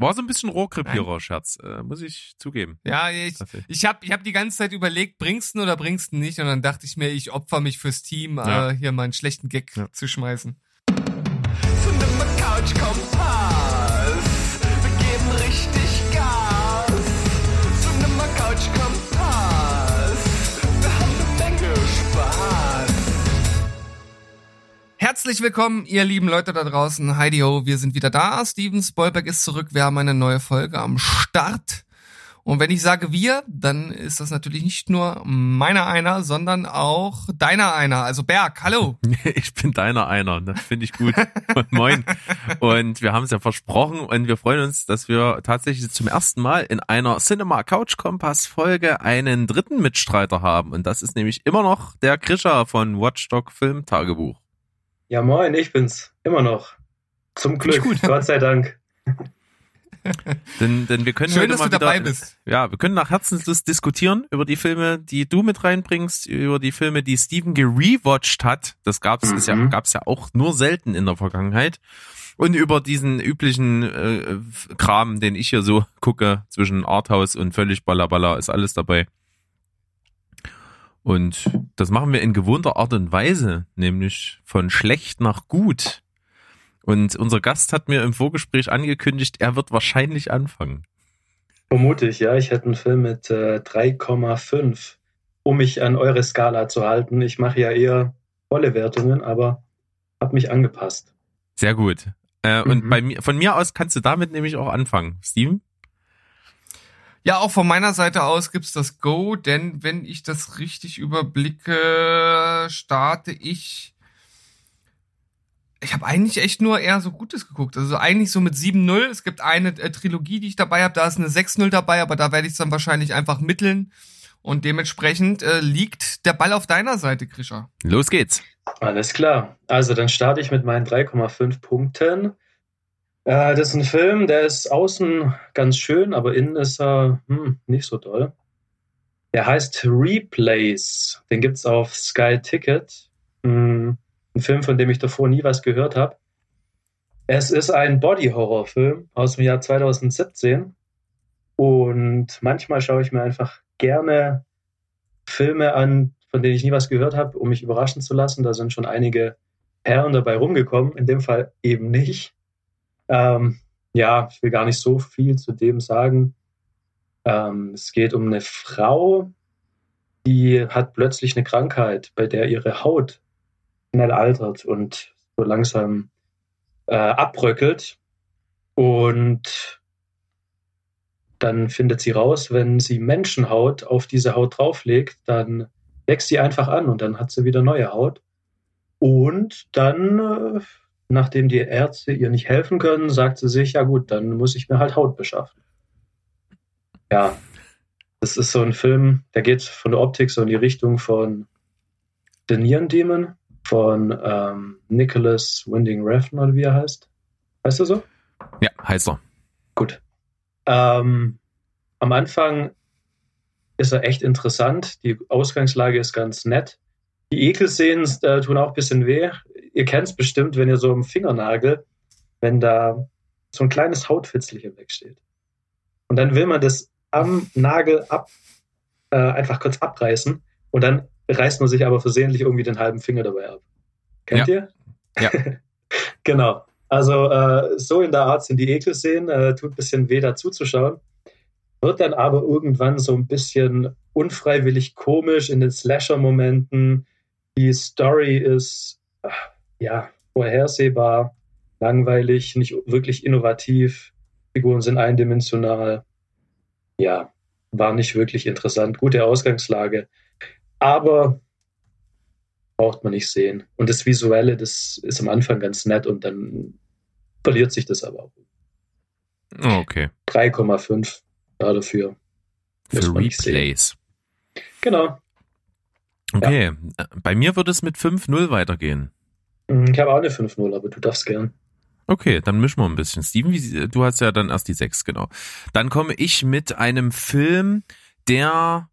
War so ein bisschen Rohrkrepierer-Scherz, äh, muss ich zugeben. Ja, ich, ich habe ich hab die ganze Zeit überlegt, bringst du oder bringst du nicht? Und dann dachte ich mir, ich opfer mich fürs Team, ja. äh, hier mal einen schlechten Gag ja. zu schmeißen. Couch Herzlich willkommen, ihr lieben Leute da draußen. Heidi Ho, wir sind wieder da. Steven Spoilberg ist zurück. Wir haben eine neue Folge am Start. Und wenn ich sage wir, dann ist das natürlich nicht nur meiner einer, sondern auch deiner einer. Also Berg, hallo. Ich bin deiner einer, das finde ich gut. Moin. Und wir haben es ja versprochen und wir freuen uns, dass wir tatsächlich zum ersten Mal in einer Cinema Couch Kompass Folge einen dritten Mitstreiter haben. Und das ist nämlich immer noch der Krischer von Watchdog Film Tagebuch. Ja, moin, ich bin's. Immer noch. Zum Glück. Gut. Gott sei Dank. denn, denn wir können Schön, dass mal du wieder, dabei bist. Ja, wir können nach Herzenslust diskutieren über die Filme, die du mit reinbringst, über die Filme, die Steven gerewatcht hat. Das gab's, mhm. ist ja, mhm. gab's ja auch nur selten in der Vergangenheit. Und über diesen üblichen äh, Kram, den ich hier so gucke, zwischen Arthouse und völlig Ballaballa, ist alles dabei. Und das machen wir in gewohnter Art und Weise, nämlich von schlecht nach gut. Und unser Gast hat mir im Vorgespräch angekündigt, er wird wahrscheinlich anfangen. Vermutlich, ja. Ich hätte einen Film mit äh, 3,5, um mich an eure Skala zu halten. Ich mache ja eher volle Wertungen, aber habe mich angepasst. Sehr gut. Äh, mhm. Und bei mir, von mir aus kannst du damit nämlich auch anfangen. Steven? Ja, auch von meiner Seite aus gibt's das Go, denn wenn ich das richtig überblicke, starte ich. Ich habe eigentlich echt nur eher so Gutes geguckt. Also eigentlich so mit 7-0. Es gibt eine äh, Trilogie, die ich dabei habe, da ist eine 6-0 dabei, aber da werde ich es dann wahrscheinlich einfach mitteln. Und dementsprechend äh, liegt der Ball auf deiner Seite, Krischer. Los geht's. Alles klar. Also dann starte ich mit meinen 3,5 Punkten. Äh, das ist ein Film, der ist außen ganz schön, aber innen ist er hm, nicht so toll. Der heißt Replays. Den gibt es auf Sky Ticket. Hm, ein Film, von dem ich davor nie was gehört habe. Es ist ein Body-Horror-Film aus dem Jahr 2017. Und manchmal schaue ich mir einfach gerne Filme an, von denen ich nie was gehört habe, um mich überraschen zu lassen. Da sind schon einige Perlen dabei rumgekommen. In dem Fall eben nicht. Ähm, ja, ich will gar nicht so viel zu dem sagen. Ähm, es geht um eine Frau, die hat plötzlich eine Krankheit, bei der ihre Haut schnell altert und so langsam äh, abbröckelt. Und dann findet sie raus, wenn sie Menschenhaut auf diese Haut drauflegt, dann wächst sie einfach an und dann hat sie wieder neue Haut. Und dann äh, nachdem die Ärzte ihr nicht helfen können, sagt sie sich, ja gut, dann muss ich mir halt Haut beschaffen. Ja, das ist so ein Film, der geht von der Optik so in die Richtung von The Neon Demon von ähm, Nicholas Winding Refn oder wie er heißt. Weißt du so? Ja, heißt er. Gut. Ähm, am Anfang ist er echt interessant. Die Ausgangslage ist ganz nett. Die Ekelszenen äh, tun auch ein bisschen weh ihr kennt es bestimmt, wenn ihr so im Fingernagel, wenn da so ein kleines Hautfitzelchen wegsteht. Und dann will man das am Nagel ab, äh, einfach kurz abreißen und dann reißt man sich aber versehentlich irgendwie den halben Finger dabei ab. Kennt ja. ihr? Ja. genau. Also äh, so in der Art sind die Ekelszenen, äh, tut ein bisschen weh dazu zu schauen. Wird dann aber irgendwann so ein bisschen unfreiwillig komisch in den Slasher-Momenten. Die Story ist ja, vorhersehbar, langweilig, nicht wirklich innovativ. Figuren sind eindimensional. Ja, war nicht wirklich interessant. Gute Ausgangslage. Aber braucht man nicht sehen. Und das Visuelle, das ist am Anfang ganz nett und dann verliert sich das aber auch. Oh, okay. 3,5 da dafür. Für Replays. Genau. Okay, ja. bei mir würde es mit 5-0 weitergehen. Mhm, ich habe auch eine 5-0, aber du darfst gern. Okay, dann mischen wir ein bisschen. Steven, wie, du hast ja dann erst die 6, genau. Dann komme ich mit einem Film, der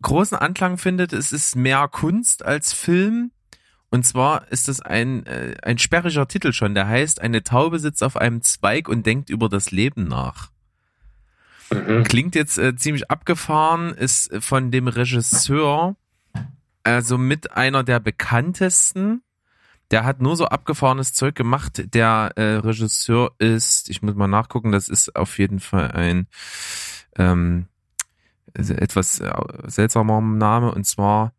großen Anklang findet. Es ist mehr Kunst als Film Und zwar ist es ein, äh, ein sperriger Titel schon, der heißt, eine Taube sitzt auf einem Zweig und denkt über das Leben nach. Mhm. Klingt jetzt äh, ziemlich abgefahren, ist von dem Regisseur, also mit einer der bekanntesten. Der hat nur so abgefahrenes Zeug gemacht. Der äh, Regisseur ist, ich muss mal nachgucken, das ist auf jeden Fall ein ähm, etwas äh, seltsamer Name und zwar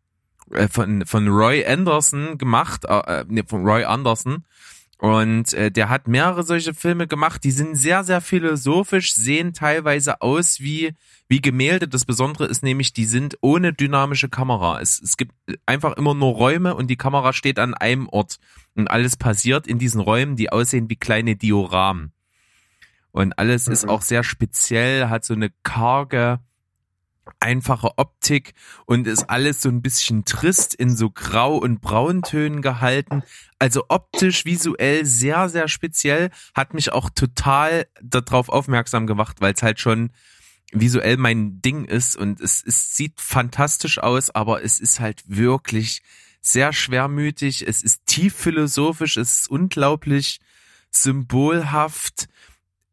äh, von, von Roy Anderson gemacht, äh, äh, nee, von Roy Anderson. Und äh, der hat mehrere solche Filme gemacht, die sind sehr, sehr philosophisch, sehen teilweise aus wie, wie Gemälde. Das Besondere ist nämlich, die sind ohne dynamische Kamera. Es, es gibt einfach immer nur Räume und die Kamera steht an einem Ort. Und alles passiert in diesen Räumen, die aussehen wie kleine Dioramen. Und alles mhm. ist auch sehr speziell, hat so eine karge, einfache Optik und ist alles so ein bisschen trist in so Grau- und Brauntönen gehalten. Also optisch, visuell sehr, sehr speziell. Hat mich auch total darauf aufmerksam gemacht, weil es halt schon visuell mein Ding ist und es, es sieht fantastisch aus, aber es ist halt wirklich sehr schwermütig. Es ist tief philosophisch, es ist unglaublich symbolhaft,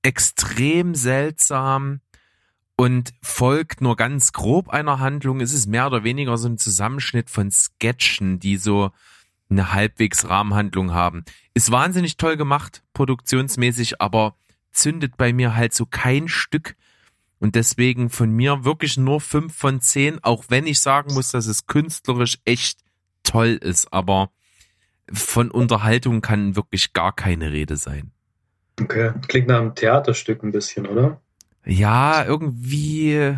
extrem seltsam und folgt nur ganz grob einer Handlung. Es ist mehr oder weniger so ein Zusammenschnitt von Sketchen, die so eine halbwegs Rahmenhandlung haben. Ist wahnsinnig toll gemacht, produktionsmäßig, aber zündet bei mir halt so kein Stück. Und deswegen von mir wirklich nur fünf von zehn, auch wenn ich sagen muss, dass es künstlerisch echt toll ist. Aber von Unterhaltung kann wirklich gar keine Rede sein. Okay, klingt nach einem Theaterstück ein bisschen, oder? Ja, irgendwie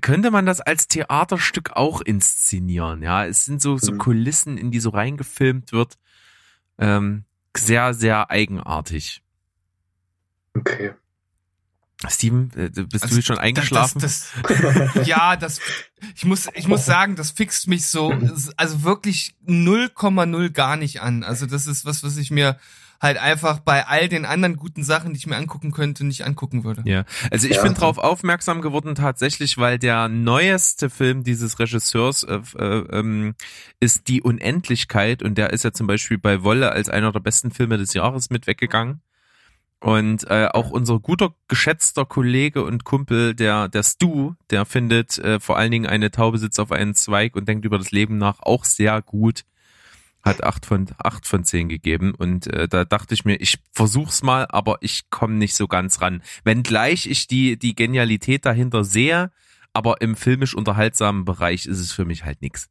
könnte man das als Theaterstück auch inszenieren. Ja, es sind so, so mhm. Kulissen, in die so reingefilmt wird. Ähm, sehr, sehr eigenartig. Okay. Steven, äh, bist also, du schon eingeschlafen? Das, das, ja, das, ich muss, ich muss sagen, das fixt mich so, also wirklich 0,0 gar nicht an. Also das ist was, was ich mir halt einfach bei all den anderen guten Sachen, die ich mir angucken könnte, nicht angucken würde. Ja, also ich ja. bin drauf aufmerksam geworden tatsächlich, weil der neueste Film dieses Regisseurs äh, äh, ähm, ist Die Unendlichkeit und der ist ja zum Beispiel bei Wolle als einer der besten Filme des Jahres mit weggegangen. Und äh, auch unser guter, geschätzter Kollege und Kumpel, der, der Stu, der findet äh, vor allen Dingen eine Taube sitzt auf einen Zweig und denkt über das Leben nach auch sehr gut hat acht von acht von zehn gegeben und äh, da dachte ich mir, ich versuch's mal, aber ich komme nicht so ganz ran. Wenngleich ich die die Genialität dahinter sehe, aber im filmisch unterhaltsamen Bereich ist es für mich halt nix.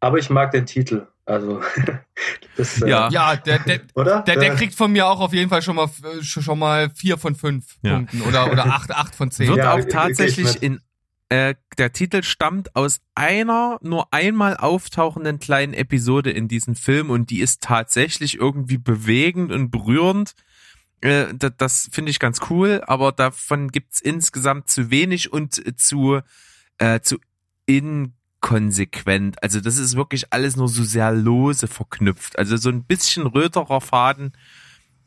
Aber ich mag den Titel. Also das, äh, ja, ja, der, der, oder? Der, der kriegt von mir auch auf jeden Fall schon mal schon mal vier von fünf ja. Punkten oder oder acht acht von zehn. Wird ja, auch tatsächlich in äh, der Titel stammt aus einer nur einmal auftauchenden kleinen Episode in diesem Film und die ist tatsächlich irgendwie bewegend und berührend. Äh, das das finde ich ganz cool, aber davon gibt's insgesamt zu wenig und zu, äh, zu inkonsequent. Also das ist wirklich alles nur so sehr lose verknüpft. Also so ein bisschen röterer Faden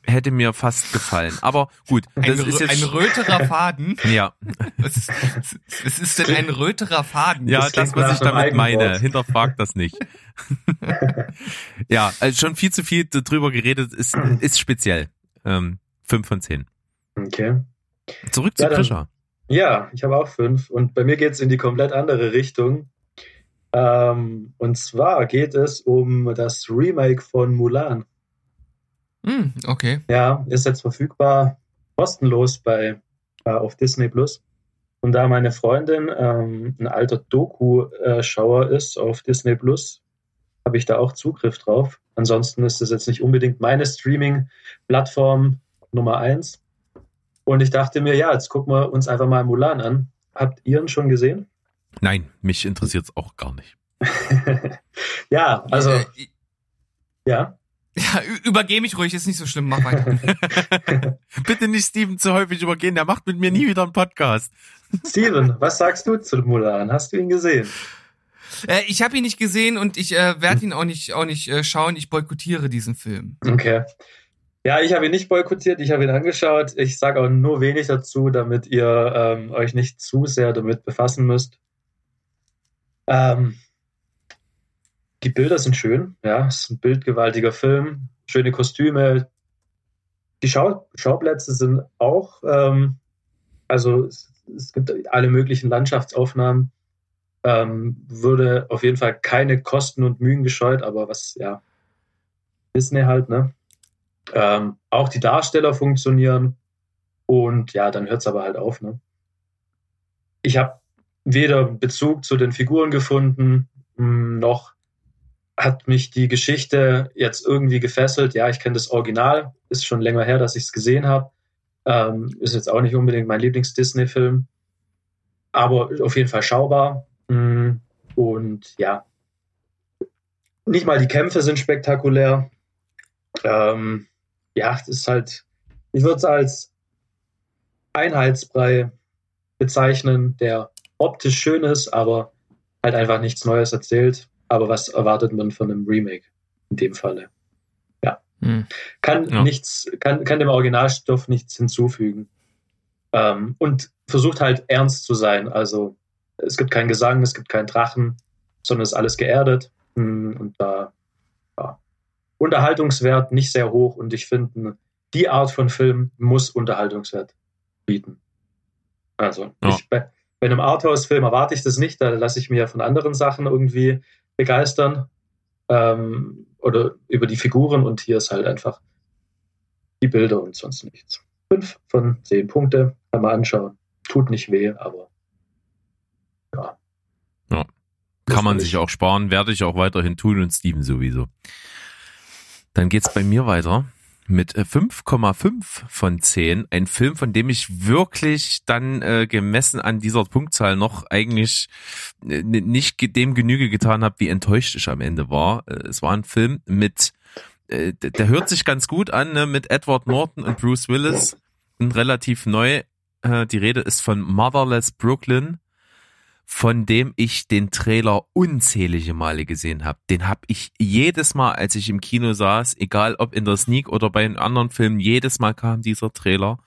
hätte mir fast gefallen. Aber gut, das ein, ist jetzt ein röterer Faden. ja. Was ist, was ist denn ein röterer Faden? Ja, das, das was ich damit meine. Hinterfragt das nicht. ja, also schon viel zu viel drüber geredet, ist, ist speziell. Ähm, fünf von zehn. Okay. Zurück zu ja, Krischer. Ja, ich habe auch fünf. Und bei mir geht es in die komplett andere Richtung. Ähm, und zwar geht es um das Remake von Mulan. Mm, okay. Ja, ist jetzt verfügbar, kostenlos bei äh, auf Disney Plus. Und da meine Freundin ähm, ein alter Doku-Schauer ist auf Disney Plus, habe ich da auch Zugriff drauf. Ansonsten ist das jetzt nicht unbedingt meine Streaming-Plattform Nummer eins. Und ich dachte mir, ja, jetzt gucken wir uns einfach mal Mulan an. Habt ihr ihn schon gesehen? Nein, mich interessiert es auch gar nicht. ja, also. Äh, ja. Ja, übergeh mich ruhig, ist nicht so schlimm, mach weiter. Bitte nicht Steven zu häufig übergehen, der macht mit mir nie wieder einen Podcast. Steven, was sagst du zu Mulan? Hast du ihn gesehen? Äh, ich habe ihn nicht gesehen und ich äh, werde ihn auch nicht, auch nicht äh, schauen. Ich boykottiere diesen Film. Okay. Ja, ich habe ihn nicht boykottiert, ich habe ihn angeschaut. Ich sage auch nur wenig dazu, damit ihr ähm, euch nicht zu sehr damit befassen müsst. Ähm, die Bilder sind schön, ja, es ist ein bildgewaltiger Film, schöne Kostüme. Die Schau Schauplätze sind auch, ähm, also es, es, gibt alle möglichen Landschaftsaufnahmen. Ähm, würde auf jeden Fall keine Kosten und Mühen gescheut, aber was, ja, Disney halt, ne? Ähm, auch die Darsteller funktionieren und ja, dann hört es aber halt auf, ne? Ich habe weder Bezug zu den Figuren gefunden, hm, noch hat mich die Geschichte jetzt irgendwie gefesselt. Ja, ich kenne das Original, ist schon länger her, dass ich es gesehen habe. Ähm, ist jetzt auch nicht unbedingt mein Lieblings-Disney-Film, aber auf jeden Fall schaubar. Hm, und ja, nicht mal die Kämpfe sind spektakulär. Ähm, ja, das ist halt, ich würde es als Einheitsbrei bezeichnen, der optisch schön ist, aber halt einfach nichts Neues erzählt. Aber was erwartet man von einem Remake in dem Falle? Ja. Hm. Kann ja. nichts, kann, kann dem Originalstoff nichts hinzufügen. Ähm, und versucht halt ernst zu sein. Also es gibt keinen Gesang, es gibt keinen Drachen, sondern es ist alles geerdet. Hm, und da ja, Unterhaltungswert nicht sehr hoch. Und ich finde, die Art von Film muss Unterhaltungswert bieten. Also ja. ich, bei, bei einem Arthouse-Film erwarte ich das nicht, da lasse ich mir ja von anderen Sachen irgendwie begeistern ähm, oder über die Figuren und hier ist halt einfach die Bilder und sonst nichts. Fünf von zehn Punkte kann man anschauen. Tut nicht weh, aber ja. Ja. Kann man sich auch sparen, werde ich auch weiterhin tun und Steven sowieso. Dann geht's bei mir weiter mit 5,5 äh, von 10. Ein Film, von dem ich wirklich dann äh, gemessen an dieser Punktzahl noch eigentlich äh, nicht dem Genüge getan habe, wie enttäuscht ich am Ende war. Äh, es war ein Film mit, äh, der hört sich ganz gut an, ne, mit Edward Norton und Bruce Willis. Und relativ neu. Äh, die Rede ist von Motherless Brooklyn von dem ich den Trailer unzählige Male gesehen habe. Den habe ich jedes Mal, als ich im Kino saß, egal ob in der Sneak oder bei einem anderen Film, jedes Mal kam dieser Trailer.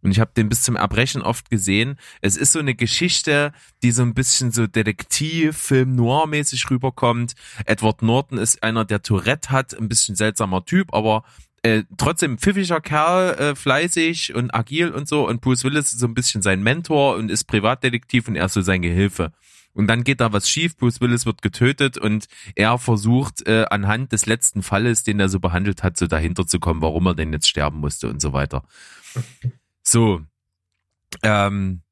Und ich habe den bis zum Erbrechen oft gesehen. Es ist so eine Geschichte, die so ein bisschen so Detektiv, Film Noir-mäßig rüberkommt. Edward Norton ist einer, der Tourette hat, ein bisschen seltsamer Typ, aber äh, trotzdem pfiffiger Kerl, äh, fleißig und agil und so. Und Bruce Willis ist so ein bisschen sein Mentor und ist Privatdetektiv und er ist so sein Gehilfe. Und dann geht da was schief, Bruce Willis wird getötet und er versucht äh, anhand des letzten Falles, den er so behandelt hat, so dahinter zu kommen, warum er denn jetzt sterben musste und so weiter. So. Ähm,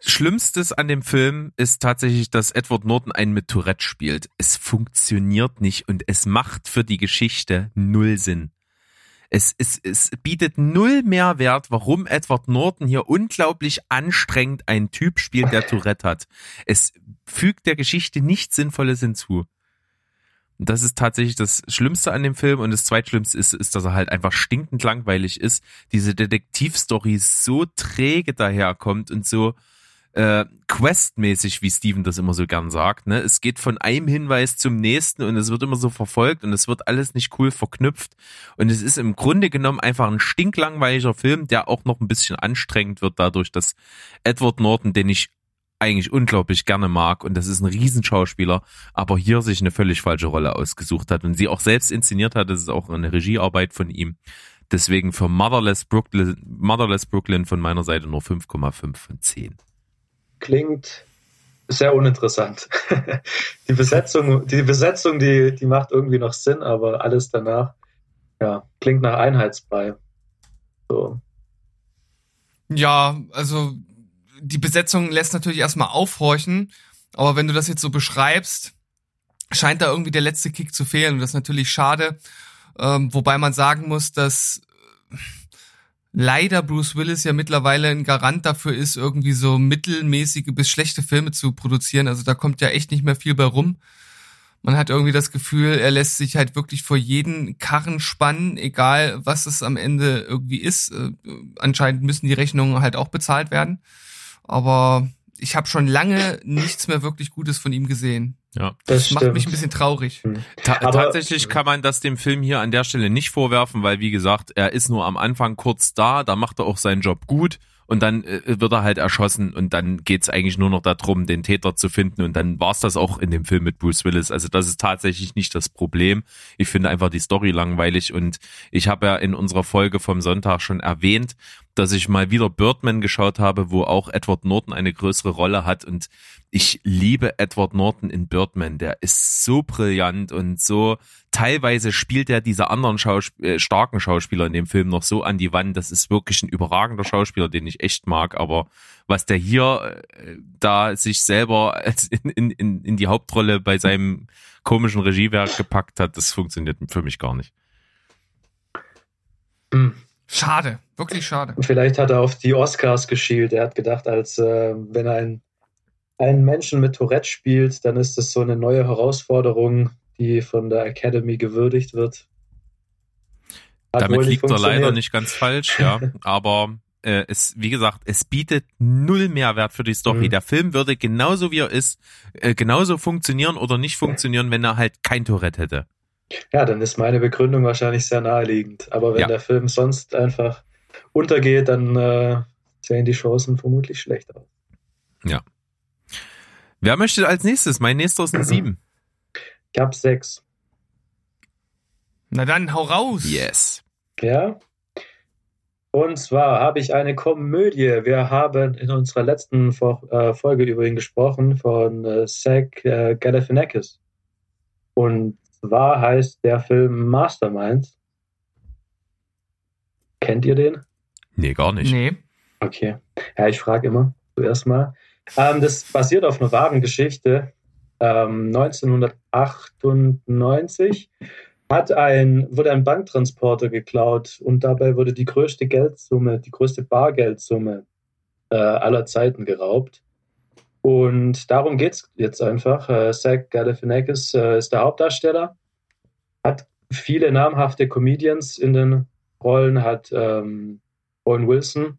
Schlimmstes an dem Film ist tatsächlich, dass Edward Norton einen mit Tourette spielt. Es funktioniert nicht und es macht für die Geschichte null Sinn. Es, es, es bietet null Mehrwert, warum Edward Norton hier unglaublich anstrengend einen Typ spielt, der Tourette hat. Es fügt der Geschichte nichts Sinnvolles hinzu. Das ist tatsächlich das Schlimmste an dem Film. Und das Zweitschlimmste ist, ist, dass er halt einfach stinkend langweilig ist. Diese Detektivstory so träge daherkommt und so äh, questmäßig, wie Steven das immer so gern sagt. Ne? Es geht von einem Hinweis zum nächsten und es wird immer so verfolgt und es wird alles nicht cool verknüpft. Und es ist im Grunde genommen einfach ein stinklangweiliger Film, der auch noch ein bisschen anstrengend wird dadurch, dass Edward Norton, den ich eigentlich unglaublich gerne mag und das ist ein Riesenschauspieler, aber hier sich eine völlig falsche Rolle ausgesucht hat und sie auch selbst inszeniert hat. Das ist auch eine Regiearbeit von ihm. Deswegen für Motherless Brooklyn, Motherless Brooklyn von meiner Seite nur 5,5 von 10. Klingt sehr uninteressant. die Besetzung, die Besetzung, die, die macht irgendwie noch Sinn, aber alles danach, ja, klingt nach Einheitsbrei. So. Ja, also die Besetzung lässt natürlich erstmal aufhorchen, aber wenn du das jetzt so beschreibst, scheint da irgendwie der letzte Kick zu fehlen und das ist natürlich schade. Ähm, wobei man sagen muss, dass äh, leider Bruce Willis ja mittlerweile ein Garant dafür ist, irgendwie so mittelmäßige bis schlechte Filme zu produzieren. Also da kommt ja echt nicht mehr viel bei rum. Man hat irgendwie das Gefühl, er lässt sich halt wirklich vor jeden Karren spannen, egal was es am Ende irgendwie ist. Äh, anscheinend müssen die Rechnungen halt auch bezahlt werden aber ich habe schon lange nichts mehr wirklich Gutes von ihm gesehen. Ja, das, das macht mich ein bisschen traurig. Hm. Ta aber, tatsächlich kann man das dem Film hier an der Stelle nicht vorwerfen, weil wie gesagt, er ist nur am Anfang kurz da, da macht er auch seinen Job gut und dann äh, wird er halt erschossen und dann geht's eigentlich nur noch darum, den Täter zu finden und dann war's das auch in dem Film mit Bruce Willis. Also das ist tatsächlich nicht das Problem. Ich finde einfach die Story langweilig und ich habe ja in unserer Folge vom Sonntag schon erwähnt, dass ich mal wieder Birdman geschaut habe, wo auch Edward Norton eine größere Rolle hat und ich liebe Edward Norton in Birdman. Der ist so brillant und so teilweise spielt er diese anderen Schausp äh, starken Schauspieler in dem Film noch so an die Wand. Das ist wirklich ein überragender Schauspieler, den ich echt mag. Aber was der hier äh, da sich selber in, in, in die Hauptrolle bei seinem komischen Regiewerk gepackt hat, das funktioniert für mich gar nicht. Hm. Schade, wirklich schade. Vielleicht hat er auf die Oscars geschielt. Er hat gedacht, als äh, wenn er ein, einen Menschen mit Tourette spielt, dann ist das so eine neue Herausforderung, die von der Academy gewürdigt wird. Hat Damit liegt er leider nicht ganz falsch, ja. Aber äh, es, wie gesagt, es bietet null Mehrwert für die Story. Mhm. Der Film würde genauso wie er ist, äh, genauso funktionieren oder nicht funktionieren, wenn er halt kein Tourette hätte. Ja, dann ist meine Begründung wahrscheinlich sehr naheliegend. Aber wenn ja. der Film sonst einfach untergeht, dann äh, sehen die Chancen vermutlich schlecht aus. Ja. Wer möchte als nächstes? Mein nächster ist ein sieben. Ich habe sechs. Na dann, hau raus. Yes. Ja. Und zwar habe ich eine Komödie. Wir haben in unserer letzten äh, Folge übrigens gesprochen von äh, Zach äh, Galifianakis. Und zwar heißt der Film Masterminds. Kennt ihr den? Nee, gar nicht. Nee. Okay. Ja, ich frage immer zuerst mal. Ähm, das basiert auf einer wahren Geschichte. Ähm, 1998 hat ein, wurde ein Banktransporter geklaut und dabei wurde die größte Geldsumme, die größte Bargeldsumme äh, aller Zeiten geraubt. Und darum geht es jetzt einfach. Äh, Zach Galifianakis äh, ist der Hauptdarsteller, hat viele namhafte Comedians in den Rollen, hat ähm, Owen Wilson,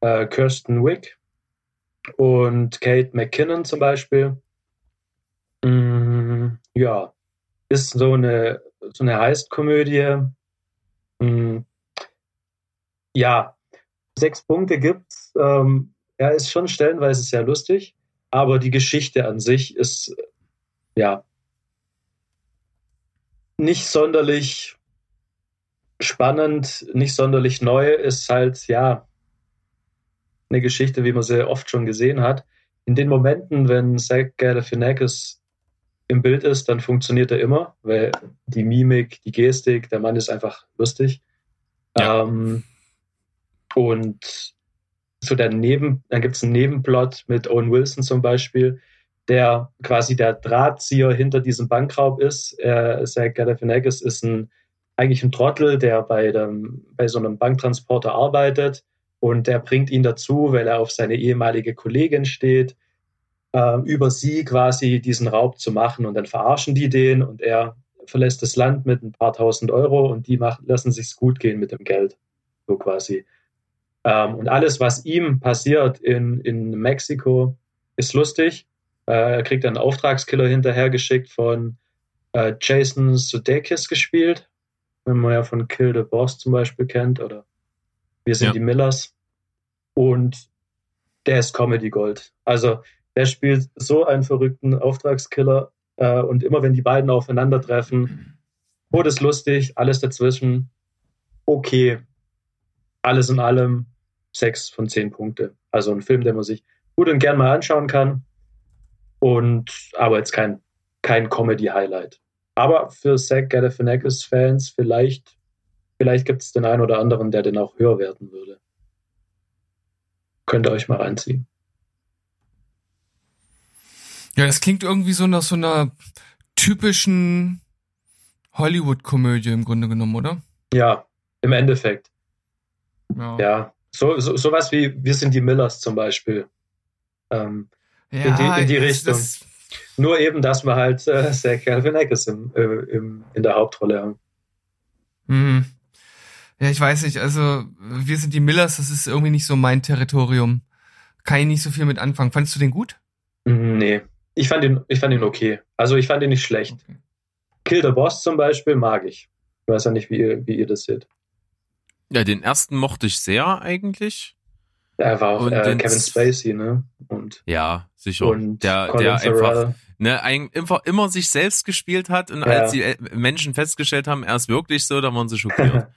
äh, Kirsten Wick und Kate McKinnon zum Beispiel. Mm, ja, ist so eine, so eine Heist-Komödie. Mm, ja, sechs Punkte gibt's. Ähm, er ist schon stellenweise sehr lustig aber die Geschichte an sich ist ja nicht sonderlich spannend, nicht sonderlich neu, ist halt ja eine Geschichte, wie man sie oft schon gesehen hat. In den Momenten, wenn Zach Galifianakis im Bild ist, dann funktioniert er immer, weil die Mimik, die Gestik, der Mann ist einfach lustig. Ja. Ähm, und so der Neben, dann gibt es einen Nebenplot mit Owen Wilson zum Beispiel, der quasi der Drahtzieher hinter diesem Bankraub ist. Er, Zach Galifianakis ist ein, eigentlich ein Trottel, der bei, dem, bei so einem Banktransporter arbeitet und der bringt ihn dazu, weil er auf seine ehemalige Kollegin steht, äh, über sie quasi diesen Raub zu machen und dann verarschen die den und er verlässt das Land mit ein paar tausend Euro und die machen, lassen sich's gut gehen mit dem Geld. So quasi. Ähm, und alles, was ihm passiert in, in Mexiko, ist lustig. Äh, er kriegt einen Auftragskiller hinterhergeschickt von äh, Jason Sudeikis gespielt, wenn man ja von Kill the Boss zum Beispiel kennt oder Wir sind ja. die Millers. Und der ist Comedy Gold. Also der spielt so einen verrückten Auftragskiller äh, und immer wenn die beiden aufeinandertreffen, lustig, alles dazwischen, okay. Alles in allem sechs von zehn Punkte. Also ein Film, den man sich gut und gern mal anschauen kann. Und aber jetzt kein, kein Comedy-Highlight. Aber für Zach Galifianakis-Fans vielleicht, vielleicht gibt es den einen oder anderen, der den auch höher werden würde. Könnt ihr euch mal reinziehen. Ja, das klingt irgendwie so nach so einer typischen Hollywood-Komödie im Grunde genommen, oder? Ja, im Endeffekt. Ja. ja. So, so sowas wie Wir sind die Millers zum Beispiel. Ähm, ja, in die, in die Richtung. Das, Nur eben, dass wir halt äh, Zach Galifianakis im, äh, im, in der Hauptrolle haben. Mhm. Ja, ich weiß nicht, also wir sind die Millers, das ist irgendwie nicht so mein Territorium. Kann ich nicht so viel mit anfangen. Fandest du den gut? Mhm, nee, ich fand ihn, ich fand ihn okay. Also ich fand ihn nicht schlecht. Okay. Kill the Boss zum Beispiel mag ich. Ich weiß ja nicht, wie ihr, wie ihr das seht. Ja, den ersten mochte ich sehr eigentlich. Er war auch äh, Kevin Spacey, ne? Und, ja, sicher. Und der, der einfach ne, ein, einfach immer sich selbst gespielt hat und ja. als die äh, Menschen festgestellt haben, er ist wirklich so, dann waren sie schockiert.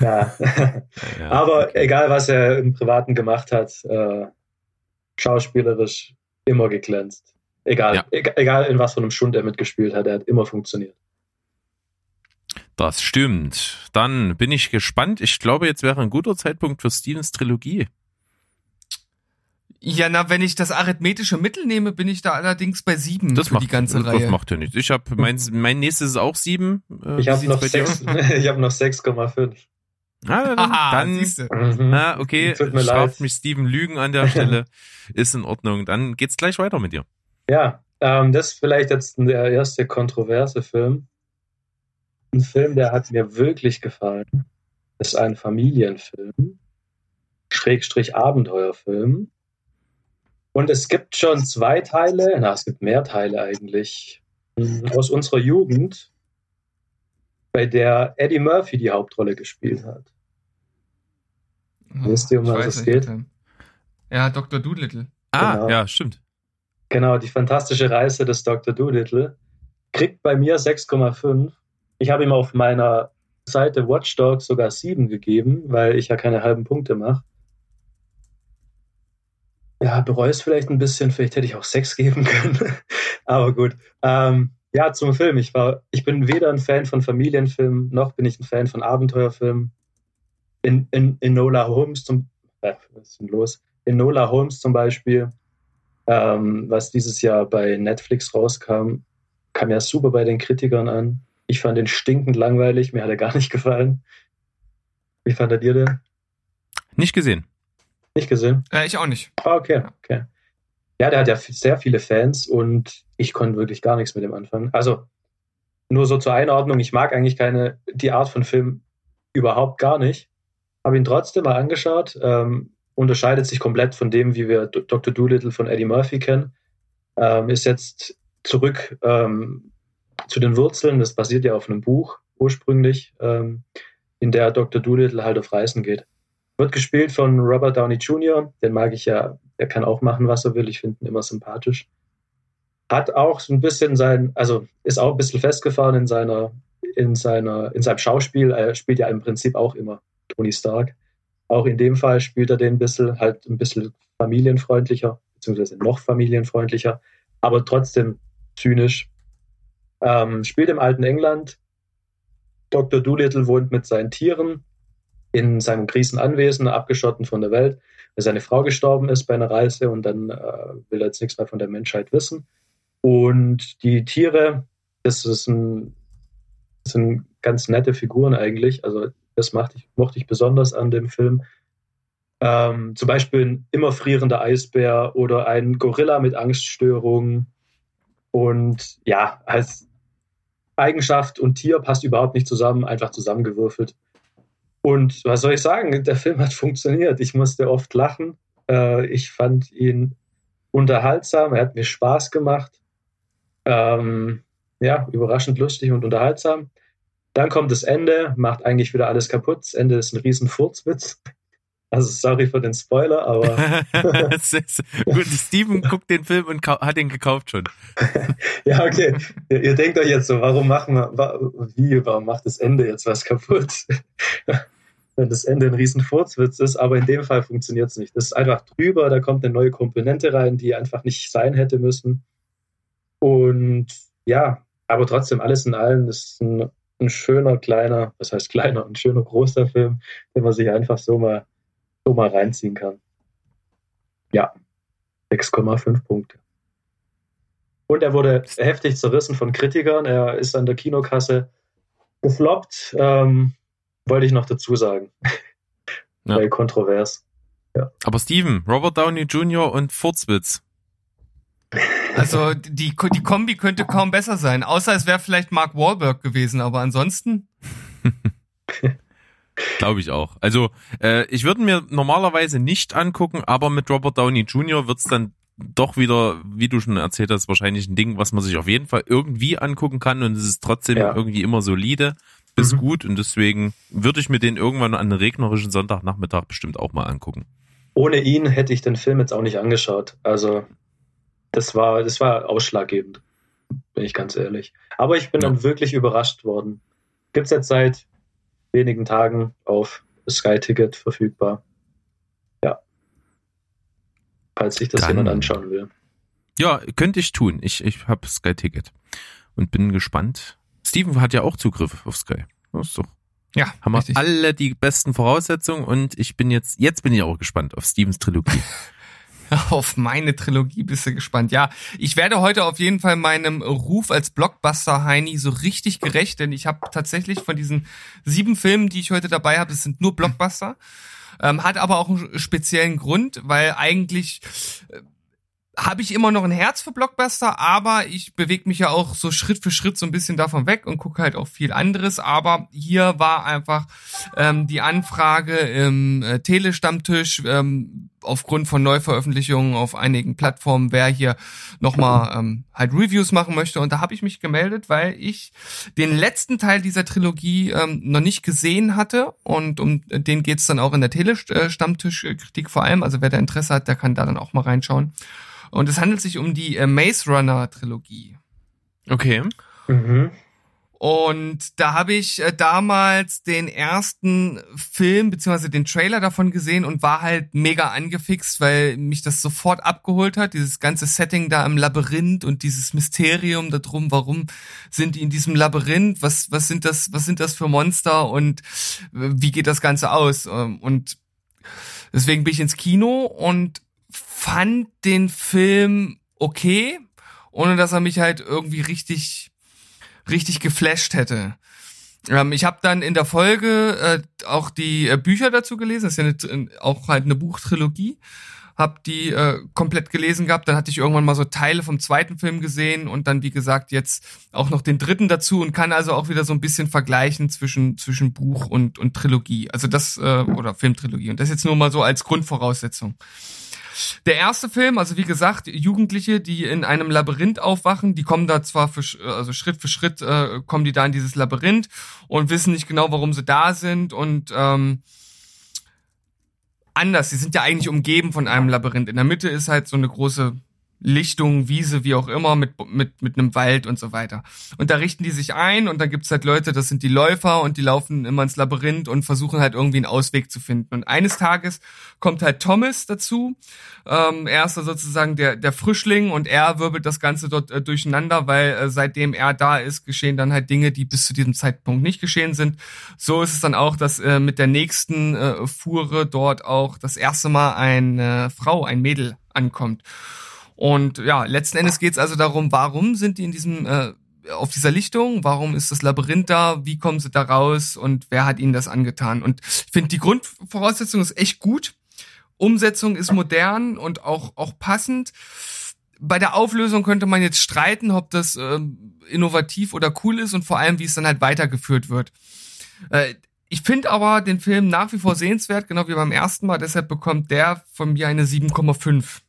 ja. ja. Aber okay. egal, was er im Privaten gemacht hat, äh, schauspielerisch immer geglänzt. Egal, ja. egal in was für einem Stund er mitgespielt hat, er hat immer funktioniert. Das stimmt. Dann bin ich gespannt. Ich glaube, jetzt wäre ein guter Zeitpunkt für Stevens Trilogie. Ja, na, wenn ich das arithmetische Mittel nehme, bin ich da allerdings bei sieben das für macht, die ganze das Reihe. Das macht ja nichts. Ich habe mein, mein nächstes ist auch sieben. Äh, ich habe noch, sechs, ich hab noch 6,5. Ah, dann, Aha, dann mhm. na, okay, straft mich Steven Lügen an der Stelle. ist in Ordnung. Dann geht's gleich weiter mit dir. Ja, ähm, das ist vielleicht jetzt der erste kontroverse Film. Ein Film, der hat mir wirklich gefallen. Das ist ein Familienfilm. Schrägstrich Abenteuerfilm. Und es gibt schon zwei Teile, na, es gibt mehr Teile eigentlich, aus unserer Jugend, bei der Eddie Murphy die Hauptrolle gespielt hat. Wisst ihr, um was es geht? Ja, Dr. Doolittle. Ah, genau. ja, stimmt. Genau, die fantastische Reise des Dr. Doolittle kriegt bei mir 6,5. Ich habe ihm auf meiner Seite Watchdog sogar 7 gegeben, weil ich ja keine halben Punkte mache. Ja, bereue es vielleicht ein bisschen. Vielleicht hätte ich auch Sex geben können. Aber gut. Ähm, ja, zum Film. Ich war, ich bin weder ein Fan von Familienfilmen, noch bin ich ein Fan von Abenteuerfilmen. In, in, in Nola Holmes zum, äh, was ist denn los? In Nola Holmes zum Beispiel, ähm, was dieses Jahr bei Netflix rauskam, kam ja super bei den Kritikern an. Ich fand den stinkend langweilig, mir hat er gar nicht gefallen. Wie fandet ihr den? Nicht gesehen. Nicht gesehen? Äh, ich auch nicht. Ah, okay, okay. Ja, der hat ja sehr viele Fans und ich konnte wirklich gar nichts mit dem anfangen. Also, nur so zur Einordnung, ich mag eigentlich keine, die Art von Film überhaupt gar nicht. Habe ihn trotzdem mal angeschaut. Ähm, unterscheidet sich komplett von dem, wie wir Dr. Doolittle von Eddie Murphy kennen. Ähm, ist jetzt zurück ähm, zu den Wurzeln. Das basiert ja auf einem Buch ursprünglich, ähm, in der Dr. Doolittle halt auf Reisen geht. Wird gespielt von Robert Downey Jr., den mag ich ja, der kann auch machen, was er will, ich finde ihn immer sympathisch. Hat auch so ein bisschen sein, also ist auch ein bisschen festgefahren in seiner, in seiner, in seinem Schauspiel. Er spielt ja im Prinzip auch immer Tony Stark. Auch in dem Fall spielt er den ein bisschen, halt ein bisschen familienfreundlicher, beziehungsweise noch familienfreundlicher, aber trotzdem zynisch. Ähm, spielt im alten England. Dr. Doolittle wohnt mit seinen Tieren in seinem Krisenanwesen, abgeschotten von der Welt, weil seine Frau gestorben ist bei einer Reise und dann äh, will er jetzt nichts mehr von der Menschheit wissen. Und die Tiere, das, ein, das sind ganz nette Figuren eigentlich. Also das machte ich, mochte ich besonders an dem Film. Ähm, zum Beispiel ein immer frierender Eisbär oder ein Gorilla mit Angststörungen. Und ja, als Eigenschaft und Tier passt überhaupt nicht zusammen, einfach zusammengewürfelt. Und was soll ich sagen? Der Film hat funktioniert. Ich musste oft lachen. Äh, ich fand ihn unterhaltsam. Er hat mir Spaß gemacht. Ähm, ja, überraschend lustig und unterhaltsam. Dann kommt das Ende, macht eigentlich wieder alles kaputt. Das Ende ist ein riesen Furzwitz. Also sorry für den Spoiler, aber. Gut, Steven guckt den Film und hat ihn gekauft schon. ja, okay. Ihr, ihr, denkt euch jetzt so, warum machen wir, wie, warum macht das Ende jetzt was kaputt? wenn das Ende ein riesen Furzwitz ist, aber in dem Fall funktioniert es nicht. Das ist einfach drüber, da kommt eine neue Komponente rein, die einfach nicht sein hätte müssen. Und ja, aber trotzdem, alles in allem ist ein, ein schöner, kleiner, was heißt kleiner, ein schöner, großer Film, den man sich einfach so mal, so mal reinziehen kann. Ja, 6,5 Punkte. Und er wurde heftig zerrissen von Kritikern. Er ist an der Kinokasse gefloppt. Ähm, wollte ich noch dazu sagen. Ja. Weil kontrovers. Ja. Aber Steven, Robert Downey Jr. und Furzwitz. Also die, die Kombi könnte kaum besser sein, außer es wäre vielleicht Mark Wahlberg gewesen, aber ansonsten. Glaube ich auch. Also äh, ich würde mir normalerweise nicht angucken, aber mit Robert Downey Jr. wird's dann doch wieder, wie du schon erzählt hast, wahrscheinlich ein Ding, was man sich auf jeden Fall irgendwie angucken kann und es ist trotzdem ja. irgendwie immer solide ist mhm. gut und deswegen würde ich mir den irgendwann an einem regnerischen Sonntagnachmittag bestimmt auch mal angucken. ohne ihn hätte ich den Film jetzt auch nicht angeschaut. Also das war, das war ausschlaggebend, bin ich ganz ehrlich. Aber ich bin ja. dann wirklich überrascht worden. Gibt es jetzt seit wenigen Tagen auf Sky Ticket verfügbar. Ja. Falls sich das dann, jemand anschauen will. Ja, könnte ich tun. Ich, ich habe Sky Ticket und bin gespannt. Steven hat ja auch Zugriff auf Sky. Das ist doch ja, haben richtig. wir alle die besten Voraussetzungen und ich bin jetzt, jetzt bin ich auch gespannt auf Stevens Trilogie. auf meine Trilogie bist du gespannt. Ja, ich werde heute auf jeden Fall meinem Ruf als Blockbuster-Heini so richtig gerecht, denn ich habe tatsächlich von diesen sieben Filmen, die ich heute dabei habe, es sind nur Blockbuster. Ähm, hat aber auch einen speziellen Grund, weil eigentlich äh, habe ich immer noch ein Herz für Blockbuster, aber ich bewege mich ja auch so Schritt für Schritt so ein bisschen davon weg und gucke halt auch viel anderes. Aber hier war einfach ähm, die Anfrage im äh, Telestammtisch ähm, aufgrund von Neuveröffentlichungen auf einigen Plattformen, wer hier nochmal ähm, halt Reviews machen möchte. Und da habe ich mich gemeldet, weil ich den letzten Teil dieser Trilogie ähm, noch nicht gesehen hatte. Und um den geht's dann auch in der Telestammtisch-Kritik vor allem. Also wer da Interesse hat, der kann da dann auch mal reinschauen. Und es handelt sich um die äh, Maze Runner Trilogie. Okay. Mhm. Und da habe ich äh, damals den ersten Film beziehungsweise den Trailer davon gesehen und war halt mega angefixt, weil mich das sofort abgeholt hat. Dieses ganze Setting da im Labyrinth und dieses Mysterium darum, warum sind die in diesem Labyrinth? Was was sind das? Was sind das für Monster und äh, wie geht das Ganze aus? Ähm, und deswegen bin ich ins Kino und fand den Film okay, ohne dass er mich halt irgendwie richtig, richtig geflasht hätte. Ähm, ich habe dann in der Folge äh, auch die äh, Bücher dazu gelesen, das ist ja eine, auch halt eine Buchtrilogie. Hab die äh, komplett gelesen gehabt, dann hatte ich irgendwann mal so Teile vom zweiten Film gesehen und dann wie gesagt jetzt auch noch den dritten dazu und kann also auch wieder so ein bisschen vergleichen zwischen zwischen Buch und und Trilogie. Also das äh, oder Filmtrilogie und das jetzt nur mal so als Grundvoraussetzung. Der erste Film, also wie gesagt, Jugendliche, die in einem Labyrinth aufwachen, die kommen da zwar für, also Schritt für Schritt äh, kommen die da in dieses Labyrinth und wissen nicht genau, warum sie da sind und ähm, anders. Sie sind ja eigentlich umgeben von einem Labyrinth. In der Mitte ist halt so eine große Lichtung, Wiese, wie auch immer, mit, mit, mit einem Wald und so weiter. Und da richten die sich ein und dann gibt's halt Leute, das sind die Läufer und die laufen immer ins Labyrinth und versuchen halt irgendwie einen Ausweg zu finden. Und eines Tages kommt halt Thomas dazu. Ähm, er ist sozusagen der, der Frischling und er wirbelt das Ganze dort äh, durcheinander, weil äh, seitdem er da ist, geschehen dann halt Dinge, die bis zu diesem Zeitpunkt nicht geschehen sind. So ist es dann auch, dass äh, mit der nächsten äh, Fuhre dort auch das erste Mal eine Frau, ein Mädel ankommt. Und ja, letzten Endes geht es also darum, warum sind die in diesem äh, auf dieser Lichtung? Warum ist das Labyrinth da? Wie kommen sie da raus? Und wer hat ihnen das angetan? Und ich finde, die Grundvoraussetzung ist echt gut. Umsetzung ist modern und auch, auch passend. Bei der Auflösung könnte man jetzt streiten, ob das äh, innovativ oder cool ist und vor allem, wie es dann halt weitergeführt wird. Äh, ich finde aber den Film nach wie vor sehenswert, genau wie beim ersten Mal. Deshalb bekommt der von mir eine 7,5.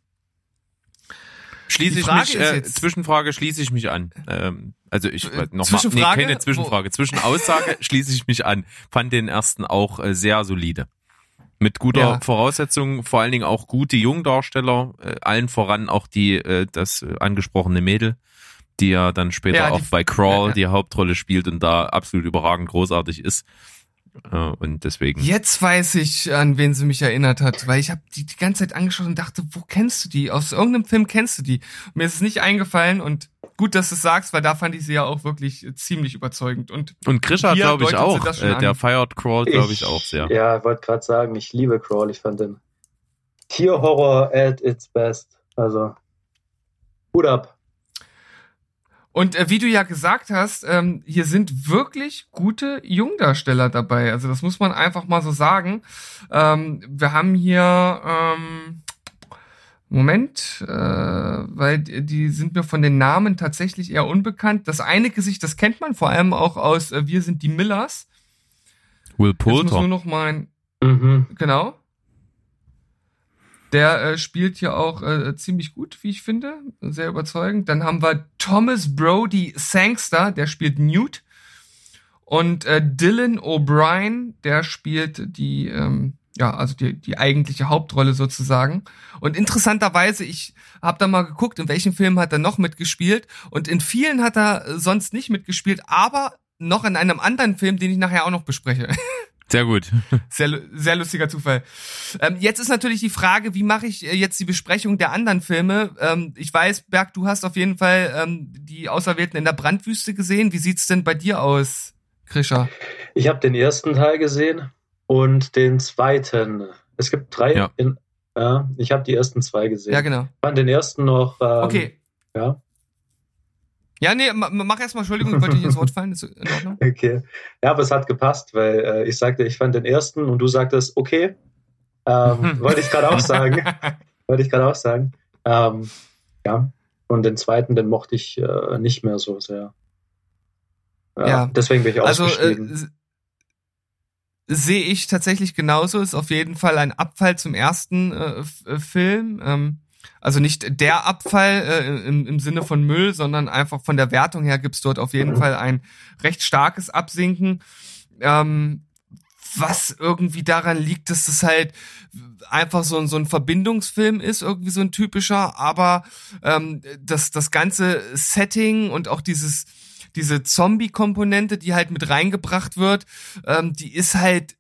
Schließe ich mich, äh, Zwischenfrage schließe ich mich an. Ähm, also ich äh, nochmal, nee, keine Zwischenfrage. Wo? Zwischenaussage schließe ich mich an. Fand den ersten auch äh, sehr solide. Mit guter ja. Voraussetzung, vor allen Dingen auch gute Jungdarsteller, äh, allen voran auch die, äh, das angesprochene Mädel, die ja dann später ja, auch bei Crawl ja, die Hauptrolle spielt und da absolut überragend großartig ist. Und deswegen. Jetzt weiß ich, an wen sie mich erinnert hat, weil ich habe die die ganze Zeit angeschaut und dachte, wo kennst du die? Aus irgendeinem Film kennst du die? Und mir ist es nicht eingefallen und gut, dass du es sagst, weil da fand ich sie ja auch wirklich ziemlich überzeugend. Und, und Krisha glaube ich auch. Äh, der feiert Crawl, glaube ich, auch sehr. Ja, wollte gerade sagen, ich liebe Crawl. Ich fand den Tierhorror at its best. Also, Hut ab. Und äh, wie du ja gesagt hast, ähm, hier sind wirklich gute Jungdarsteller dabei. Also das muss man einfach mal so sagen. Ähm, wir haben hier ähm, Moment, äh, weil die sind mir von den Namen tatsächlich eher unbekannt. Das eine Gesicht, das kennt man vor allem auch aus äh, Wir sind die Millers. Will Poulter. Jetzt muss nur noch mein mhm. genau. Der äh, spielt hier auch äh, ziemlich gut, wie ich finde. Sehr überzeugend. Dann haben wir Thomas Brody Sangster, der spielt Newt. Und äh, Dylan O'Brien, der spielt die, ähm, ja, also die, die eigentliche Hauptrolle sozusagen. Und interessanterweise, ich habe da mal geguckt, in welchen Filmen hat er noch mitgespielt. Und in vielen hat er sonst nicht mitgespielt, aber noch in einem anderen Film, den ich nachher auch noch bespreche. Sehr gut. Sehr, sehr lustiger Zufall. Ähm, jetzt ist natürlich die Frage, wie mache ich äh, jetzt die Besprechung der anderen Filme? Ähm, ich weiß, Berg, du hast auf jeden Fall ähm, die Auserwählten in der Brandwüste gesehen. Wie sieht's denn bei dir aus, Krischer? Ich habe den ersten Teil gesehen und den zweiten. Es gibt drei. Ja. In, ja ich habe die ersten zwei gesehen. Ja, genau. Ich fand den ersten noch. Ähm, Okay. Ja. Ja, nee, ma- mach erstmal, Entschuldigung, ich wollte nicht ins Wort fallen. Ist in Ordnung? Okay. Ja, aber es hat gepasst, weil äh, ich sagte, ich fand den ersten und du sagtest, okay. Ähm, wollte ich gerade auch sagen. wollte ich gerade auch sagen. Ähm, ja. Und den zweiten, den mochte ich äh, nicht mehr so sehr. Ja, Ja. Deswegen bin ich Also äh, ausgestiegen. s- sehe ich tatsächlich genauso. Ist auf jeden Fall ein Abfall zum ersten äh, äh, Film. Ähm, also nicht der Abfall äh, im, im Sinne von Müll, sondern einfach von der Wertung her gibt's dort auf jeden. Fall ein recht starkes Absinken. Ähm, was irgendwie daran liegt, dass es halt einfach so, ein so ein Verbindungsfilm ist, irgendwie so ein typischer, aber ähm, das, das ganze Setting und auch dieses, diese Zombie-Komponente, die halt mit reingebracht wird, ähm, die ist halt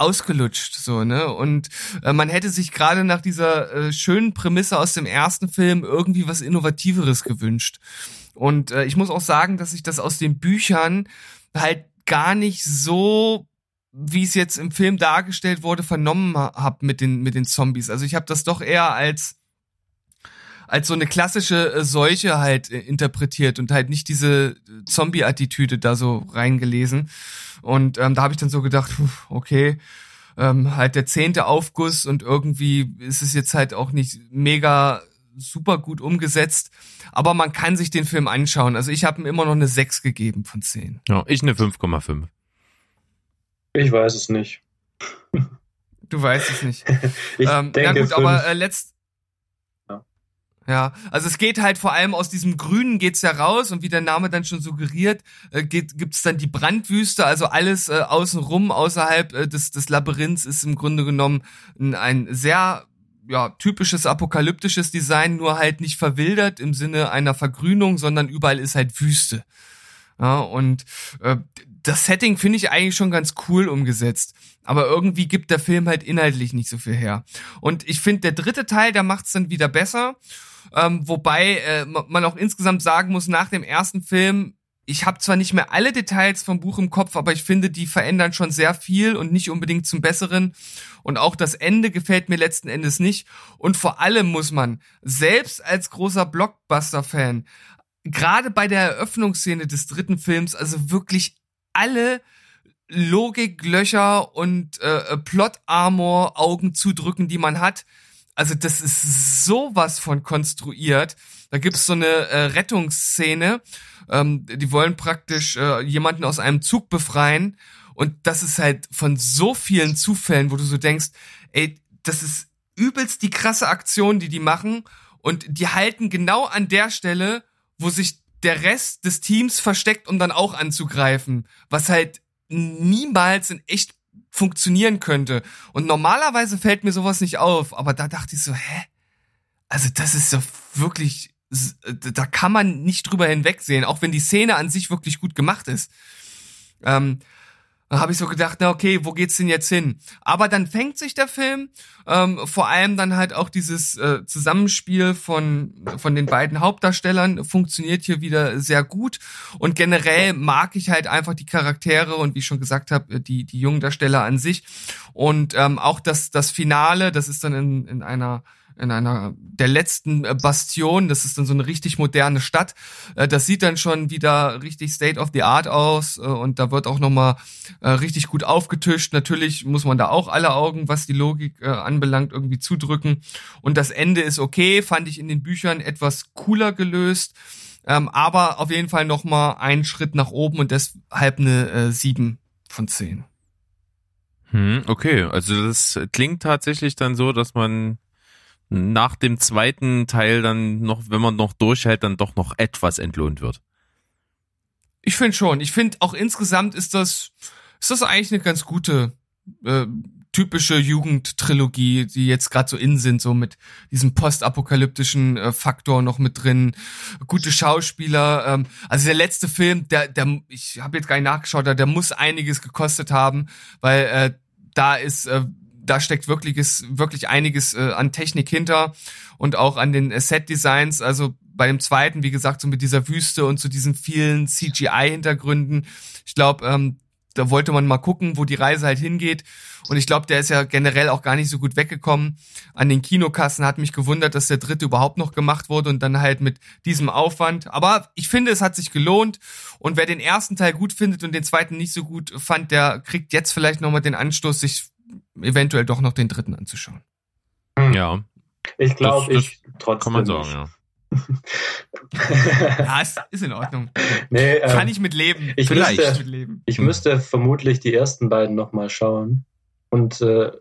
ausgelutscht so ne? Und äh, man hätte sich gerade nach dieser äh, schönen Prämisse aus dem ersten Film irgendwie was innovativeres gewünscht. Und äh, ich muss auch sagen dass ich das aus den Büchern halt gar nicht so wie es jetzt im Film dargestellt wurde vernommen habe mit den mit den Zombies. Also ich habe das doch eher als als so eine klassische äh, Seuche halt äh, interpretiert und halt nicht diese Zombie-Attitüde da so reingelesen. Und ähm, da habe ich dann so gedacht, okay, ähm, halt der zehnte Aufguss und irgendwie ist es jetzt halt auch nicht mega super gut umgesetzt. Aber man kann sich den Film anschauen. Also ich habe ihm immer noch eine 6 gegeben von 10. Ja, ich eine 5,5. Ich weiß es nicht. Du weißt es nicht. Ich ähm, denke, ja gut, fünf. aber äh, letzt. Ja. Also es geht halt vor allem aus diesem Grünen geht's ja raus und wie der Name dann schon suggeriert, äh, geht, gibt's dann die Brandwüste, also alles äh, außenrum außerhalb äh, des, des Labyrinths ist im Grunde genommen ein, ein sehr ja, typisches apokalyptisches Design, nur halt nicht verwildert im Sinne einer Vergrünung, sondern überall ist halt Wüste. Ja, und äh, das Setting finde ich eigentlich schon ganz cool umgesetzt. Aber irgendwie gibt der Film halt inhaltlich nicht so viel her. Und ich finde, der dritte Teil, der macht's dann wieder besser. Ähm, wobei äh, ma- man auch insgesamt sagen muss, nach dem ersten Film, ich habe zwar nicht mehr alle Details vom Buch im Kopf, aber ich finde, die verändern schon sehr viel und nicht unbedingt zum Besseren. Und auch das Ende gefällt mir letzten Endes nicht. Und vor allem muss man, selbst als großer Blockbuster-Fan, gerade bei der Eröffnungsszene des dritten Films, also wirklich alle Logiklöcher und äh, Plot-Armor-Augen zudrücken, die man hat. Also das ist sowas von konstruiert. Da gibt's so eine äh, Rettungsszene. Ähm, die wollen praktisch äh, jemanden aus einem Zug befreien. Und das ist halt von so vielen Zufällen, wo du so denkst, ey, das ist übelst die krasse Aktion, die die machen. Und die halten genau an der Stelle, wo sich der Rest des Teams versteckt, um dann auch anzugreifen. Was halt niemals in echt funktionieren könnte. Und normalerweise fällt mir sowas nicht auf, aber da dachte ich so, hä? Also das ist doch wirklich, da kann man nicht drüber hinwegsehen, auch wenn die Szene an sich wirklich gut gemacht ist. Ähm, da habe ich so gedacht, na okay, wo geht's denn jetzt hin? Aber dann fängt sich der Film, ähm, vor allem dann halt auch dieses äh, Zusammenspiel von von den beiden Hauptdarstellern funktioniert hier wieder sehr gut und generell mag ich halt einfach die Charaktere und wie ich schon gesagt habe, die die jungen Darsteller an sich und ähm, auch das das Finale, das ist dann in in einer in einer der letzten äh, Bastion, das ist dann so eine richtig moderne Stadt. Äh, Das sieht dann schon wieder richtig State of the Art aus äh, und da wird auch noch mal äh, richtig gut aufgetischt. Natürlich muss man da auch alle Augen, was die Logik anbelangt, irgendwie zudrücken. Und das Ende ist okay, fand ich in den Büchern etwas cooler gelöst, ähm, aber auf jeden Fall noch mal einen Schritt nach oben und deshalb eine 7 von 10. Hm, okay, also das klingt tatsächlich dann so, dass man nach dem zweiten Teil dann noch, wenn man noch durchhält, dann doch noch etwas entlohnt wird. Ich finde schon. Ich finde auch insgesamt ist das, ist das eigentlich eine ganz gute, äh, typische Jugendtrilogie, die jetzt gerade so in sind, so mit diesem postapokalyptischen äh, Faktor noch mit drin, gute Schauspieler. Ähm, also der letzte Film, der, der, ich habe jetzt gar nicht nachgeschaut, der, der muss einiges gekostet haben, weil äh, da ist, äh, da steckt wirkliches, wirklich einiges äh, an Technik hinter und auch an den äh, Set-Designs. Also bei dem zweiten, wie gesagt, so mit dieser Wüste und zu so diesen vielen CGI-Hintergründen. Ich glaube, ähm, da wollte man mal gucken, wo die Reise halt hingeht. Und ich glaube, der ist ja generell auch gar nicht so gut weggekommen. An den Kinokassen hat mich gewundert, dass der dritte überhaupt noch gemacht wurde und dann halt mit diesem Aufwand. Aber ich finde, es hat sich gelohnt. Und wer den ersten Teil gut findet und den zweiten nicht so gut fand, der kriegt jetzt vielleicht nochmal den Anstoß, sich eventuell doch noch den dritten anzuschauen. Ja. Ich glaube, ich trotzdem. Kann man sagen, ja. ja, es ist in Ordnung. Nee, ähm, Kann ich mit leben. Ich Vielleicht. müsste, mit leben. ich müsste vermutlich die ersten beiden nochmal schauen. Und äh,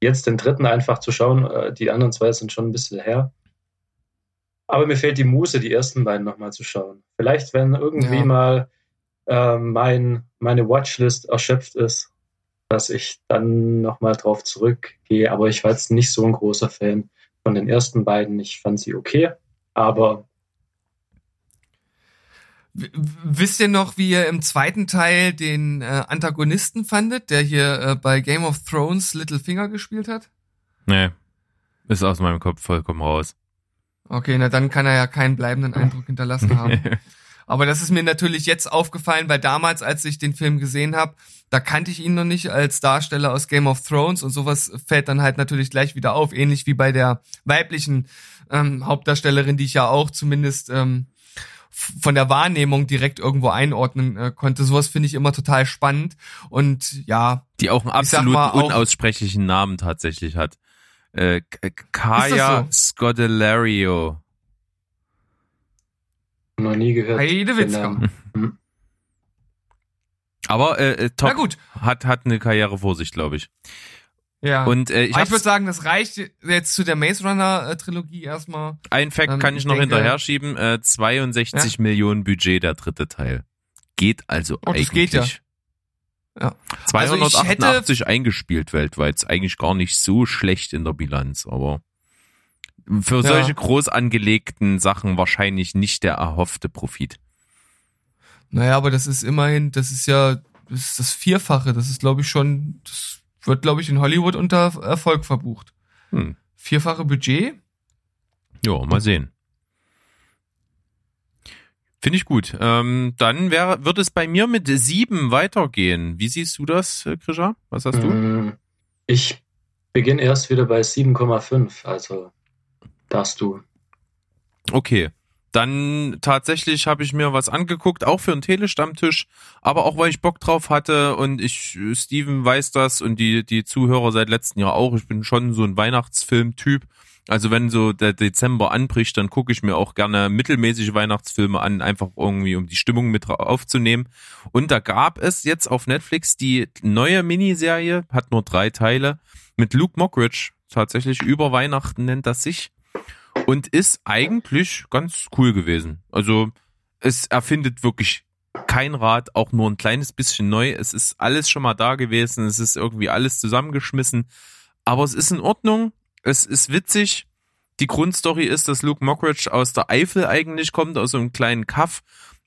jetzt den dritten einfach zu schauen, äh, die anderen zwei sind schon ein bisschen her. Aber mir fehlt die Muße, die ersten beiden nochmal zu schauen. Vielleicht, wenn irgendwie Ja. mal äh, mein, meine Watchlist erschöpft ist, dass ich dann nochmal drauf zurückgehe. Aber ich war jetzt nicht so ein großer Fan von den ersten beiden. Ich fand sie okay, aber W- Wisst ihr noch, wie ihr im zweiten Teil den äh, Antagonisten fandet, der hier äh, bei Game of Thrones Littlefinger gespielt hat? Nee. Ist aus meinem Kopf vollkommen raus. Okay, na dann kann er ja keinen bleibenden Eindruck hinterlassen haben. Aber das ist mir natürlich jetzt aufgefallen, weil damals, als ich den Film gesehen habe, da kannte ich ihn noch nicht als Darsteller aus Game of Thrones und sowas fällt dann halt natürlich gleich wieder auf, ähnlich wie bei der weiblichen ähm, Hauptdarstellerin, die ich ja auch zumindest ähm, von der Wahrnehmung direkt irgendwo einordnen äh, konnte. Sowas finde ich immer total spannend und ja, Die auch einen absolut mal auch- unaussprechlichen Namen tatsächlich hat. Äh, Kaya Scodelario. noch nie gehört. Heidewitzka. Namen. Aber äh, äh, Na top. gut, Hat, hat eine Karriere vor sich, glaube ich. ja. Und äh, ich, ich würde sagen, das reicht jetzt zu der Maze Runner äh, Trilogie erstmal. Ein Fact Ähm, kann ich ich noch denke- hinterher schieben. Äh, 62 Millionen Budget der dritte Teil. Geht also Oh, eigentlich. geht ja. Ja. Also ich 288 eingespielt weltweit. Ist eigentlich gar nicht so schlecht in der Bilanz, aber für Ja. solche groß angelegten Sachen wahrscheinlich nicht der erhoffte Profit. Naja, aber das ist immerhin, das ist ja, das ist das Vierfache. Das ist, glaube ich, schon, das wird, glaube ich, in Hollywood unter Erfolg verbucht. Hm. Vierfache Budget? Ja, mal sehen. Finde ich gut. Ähm, dann wäre, wird es bei mir mit sieben weitergehen. Wie siehst du das, Krisha? Was hast du? Mm, Ich beginne erst wieder bei 7,5, also darfst du. Okay. Dann tatsächlich habe ich mir was angeguckt, auch für einen Telestammtisch, aber auch weil ich Bock drauf hatte und ich, Steven weiß das und die, die Zuhörer seit letztem Jahr auch. Ich bin schon so ein Weihnachtsfilm-Typ. Also wenn so der Dezember anbricht, dann gucke ich mir auch gerne mittelmäßige Weihnachtsfilme an, einfach irgendwie um die Stimmung mit aufzunehmen. Und da gab es jetzt auf Netflix die neue Miniserie, hat nur drei Teile, mit Luke Mockridge, tatsächlich über Weihnachten nennt das sich und ist eigentlich ganz cool gewesen. Also es erfindet wirklich kein Rad, auch nur ein kleines bisschen neu. Es ist alles schon mal da gewesen, es ist irgendwie alles zusammengeschmissen, aber es ist in Ordnung, es ist witzig. Die Grundstory ist, dass Luke Mockridge aus der Eifel eigentlich kommt, aus so einem kleinen Kaff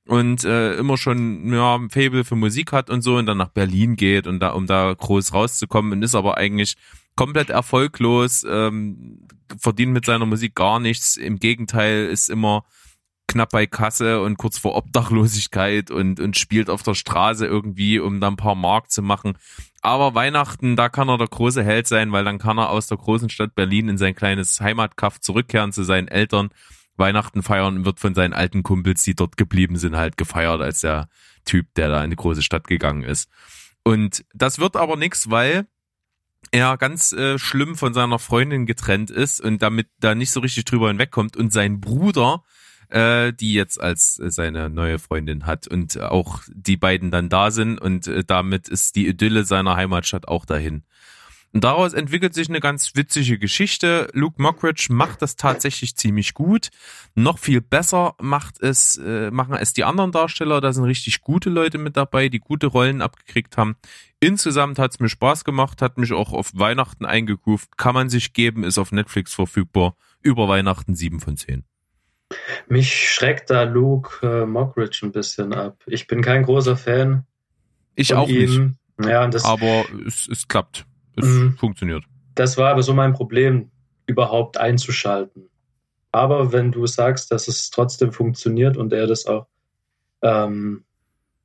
und äh, immer schon ja, ein Fable für Musik hat und so und dann nach Berlin geht und da um da groß rauszukommen und ist aber eigentlich komplett erfolglos, ähm, verdient mit seiner Musik gar nichts. Im Gegenteil, ist immer knapp bei Kasse und kurz vor Obdachlosigkeit und, und spielt auf der Straße irgendwie, um da ein paar Mark zu machen. Aber Weihnachten, da kann er der große Held sein, weil dann kann er aus der großen Stadt Berlin in sein kleines Heimatkaff zurückkehren zu seinen Eltern, Weihnachten feiern und wird von seinen alten Kumpels, die dort geblieben sind, halt gefeiert als der Typ, der da in die große Stadt gegangen ist. Und das wird aber nix, weil er ganz äh, schlimm von seiner Freundin getrennt ist und damit da nicht so richtig drüber hinwegkommt und sein Bruder, äh, die jetzt als äh, seine neue Freundin hat und auch die beiden dann da sind und äh, damit ist die Idylle seiner Heimatstadt auch dahin. Und daraus entwickelt sich eine ganz witzige Geschichte. Luke Mockridge macht das tatsächlich ziemlich gut. Noch viel besser macht es, äh, machen es die anderen Darsteller. Da sind richtig gute Leute mit dabei, die gute Rollen abgekriegt haben. Insgesamt hat es mir Spaß gemacht, hat mich auch auf Weihnachten eingekuft. Kann man sich geben, ist auf Netflix verfügbar. Über Weihnachten sieben von zehn. Mich schreckt da Luke äh, Mockridge ein bisschen ab. Ich bin kein großer Fan. Ich auch ihm. nicht. Ja, das, aber es, es klappt. Es Mhm. funktioniert. das war aber so mein Problem, überhaupt einzuschalten. Aber wenn du sagst, dass es trotzdem funktioniert und er das auch ähm,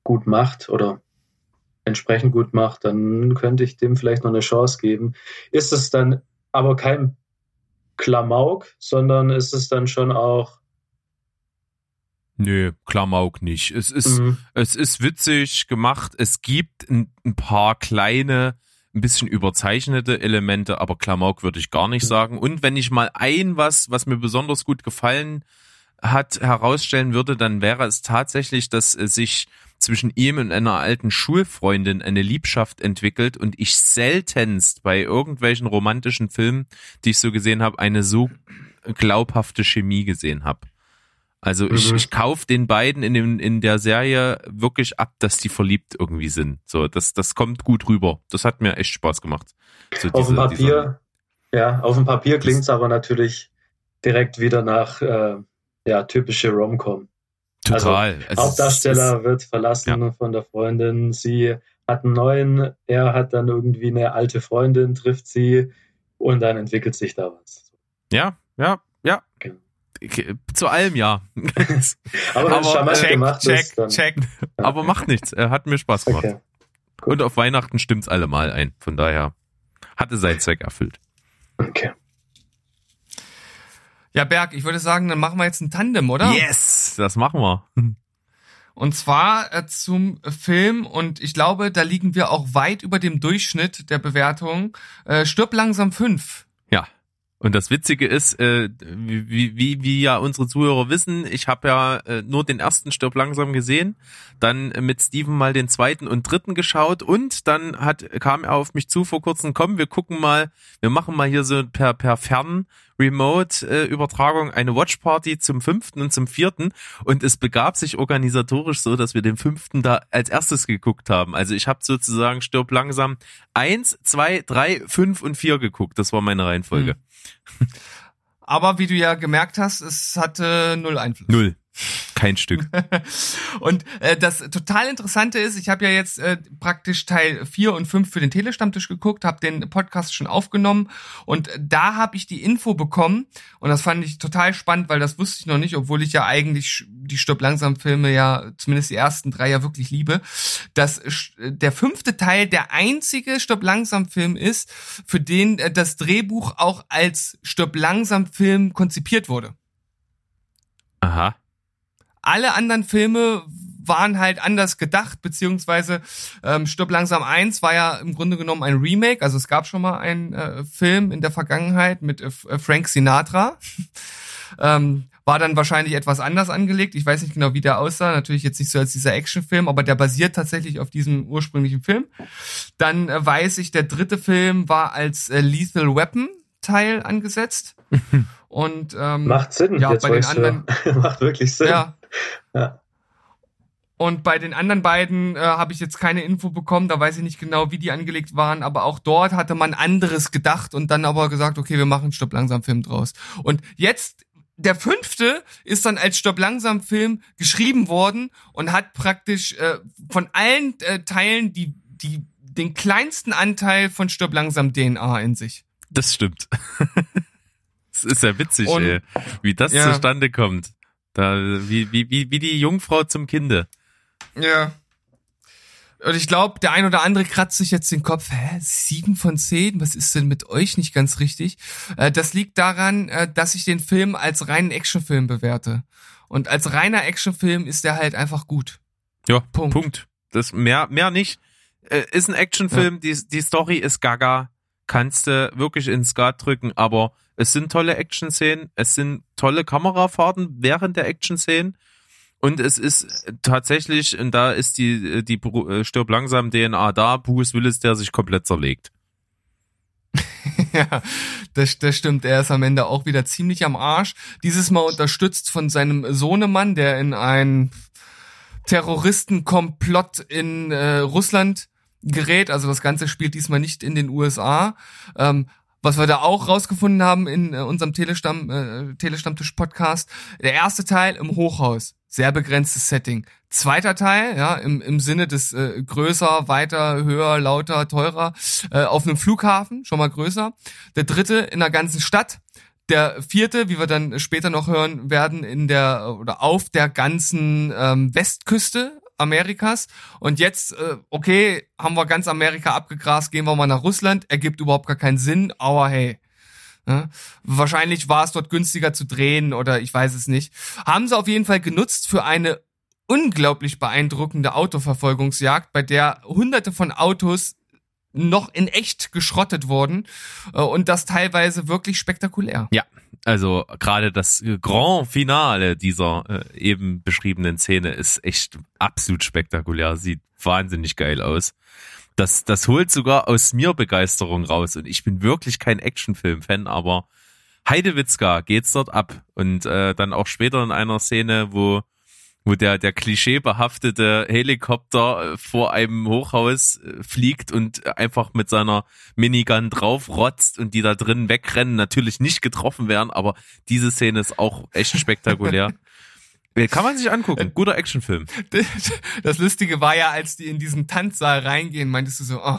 gut macht oder entsprechend gut macht, dann könnte ich dem vielleicht noch eine Chance geben. Ist es dann aber kein Klamauk, sondern ist es dann schon auch Nö, Klamauk nicht. Es ist, Mhm. es ist witzig gemacht. Es gibt ein, ein paar kleine, ein bisschen überzeichnete Elemente, aber Klamauk würde ich gar nicht sagen. Und wenn ich mal ein was, was mir besonders gut gefallen hat, herausstellen würde, dann wäre es tatsächlich, dass es sich zwischen ihm und einer alten Schulfreundin eine Liebschaft entwickelt und ich seltenst bei irgendwelchen romantischen Filmen, die ich so gesehen habe, eine so glaubhafte Chemie gesehen habe. Also ich, Mhm. ich kauf den beiden in, dem, in der Serie wirklich ab, dass die verliebt irgendwie sind. So, das, das kommt gut rüber. Das hat mir echt Spaß gemacht. So auf dem diese- Papier, ja, auf dem Papier klingt es aber natürlich direkt wieder nach äh, ja, typische Rom-Com. Also total. Ist- Hauptdarsteller wird verlassen von der Freundin, sie hat einen neuen, er hat dann irgendwie eine alte Freundin, trifft sie und dann entwickelt sich da was. Ja, ja, ja. Genau. Zu allem ja. Aber Aber charmant check, gemacht check, dann check. Aber macht nichts. Er hat mir Spaß gemacht. okay. Und auf Weihnachten stimmt's allemal ein. Von daher hatte seinen Zweck erfüllt. okay. Ja, Berg, ich würde sagen, dann machen wir jetzt ein Tandem, oder? Yes, das machen wir. Und zwar äh, zum Film, und ich glaube, da liegen wir auch weit über dem Durchschnitt der Bewertung. Äh, Stirb langsam 5. Und das Witzige ist, äh, wie, wie, wie ja unsere Zuhörer wissen, ich habe ja äh, nur den ersten Stirb langsam gesehen, dann äh, mit Steven mal den zweiten und dritten geschaut und dann hat kam er auf mich zu vor kurzem, komm, wir gucken mal, wir machen mal hier so per per Fern Remote äh, eine Watchparty zum fünften und zum vierten und es begab sich organisatorisch so, dass wir den fünften da als erstes geguckt haben. Also ich habe sozusagen Stirb langsam eins, zwei, drei, fünf und vier geguckt. Das war meine Reihenfolge. Aber wie du ja gemerkt hast, es hatte null Einfluss. Null. Kein Stück. Und äh, das total Interessante ist, ich habe ja jetzt äh, praktisch Teil 4 und 5 für den Telestammtisch geguckt, habe den Podcast schon aufgenommen und da habe ich die Info bekommen und das fand ich total spannend, weil das wusste ich noch nicht, obwohl ich ja eigentlich die Stirb langsam Filme ja zumindest die ersten drei ja wirklich liebe, dass der fünfte Teil der einzige Stirb langsam Film ist, für den äh, das Drehbuch auch als Stirb langsam Film konzipiert wurde Aha. Alle anderen Filme waren halt anders gedacht, beziehungsweise ähm, Stirb langsam 1 war ja im Grunde genommen ein Remake, also es gab schon mal einen äh, Film in der Vergangenheit mit äh, Frank Sinatra. ähm, war dann wahrscheinlich etwas anders angelegt. Ich weiß nicht genau, wie der aussah. Natürlich jetzt nicht so als dieser Actionfilm, aber der basiert tatsächlich auf diesem ursprünglichen Film. Dann äh, weiß ich, der dritte Film war als äh, Lethal Weapon Teil angesetzt. Und ähm, Macht Sinn, ja, jetzt bei den höre. Macht wirklich Sinn. ja, Ja. Und bei den anderen beiden äh, habe ich jetzt keine Info bekommen, da weiß ich nicht genau, wie die angelegt waren, aber auch dort hatte man anderes gedacht und dann aber gesagt, okay, wir machen einen Stopp langsam Film draus. Und jetzt der fünfte ist dann als Stopp langsam Film geschrieben worden und hat praktisch äh, von allen äh, Teilen die die den kleinsten Anteil von Stopp langsam DNA in sich. Das stimmt. Ist ja witzig, Und- ey, wie das ja. zustande kommt. Da, wie, wie, wie, wie die Jungfrau zum Kinde. Ja. Und ich glaube, der ein oder andere kratzt sich jetzt den Kopf, hä, sieben von zehn, was ist denn mit euch nicht ganz richtig? Äh, das liegt daran, äh, dass ich den Film als reinen Actionfilm bewerte. Und als reiner Actionfilm ist der halt einfach gut. Ja, Punkt. Punkt. Das mehr, mehr nicht. Äh, ist ein Actionfilm, die, die Story ist gaga. Kannst du wirklich ins Skat drücken, aber es sind tolle Action-Szenen, es sind tolle Kamerafahrten während der Action-Szenen. Und es ist tatsächlich, und da ist die, die äh, Stirb langsam DNA da, Bruce Willis, der sich komplett zerlegt. ja, das, das stimmt. Er ist am Ende auch wieder ziemlich am Arsch. Dieses Mal unterstützt von seinem Sohnemann, der in ein Terroristenkomplott in äh, Russland gerät. Also das Ganze spielt diesmal nicht in den USA. Ähm, was wir da auch rausgefunden haben in äh, unserem Telestamm, äh, Telestammtisch-Podcast. Der erste Teil im Hochhaus. Sehr begrenztes Setting. Zweiter Teil, ja, im, im Sinne des äh, größer, weiter, höher, lauter, teurer, äh, auf einem Flughafen, schon mal größer. Der dritte in der ganzen Stadt. Der vierte, wie wir dann später noch hören werden, in der oder auf der ganzen ähm, Westküste Amerikas. Und jetzt, äh, okay, haben wir ganz Amerika abgegrast, gehen wir mal nach Russland. Ergibt überhaupt gar keinen Sinn, aber hey. Ja, wahrscheinlich war es dort günstiger zu drehen oder ich weiß es nicht. Haben sie auf jeden Fall genutzt für eine unglaublich beeindruckende Autoverfolgungsjagd, bei der hunderte von Autos noch in echt geschrottet wurden äh, und das teilweise wirklich spektakulär. Ja, also gerade das Grand Finale dieser äh, eben beschriebenen Szene ist echt absolut spektakulär, sieht wahnsinnig geil aus. Das, das holt sogar aus mir Begeisterung raus und ich bin wirklich kein Actionfilm-Fan, aber Heidewitzka geht's dort ab und äh, dann auch später in einer Szene, wo wo der, der klischeebehaftete Helikopter äh, vor einem Hochhaus äh, fliegt und einfach mit seiner Minigun draufrotzt und die da drin wegrennen, natürlich nicht getroffen werden, aber diese Szene ist auch echt spektakulär. Äh, kann man sich angucken. Guter Actionfilm. Das Lustige war ja, als die in diesen Tanzsaal reingehen, meintest du so, oh,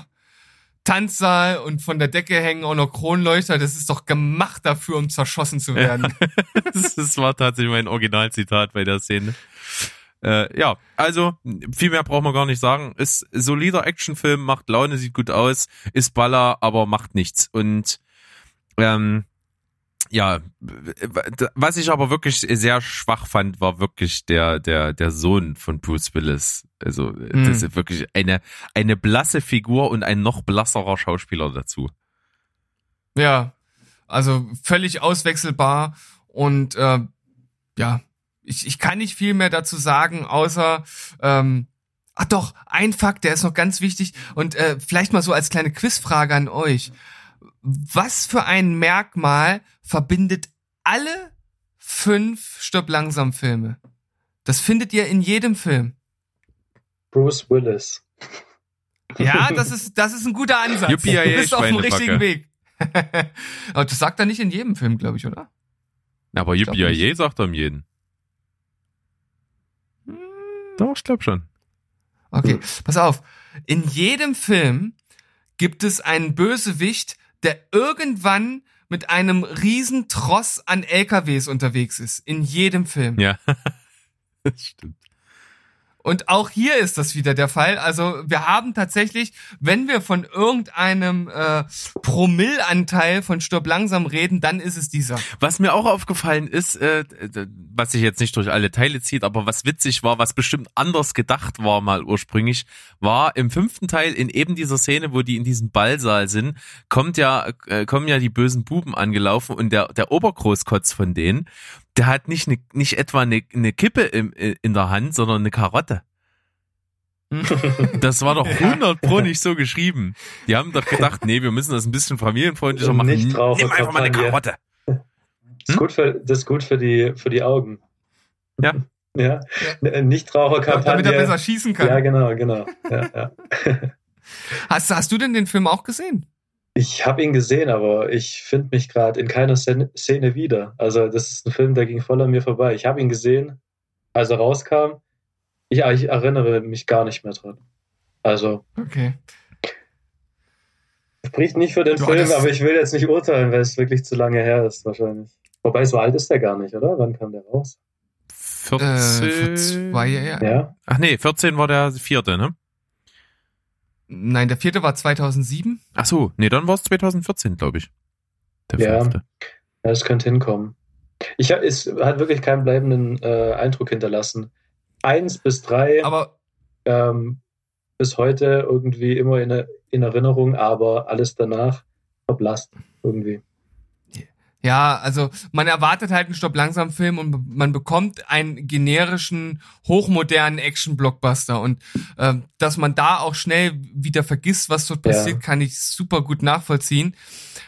Tanzsaal und von der Decke hängen auch noch Kronleuchter. Das ist doch gemacht dafür, um zerschossen zu werden. das war tatsächlich mein Originalzitat bei der Szene. Äh, ja, also viel mehr braucht man gar nicht sagen. Ist solider Actionfilm, macht Laune, sieht gut aus, ist Baller, aber macht nichts. Und ähm, ja, was ich aber wirklich sehr schwach fand, war wirklich der der der Sohn von Bruce Willis. Also mhm. das ist wirklich eine eine blasse Figur und ein noch blasserer Schauspieler dazu. Ja, also völlig auswechselbar und äh, ja, ich, ich kann nicht viel mehr dazu sagen, außer ähm, Ach doch, ein Fakt, der ist noch ganz wichtig und äh, vielleicht mal so als kleine Quizfrage an euch. Was für ein Merkmal verbindet alle fünf Stopp langsam Filme? Das findet ihr in jedem Film. Bruce Willis. Ja, das ist, das ist ein guter Ansatz. Juppie, du bist auf dem richtigen Weg. Aber das sagt er nicht in jedem Film, glaube ich, oder? Aber Yippie sagt er in jedem. Doch, ich glaube schon. Okay, pass auf. In jedem Film gibt es einen Bösewicht, der irgendwann mit einem riesen Tross an LKWs unterwegs ist. In jedem Film. Ja, das stimmt. Und auch hier ist das wieder der Fall. Also wir haben tatsächlich, wenn wir von irgendeinem äh, Promillanteil von Stirb langsam reden, dann ist es dieser. Was mir auch aufgefallen ist, äh, was sich jetzt nicht durch alle Teile zieht, aber was witzig war, was bestimmt anders gedacht war mal ursprünglich, war im fünften Teil in eben dieser Szene, wo die in diesem Ballsaal sind, kommt ja äh, kommen ja die bösen Buben angelaufen und der der Obergroßkotz von denen der hat nicht, ne, nicht etwa eine, eine Kippe im, in der Hand, sondern eine Karotte. Das war doch 100 pro nicht so geschrieben. Die haben doch gedacht, nee, wir müssen das ein bisschen familienfreundlicher machen. Nicht drauf Nimm einfach mal eine Karotte. Das ist, gut für, das ist gut für die, für die Augen. Ja. Ja. ja. Nichtraucherkampagne. Damit er besser schießen kann. Ja, genau, genau. Ja, ja. Hast, hast du denn den Film auch gesehen? Ich habe ihn gesehen, aber ich finde mich gerade in keiner Szene wieder. Also das ist ein Film, der ging voll an mir vorbei. Ich habe ihn gesehen, als er rauskam. Ich, ich, erinnere mich gar nicht mehr dran. Also. Okay. Spricht nicht für den du Film, aber ich will jetzt nicht urteilen, weil es wirklich zu lange her ist wahrscheinlich. Wobei so alt ist der gar nicht, oder? Wann kam der raus? 14. Äh, vor zwei Jahren. Ja. Ach nee, 14 war der vierte, ne? Nein, der vierte war 2007. Ach so, nee, dann war es 2014, glaube ich. Der ja, fünfte. ja, das könnte hinkommen. Ich hab, es hat wirklich keinen bleibenden äh, Eindruck hinterlassen. Eins bis drei. Aber ähm, bis heute irgendwie immer in, in Erinnerung, aber alles danach verblasst irgendwie. Ja, also man erwartet halt einen Stopp langsam Film und man bekommt einen generischen hochmodernen Action Blockbuster und äh, dass man da auch schnell wieder vergisst, was dort passiert, ja. kann ich super gut nachvollziehen.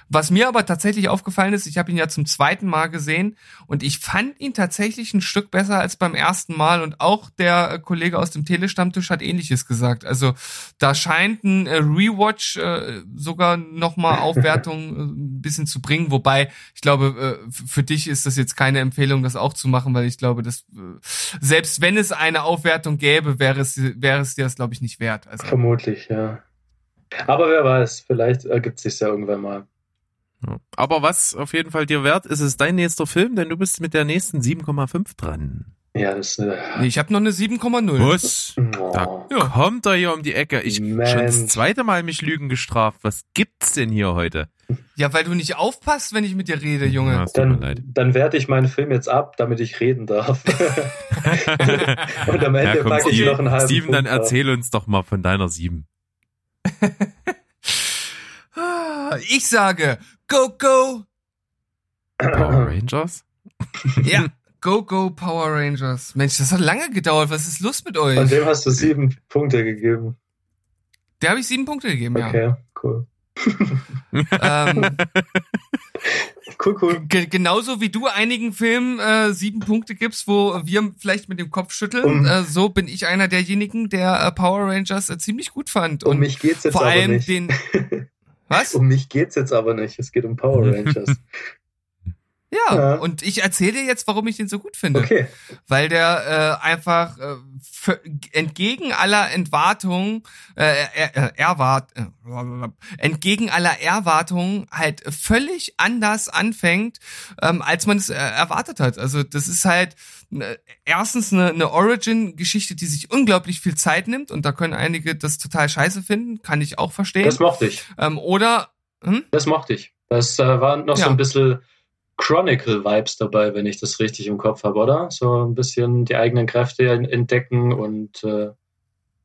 Was mir aber tatsächlich aufgefallen ist, ich habe ihn ja zum zweiten Mal gesehen und ich fand ihn tatsächlich ein Stück besser als beim ersten Mal und auch der äh, Kollege aus dem Telestammtisch hat ähnliches gesagt. Also da scheint ein äh, Rewatch äh, sogar nochmal Aufwertung äh, ein bisschen zu bringen, wobei ich glaube, für dich ist das jetzt keine Empfehlung, das auch zu machen, weil ich glaube, dass selbst wenn es eine Aufwertung gäbe, wäre es, wäre es dir das, glaube ich, nicht wert. Also, Vermutlich, ja. Aber wer weiß, vielleicht ergibt sich ja irgendwann mal. Aber was auf jeden Fall dir wert ist, ist dein nächster Film, denn du bist mit der nächsten 7,5 dran. Ja, das äh nee, ich habe noch eine 7,0. Was? Oh. Da ja. kommt er hier um die Ecke. Ich Mensch. schon das zweite Mal mich Lügen gestraft. Was gibt's denn hier heute? Ja, weil du nicht aufpasst, wenn ich mit dir rede, Junge. Ja, dann, dann werte ich meinen Film jetzt ab, damit ich reden darf. Und am Ende ja, komm, packe ich noch einen halben Steven, Punkt dann erzähl uns doch mal von deiner 7. ich sage, go, go. Power Rangers? ja, go, go Power Rangers. Mensch, das hat lange gedauert. Was ist los mit euch? Und dem hast du sieben Punkte gegeben. Der habe ich sieben Punkte gegeben, okay, ja. Okay, cool. ähm, cool, cool. Genauso wie du einigen Filmen äh, sieben Punkte gibst, wo wir vielleicht mit dem Kopf schütteln, um, äh, so bin ich einer derjenigen, der äh, Power Rangers äh, ziemlich gut fand. Und um mich geht's jetzt vor allem nicht. den Was? Um mich geht's jetzt aber nicht. Es geht um Power Rangers. Ja, ja, und ich erzähle dir jetzt, warum ich den so gut finde. Okay. Weil der äh, einfach äh, für, entgegen aller Entwartungen, äh, er, erwart, äh, entgegen aller Erwartungen halt völlig anders anfängt, ähm, als man es äh, erwartet hat. Also das ist halt erstens eine, eine Origin-Geschichte, die sich unglaublich viel Zeit nimmt und da können einige das total scheiße finden, kann ich auch verstehen. Das mochte ich. Ähm, oder hm? Das mochte ich. Das äh, war noch ja. so ein bisschen Chronicle-Vibes dabei, wenn ich das richtig im Kopf habe, oder? So ein bisschen die eigenen Kräfte entdecken und äh,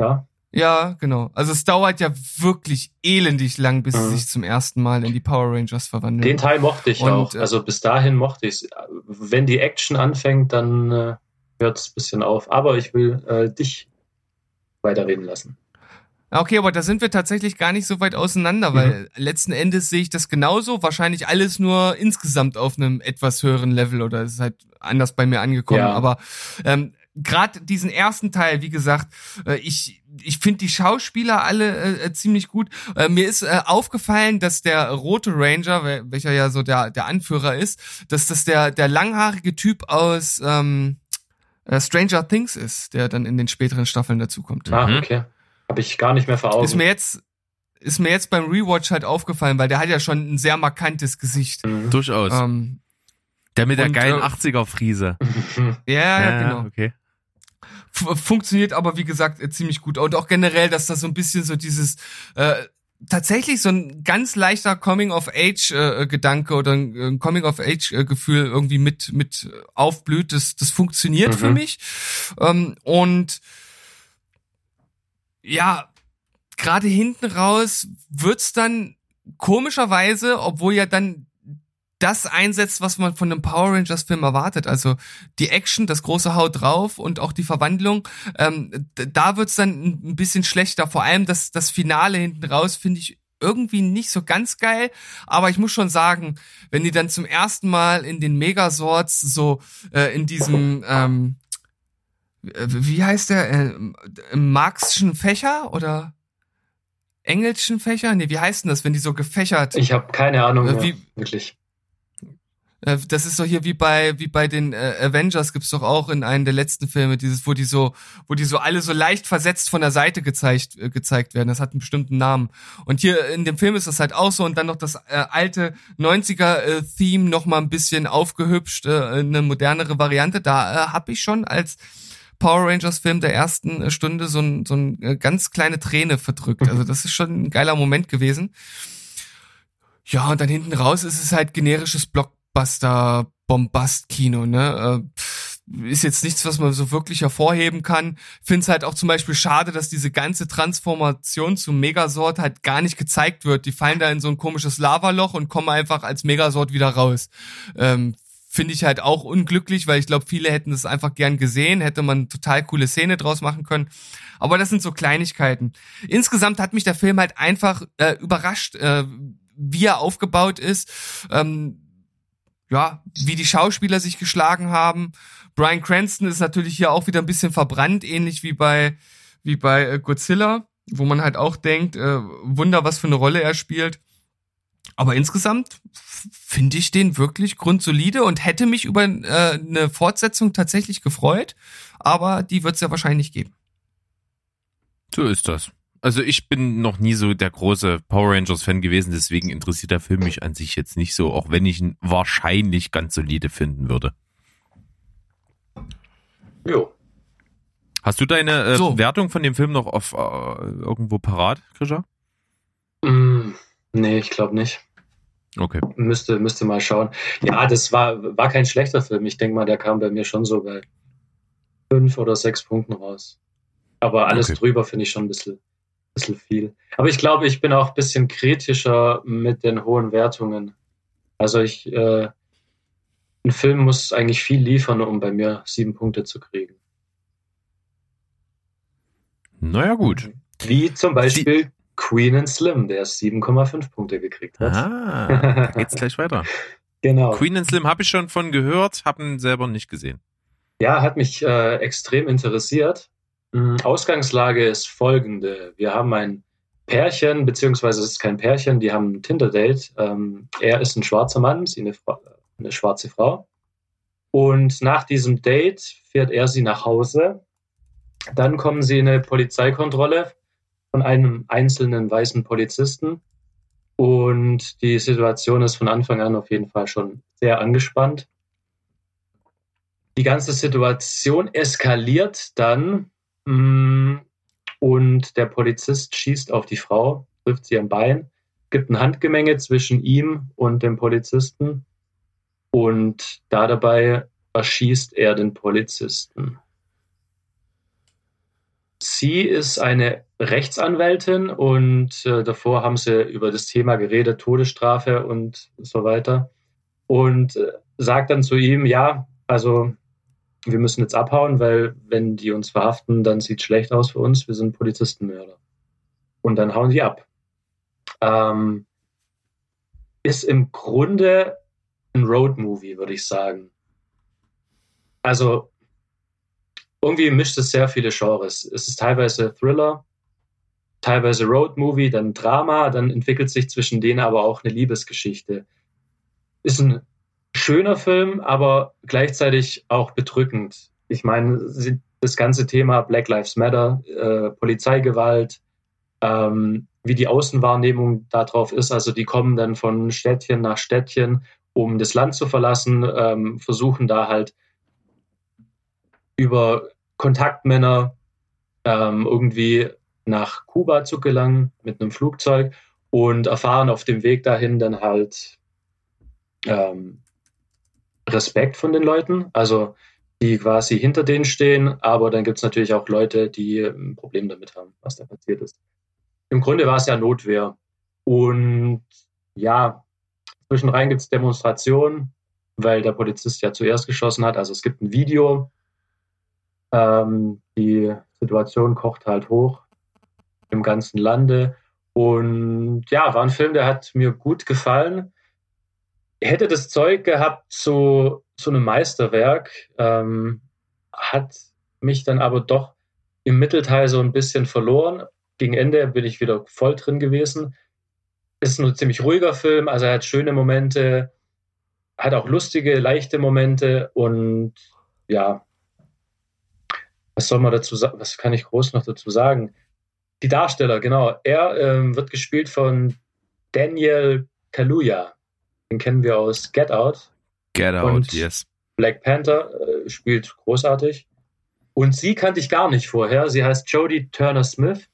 ja. Ja, genau. Also es dauert ja wirklich elendig lang, bis mhm. sie sich zum ersten Mal in die Power Rangers verwandeln. Den Teil mochte ich und, auch. Äh, also bis dahin mochte ich es. Wenn die Action anfängt, dann äh, hört es ein bisschen auf. Aber ich will äh, dich weiterreden lassen. Okay, aber da sind wir tatsächlich gar nicht so weit auseinander, weil mhm. letzten Endes sehe ich das genauso. Wahrscheinlich alles nur insgesamt auf einem etwas höheren Level oder es ist halt anders bei mir angekommen. Ja. Aber ähm, gerade diesen ersten Teil, wie gesagt, äh, ich ich finde die Schauspieler alle äh, äh, ziemlich gut. Äh, mir ist äh, aufgefallen, dass der rote Ranger, welcher ja so der der Anführer ist, dass das der der langhaarige Typ aus ähm, äh, Stranger Things ist, der dann in den späteren Staffeln dazukommt. Ah, okay. Habe ich gar nicht mehr vor Augen. Ist mir jetzt ist mir jetzt beim Rewatch halt aufgefallen, weil der hat ja schon ein sehr markantes Gesicht. Mhm. Durchaus. Ähm, der mit der und, geilen äh, 80er-Friese. ja, ja, genau. Okay. Funktioniert aber, wie gesagt, äh, ziemlich gut. Und auch generell, dass da so ein bisschen so dieses äh, tatsächlich so ein ganz leichter Coming-of-Age-Gedanke äh, oder ein Coming-of-Age-Gefühl irgendwie mit, mit aufblüht. Das, das funktioniert mhm. für mich. Ähm, und ja, gerade hinten raus wird's dann komischerweise, obwohl ja dann das einsetzt, was man von einem Power Rangers Film erwartet. Also die Action, das große Haut drauf und auch die Verwandlung. Ähm, da wird's dann ein bisschen schlechter. Vor allem das, das Finale hinten raus finde ich irgendwie nicht so ganz geil. Aber ich muss schon sagen, wenn die dann zum ersten Mal in den Megasorts so äh, in diesem ähm, äh, wie heißt der? Äh, Marxischen Fächer oder Engelschen Fächer? Nee, wie heißt denn das, wenn die so gefächert? Ich habe keine Ahnung, äh, wie, wirklich. Äh, das ist doch hier wie bei wie bei den äh, Avengers gibt's doch auch in einem der letzten Filme dieses, wo die so, wo die so alle so leicht versetzt von der Seite gezeigt äh, gezeigt werden. Das hat einen bestimmten Namen. Und hier in dem Film ist das halt auch so und dann noch das äh, alte 90er äh, Theme noch mal ein bisschen aufgehübscht, äh, eine modernere Variante. Da äh, habe ich schon als Power Rangers Film der ersten Stunde so ein, so ein äh, ganz kleine Träne verdrückt. Also das ist schon ein geiler Moment gewesen. Ja, und dann hinten raus ist es halt generisches Blockbuster Bombast-Kino, ne? Äh, ist jetzt nichts, was man so wirklich hervorheben kann. Find's halt auch zum Beispiel schade, dass diese ganze Transformation zum Megasort halt gar nicht gezeigt wird. Die fallen da in so ein komisches Lavaloch und kommen einfach als Megasort wieder raus. Ähm, finde ich halt auch unglücklich, weil ich glaube, viele hätten das einfach gern gesehen, hätte man total coole Szene draus machen können. Aber das sind so Kleinigkeiten. Insgesamt hat mich der Film halt einfach äh, überrascht, äh, wie er aufgebaut ist, ähm, ja, wie die Schauspieler sich geschlagen haben. Brian Cranston ist natürlich hier auch wieder ein bisschen verbrannt, ähnlich wie bei wie bei äh, Godzilla, wo man halt auch denkt, äh, Wunder, was für eine Rolle er spielt. Aber insgesamt finde ich den wirklich grundsolide und hätte mich über äh, eine Fortsetzung tatsächlich gefreut, aber die wird es ja wahrscheinlich geben. So ist das. Also ich bin noch nie so der große Power Rangers Fan gewesen, deswegen interessiert der Film mich an sich jetzt nicht so, auch wenn ich ihn wahrscheinlich ganz solide finden würde. Jo. Hast du deine äh, so. Wertung von dem Film noch auf äh, irgendwo parat, Krischer? Mm, nee, ich glaube nicht. Okay. Müsste, müsste mal schauen. Ja, das war, war kein schlechter Film. Ich denke mal, der kam bei mir schon so bei fünf oder sechs Punkten raus. Aber alles okay. drüber finde ich schon ein bisschen, bisschen viel. Aber ich glaube, ich bin auch ein bisschen kritischer mit den hohen Wertungen. Also ich, äh, ein Film muss eigentlich viel liefern, um bei mir sieben Punkte zu kriegen. Naja, gut. Wie zum Beispiel Sie Queen and Slim, der 7,5 Punkte gekriegt hat. Ah, geht's gleich weiter. Genau. Queen and Slim habe ich schon von gehört, habe ihn selber nicht gesehen. Ja, hat mich äh, extrem interessiert. Mhm, Ausgangslage ist folgende. Wir haben ein Pärchen, beziehungsweise es ist kein Pärchen, die haben ein Tinder-Date. Ähm, er ist ein schwarzer Mann, sie eine, eine schwarze Frau. Und nach diesem Date fährt er sie nach Hause. Dann kommen sie in eine Polizeikontrolle von einem einzelnen weißen Polizisten. Und die Situation ist von Anfang an auf jeden Fall schon sehr angespannt. Die ganze Situation eskaliert dann und der Polizist schießt auf die Frau, trifft sie am Bein, gibt ein Handgemenge zwischen ihm und dem Polizisten und da dabei erschießt er den Polizisten. Sie ist eine Rechtsanwältin und äh, davor haben sie über das Thema geredet, Todesstrafe und so weiter. Und äh, sagt dann zu ihm, ja, also wir müssen jetzt abhauen, weil wenn die uns verhaften, dann sieht schlecht aus für uns, wir sind Polizistenmörder. Und dann hauen die ab. Ähm, ist im Grunde ein Road-Movie, würde ich sagen. Also irgendwie mischt es sehr viele Genres. Es ist teilweise Thriller, teilweise Road-Movie, dann Drama, dann entwickelt sich zwischen denen aber auch eine Liebesgeschichte. Ist ein schöner Film, aber gleichzeitig auch bedrückend. Ich meine, das ganze Thema Black Lives Matter, äh, Polizeigewalt, ähm, wie die Außenwahrnehmung darauf ist. Also die kommen dann von Städtchen nach Städtchen, um das Land zu verlassen, ähm, versuchen da halt über Kontaktmänner ähm, irgendwie nach Kuba zu gelangen mit einem Flugzeug und erfahren auf dem Weg dahin dann halt ähm, Respekt von den Leuten, also die quasi hinter denen stehen, aber dann gibt es natürlich auch Leute, die ein Problem damit haben, was da passiert ist. Im Grunde war es ja Notwehr. Und ja, zwischenrein gibt es Demonstrationen, weil der Polizist ja zuerst geschossen hat. Also es gibt ein Video, ähm, die Situation kocht halt hoch im ganzen Lande. Und ja, war ein Film, der hat mir gut gefallen. Hätte das Zeug gehabt zu, zu einem Meisterwerk, ähm, hat mich dann aber doch im Mittelteil so ein bisschen verloren. Gegen Ende bin ich wieder voll drin gewesen. Ist ein ziemlich ruhiger Film, also er hat schöne Momente, hat auch lustige, leichte Momente und ja, was soll man dazu sagen? Was kann ich groß noch dazu sagen? Die Darsteller, genau. Er ähm, wird gespielt von Daniel Kaluuya. Den kennen wir aus Get Out. Get Out, Und yes. Black Panther äh, spielt großartig. Und sie kannte ich gar nicht vorher. Sie heißt Jodie Turner Smith.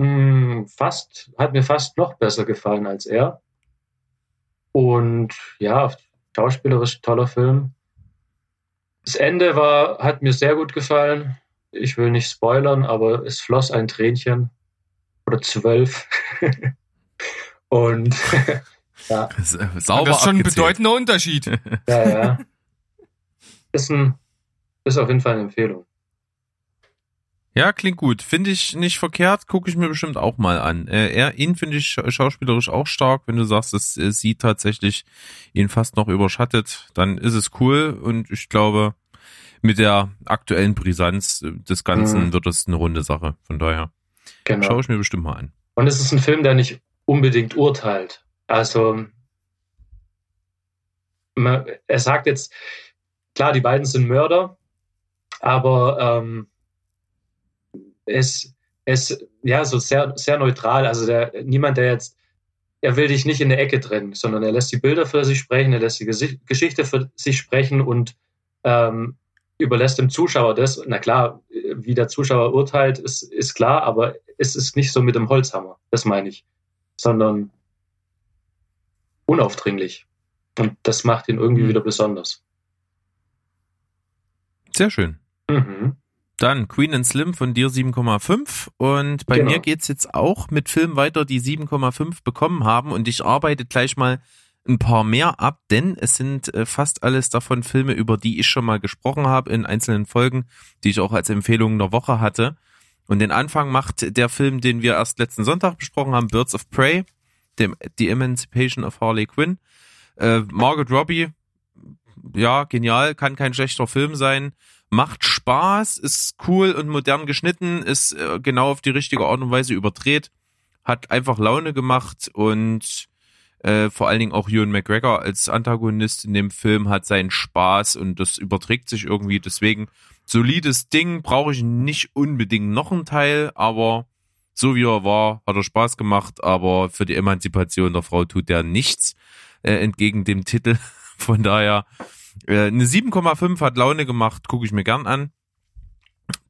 Hm, fast, hat mir fast noch besser gefallen als er. Und ja, schauspielerisch toller Film. Das Ende war, hat mir sehr gut gefallen. Ich will nicht spoilern, aber es floss ein Tränchen. Oder zwölf. Und ja. Äh, sauber das ist schon ein bedeutender Unterschied. Ja, ja. Ist, ein, ist auf jeden Fall eine Empfehlung. Ja, klingt gut. Finde ich nicht verkehrt, gucke ich mir bestimmt auch mal an. Äh, er, ihn finde ich schauspielerisch auch stark. Wenn du sagst, es, es sieht tatsächlich ihn fast noch überschattet, dann ist es cool und ich glaube, mit der aktuellen Brisanz des Ganzen mhm. wird das eine runde Sache. Von daher genau. schaue ich mir bestimmt mal an. Und es ist ein Film, der nicht unbedingt urteilt. Also er sagt jetzt, klar, die beiden sind Mörder, aber ähm, ist, ist ja so sehr, sehr neutral. Also der, niemand, der jetzt, er will dich nicht in der Ecke trennen, sondern er lässt die Bilder für sich sprechen, er lässt die Geschichte für sich sprechen und ähm, überlässt dem Zuschauer das. Na klar, wie der Zuschauer urteilt, ist, ist klar, aber es ist nicht so mit dem Holzhammer, das meine ich, sondern unaufdringlich. Und das macht ihn irgendwie mhm. wieder besonders. Sehr schön. Mhm. Dann Queen and Slim von dir 7,5 und bei genau. mir geht's jetzt auch mit Filmen weiter, die 7,5 bekommen haben und ich arbeite gleich mal ein paar mehr ab, denn es sind äh, fast alles davon Filme, über die ich schon mal gesprochen habe in einzelnen Folgen, die ich auch als Empfehlung der Woche hatte. Und den Anfang macht der Film, den wir erst letzten Sonntag besprochen haben, Birds of Prey, dem, The Emancipation of Harley Quinn. Äh, Margaret Robbie, ja, genial, kann kein schlechter Film sein macht Spaß, ist cool und modern geschnitten, ist äh, genau auf die richtige Art und Weise überdreht, hat einfach Laune gemacht und äh, vor allen Dingen auch Ewan McGregor als Antagonist in dem Film hat seinen Spaß und das überträgt sich irgendwie. Deswegen solides Ding, brauche ich nicht unbedingt noch einen Teil, aber so wie er war, hat er Spaß gemacht, aber für die Emanzipation der Frau tut er nichts, äh, entgegen dem Titel. Von daher äh, eine 7,5 hat Laune gemacht, gucke ich mir gern an.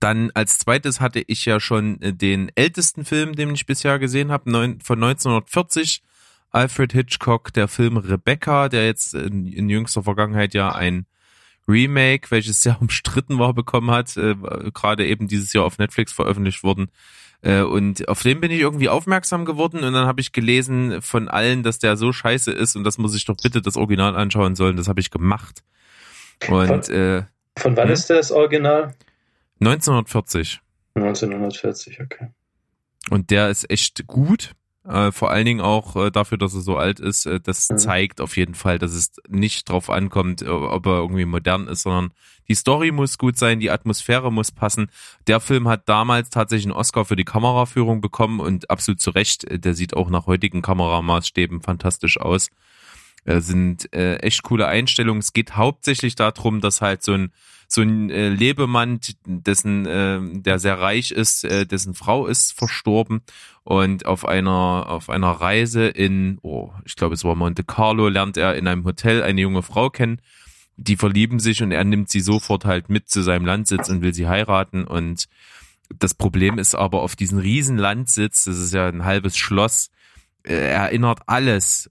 Dann als zweites hatte ich ja schon äh, den ältesten Film, den ich bisher gesehen habe, von 1940. Alfred Hitchcock, der Film Rebecca, der jetzt in, in jüngster Vergangenheit ja ein Remake, welches sehr umstritten war, bekommen hat, äh, gerade eben dieses Jahr auf Netflix veröffentlicht worden. Äh, und auf den bin ich irgendwie aufmerksam geworden und dann habe ich gelesen von allen, dass der so scheiße ist und dass man sich doch bitte das Original anschauen sollen. Das habe ich gemacht. Und, von, äh, von wann hm? ist das Original? 1940. 1940, okay. Und der ist echt gut. Äh, vor allen Dingen auch äh, dafür, dass er so alt ist, äh, das mhm. zeigt auf jeden Fall, dass es nicht drauf ankommt, äh, ob er irgendwie modern ist, sondern die Story muss gut sein, die Atmosphäre muss passen. Der Film hat damals tatsächlich einen Oscar für die Kameraführung bekommen und absolut zu Recht, äh, der sieht auch nach heutigen Kameramaßstäben fantastisch aus. Äh, sind echt coole Einstellungen. Es geht hauptsächlich darum, dass halt so ein so ein äh, Lebemann, dessen äh, der sehr reich ist, äh, dessen Frau ist verstorben und auf einer auf einer Reise in, oh, ich glaube es war Monte Carlo, lernt er in einem Hotel eine junge Frau kennen. Die verlieben sich und er nimmt sie sofort halt mit zu seinem Landsitz und will sie heiraten und das Problem ist aber auf diesen riesen Landsitz, das ist ja ein halbes Schloss, erinnert alles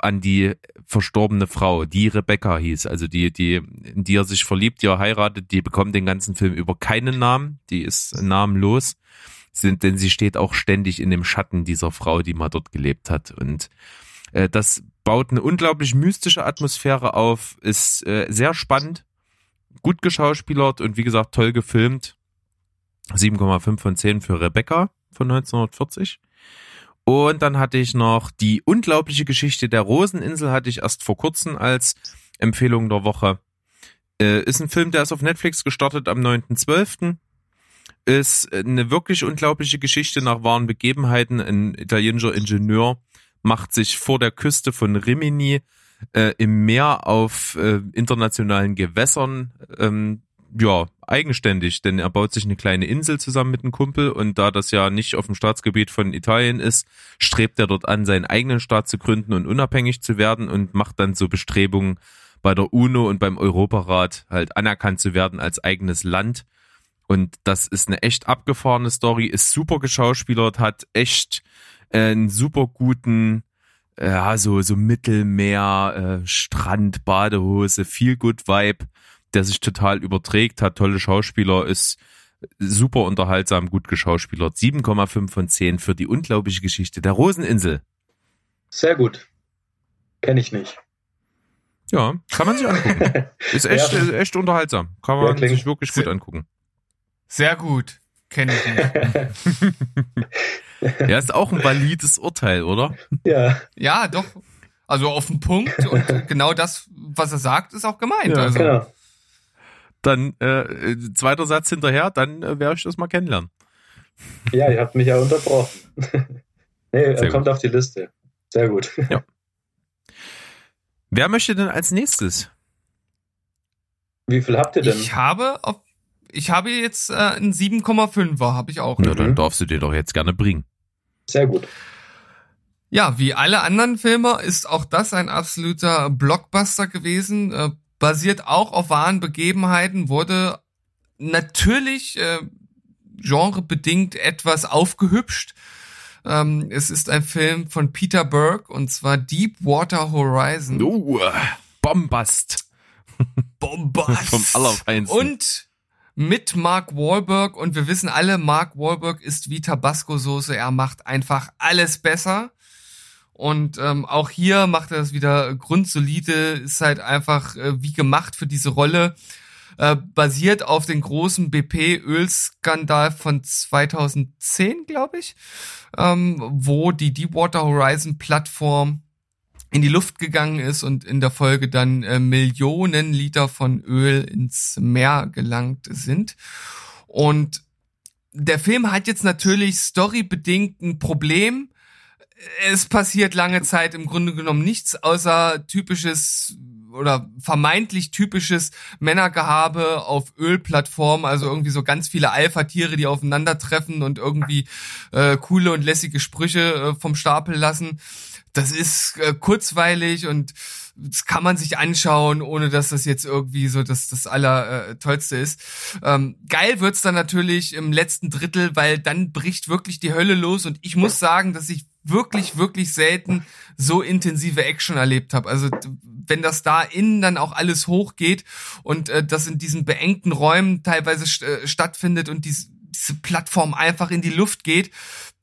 an die verstorbene Frau, die Rebecca hieß, also die, die, in die er sich verliebt, die er heiratet, die bekommt den ganzen Film über keinen Namen, die ist namenlos, sind, denn sie steht auch ständig in dem Schatten dieser Frau, die mal dort gelebt hat. Und äh, das baut eine unglaublich mystische Atmosphäre auf, ist äh, sehr spannend, gut geschauspielert und wie gesagt toll gefilmt. 7,5 von 10 für Rebecca von 1940. Und dann hatte ich noch die unglaubliche Geschichte der Roseninsel, hatte ich erst vor kurzem als Empfehlung der Woche. Äh, ist ein Film, der ist auf Netflix gestartet am 9.12. Ist eine wirklich unglaubliche Geschichte nach wahren Begebenheiten. Ein italienischer Ingenieur macht sich vor der Küste von Rimini äh, im Meer auf äh, internationalen Gewässern ähm, ja, eigenständig, denn er baut sich eine kleine Insel zusammen mit einem Kumpel und da das ja nicht auf dem Staatsgebiet von Italien ist, strebt er dort an, seinen eigenen Staat zu gründen und unabhängig zu werden und macht dann so Bestrebungen bei der UNO und beim Europarat halt anerkannt zu werden als eigenes Land. Und das ist eine echt abgefahrene Story, ist super geschauspielert, hat echt äh, einen super guten, äh, ja, so, so Mittelmeer, äh, Strand, Badehose, viel good Vibe der sich total überträgt, hat tolle Schauspieler, ist super unterhaltsam, gut geschauspielert. 7,5 von 10 für die unglaubliche Geschichte der Roseninsel. Sehr gut. Kenne ich nicht. Ja, kann man sich angucken. Ist echt, ja. echt unterhaltsam. Kann man ja, sich wirklich gut angucken. Sehr gut. Kenne ich nicht. ja, ist auch ein valides Urteil, oder? Ja. Ja, doch. Also auf den Punkt und genau das, was er sagt, ist auch gemeint. Ja, also. Genau. Dann äh, zweiter Satz hinterher, dann äh, werde ich das mal kennenlernen. Ja, ihr habt mich ja unterbrochen. nee, er Sehr kommt auf die Liste. Sehr gut. Ja. Wer möchte denn als nächstes? Wie viel habt ihr denn? Ich habe auf, ich habe jetzt äh, einen 7,5er, habe ich auch. Na, dann Mhm. darfst du dir doch jetzt gerne bringen. Sehr gut. Ja, wie alle anderen Filme ist auch das ein absoluter Blockbuster gewesen. Äh, basiert auch auf wahren Begebenheiten, wurde natürlich äh, genrebedingt etwas aufgehübscht. Ähm, es ist ein Film von Peter Burke und zwar Deepwater Horizon. Uh, Bombast. Bombast. Vom Allerfeinsten. Und mit Mark Wahlberg und wir wissen alle, Mark Wahlberg ist wie Tabasco-Soße. Er macht einfach alles besser. Und ähm, auch hier macht er das wieder grundsolide, ist halt einfach äh, wie gemacht für diese Rolle. Äh, basiert auf den großen BP-Ölskandal von 2010, glaube ich, ähm, wo die Deepwater Horizon Plattform in die Luft gegangen ist und in der Folge dann äh, Millionen Liter von Öl ins Meer gelangt sind. Und der Film hat jetzt natürlich storybedingt ein Problem. Es passiert lange Zeit im Grunde genommen nichts außer typisches oder vermeintlich typisches Männergehabe auf Ölplattformen, also irgendwie so ganz viele Alpha-Tiere, die aufeinandertreffen und irgendwie äh, coole und lässige Sprüche äh, vom Stapel lassen. Das ist äh, kurzweilig und das kann man sich anschauen, ohne dass das jetzt irgendwie so das, das Allertollste ist. Ähm, geil wird's dann natürlich im letzten Drittel, weil dann bricht wirklich die Hölle los und ich muss sagen, dass ich wirklich, wirklich selten so intensive Action erlebt habe. Also wenn das da innen dann auch alles hochgeht und äh, das in diesen beengten Räumen teilweise st äh, stattfindet und dies, diese Plattform einfach in die Luft geht,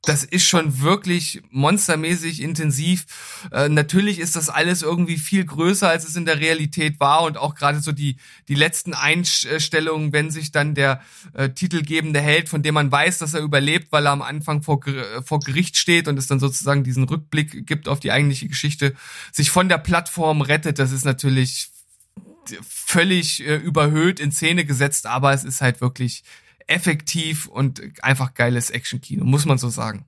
das ist schon wirklich monstermäßig intensiv. Äh, natürlich ist das alles irgendwie viel größer, als es in der Realität war und auch gerade so die die letzten Einstellungen, wenn sich dann der äh, titelgebende Held, von dem man weiß, dass er überlebt, weil er am Anfang vor, Ger- vor Gericht steht und es dann sozusagen diesen Rückblick gibt auf die eigentliche Geschichte, sich von der Plattform rettet, das ist natürlich völlig äh, überhöht in Szene gesetzt, aber es ist halt wirklich effektiv und einfach geiles Action-Kino, muss man so sagen.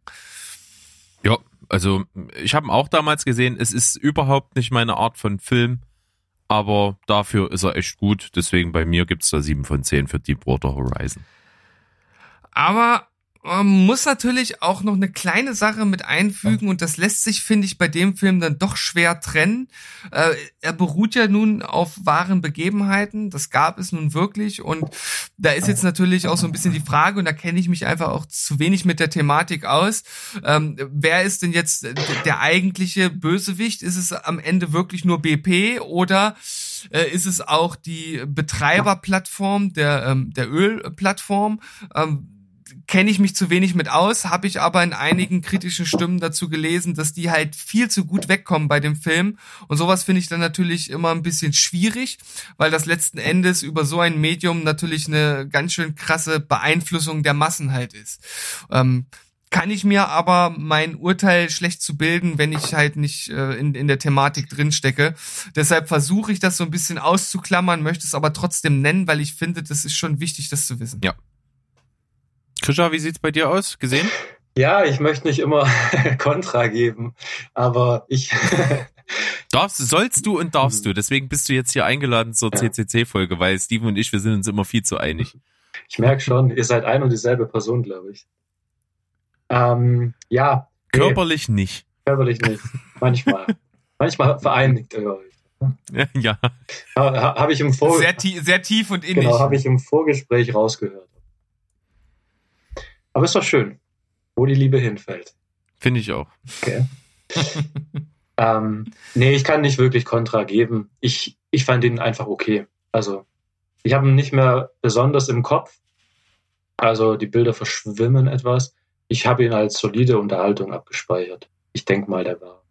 Ja, also ich habe ihn auch damals gesehen. Es ist überhaupt nicht meine Art von Film, aber dafür ist er echt gut. Deswegen bei mir gibt's da sieben von zehn für Deepwater Horizon. Aber man muss natürlich auch noch eine kleine Sache mit einfügen und das lässt sich, finde ich, bei dem Film dann doch schwer trennen. Äh, er beruht ja nun auf wahren Begebenheiten, das gab es nun wirklich und da ist jetzt natürlich auch so ein bisschen die Frage und da kenne ich mich einfach auch zu wenig mit der Thematik aus. Ähm, wer ist denn jetzt der eigentliche Bösewicht? Ist es am Ende wirklich nur BP oder äh, ist es auch die Betreiberplattform der, ähm, der Ölplattform? Ähm, kenne ich mich zu wenig mit aus, habe ich aber in einigen kritischen Stimmen dazu gelesen, dass die halt viel zu gut wegkommen bei dem Film. Und sowas finde ich dann natürlich immer ein bisschen schwierig, weil das letzten Endes über so ein Medium natürlich eine ganz schön krasse Beeinflussung der Massen halt ist. Ähm, kann ich mir aber mein Urteil schlecht zu bilden, wenn ich halt nicht äh, in, in der Thematik drinstecke. Deshalb versuche ich das so ein bisschen auszuklammern, möchte es aber trotzdem nennen, weil ich finde, das ist schon wichtig, das zu wissen. Ja. Krisha, wie sieht's bei dir aus? Gesehen? Ja, ich möchte nicht immer Kontra geben, aber ich. Darfst, sollst du und darfst du. Deswegen bist du jetzt hier eingeladen zur Ja. CCC-Folge, weil Steven und ich, wir sind uns immer viel zu einig. Ich merke schon, ihr seid ein und dieselbe Person, glaube ich. Ähm, ja. nee, Körperlich nicht. körperlich nicht. Manchmal. Manchmal vereinigt ihr euch. Ja. Ha, habe ich im Vor Sehr, tie sehr tief und innig. genau, habe ich im Vorgespräch rausgehört. Aber ist doch schön, wo die Liebe hinfällt. Finde ich auch. Okay. ähm, nee, ich kann nicht wirklich Kontra geben. Ich, ich fand ihn einfach okay. Also, ich habe ihn nicht mehr besonders im Kopf. Also, die Bilder verschwimmen etwas. Ich habe ihn als solide Unterhaltung abgespeichert. Ich denke mal, der war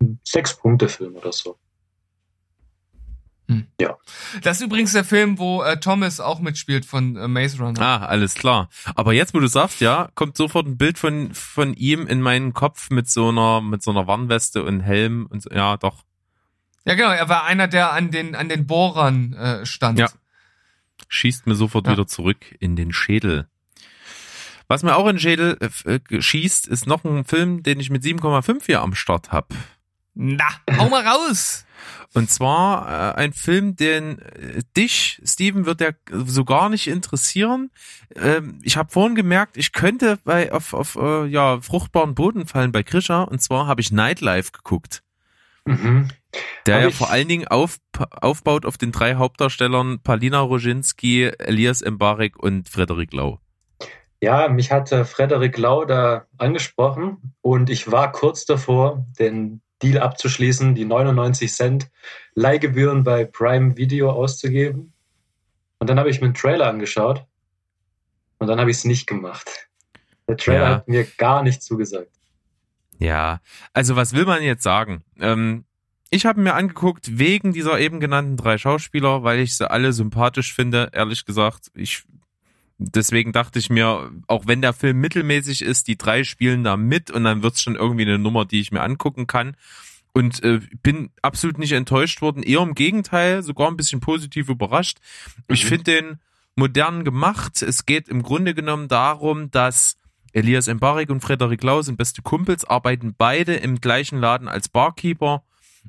ein Sechs-Punkte-Film oder so. Das ist übrigens der Film, wo äh, Thomas auch mitspielt von äh, Maze Runner. Ah, alles klar. Aber jetzt, wo du sagst, ja, kommt sofort ein Bild von von ihm in meinen Kopf mit so einer mit so einer Warnweste und Helm und so, ja, doch. Ja, genau. Er war einer, der an den an den Bohrern äh, stand. Ja. Schießt mir sofort Ja. wieder zurück in den Schädel. Was mir auch in den Schädel äh, äh, schießt, ist noch ein Film, den ich mit 7,5 hier am Start hab. Na, hau mal raus. Und zwar äh, ein Film, den äh, dich, Steven, wird der so gar nicht interessieren. Ähm, ich habe vorhin gemerkt, ich könnte bei auf, auf äh, ja, fruchtbaren Boden fallen bei Krisha. Und zwar habe ich Nightlife geguckt. Mhm. Der ja vor allen Dingen auf, aufbaut auf den drei Hauptdarstellern Palina Roginski, Elias Mbarek und Frederik Lau. Ja, mich hat äh, Frederik Lau da angesprochen und ich war kurz davor, den Deal abzuschließen, die 99 Cent Leihgebühren bei Prime Video auszugeben. Und dann habe ich mir einen Trailer angeschaut und dann habe ich es nicht gemacht. Der Trailer Ja. hat mir gar nicht zugesagt. Ja, also was will man jetzt sagen? Ähm, ich habe mir angeguckt wegen dieser eben genannten drei Schauspieler, weil ich sie alle sympathisch finde, ehrlich gesagt. Ich deswegen dachte ich mir, auch wenn der Film mittelmäßig ist, die drei spielen da mit und dann wird's schon irgendwie eine Nummer, die ich mir angucken kann. Und äh, bin absolut nicht enttäuscht worden, eher im Gegenteil, sogar ein bisschen positiv überrascht. Ich Mhm. finde den modern gemacht. Es geht im Grunde genommen darum, dass Elias Mbarek und Frederik Lau sind beste Kumpels, arbeiten beide im gleichen Laden als Barkeeper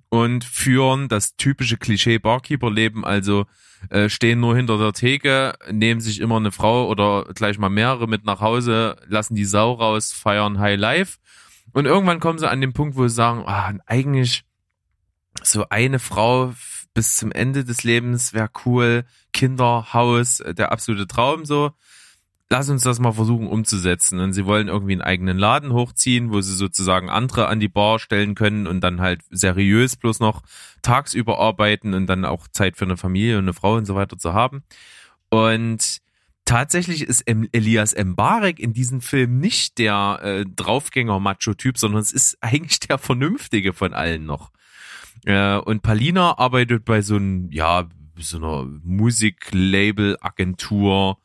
und führen das typische Klischee Barkeeper-Leben, also äh, stehen nur hinter der Theke, nehmen sich immer eine Frau oder gleich mal mehrere mit nach Hause, lassen die Sau raus, feiern High Life und irgendwann kommen sie an den Punkt, wo sie sagen, ah, eigentlich so eine Frau bis zum Ende des Lebens wäre cool, Kinder, Haus, äh, der absolute Traum so. Lass uns das mal versuchen umzusetzen. Und sie wollen irgendwie einen eigenen Laden hochziehen, wo sie sozusagen andere an die Bar stellen können und dann halt seriös bloß noch tagsüber arbeiten und dann auch Zeit für eine Familie und eine Frau und so weiter zu haben. Und tatsächlich ist Elias Mbarek in diesem Film nicht der äh, Draufgänger-Macho-Typ, sondern es ist eigentlich der Vernünftige von allen noch. Äh, und Palina arbeitet bei so einem, ja, so einer Musiklabel-Agentur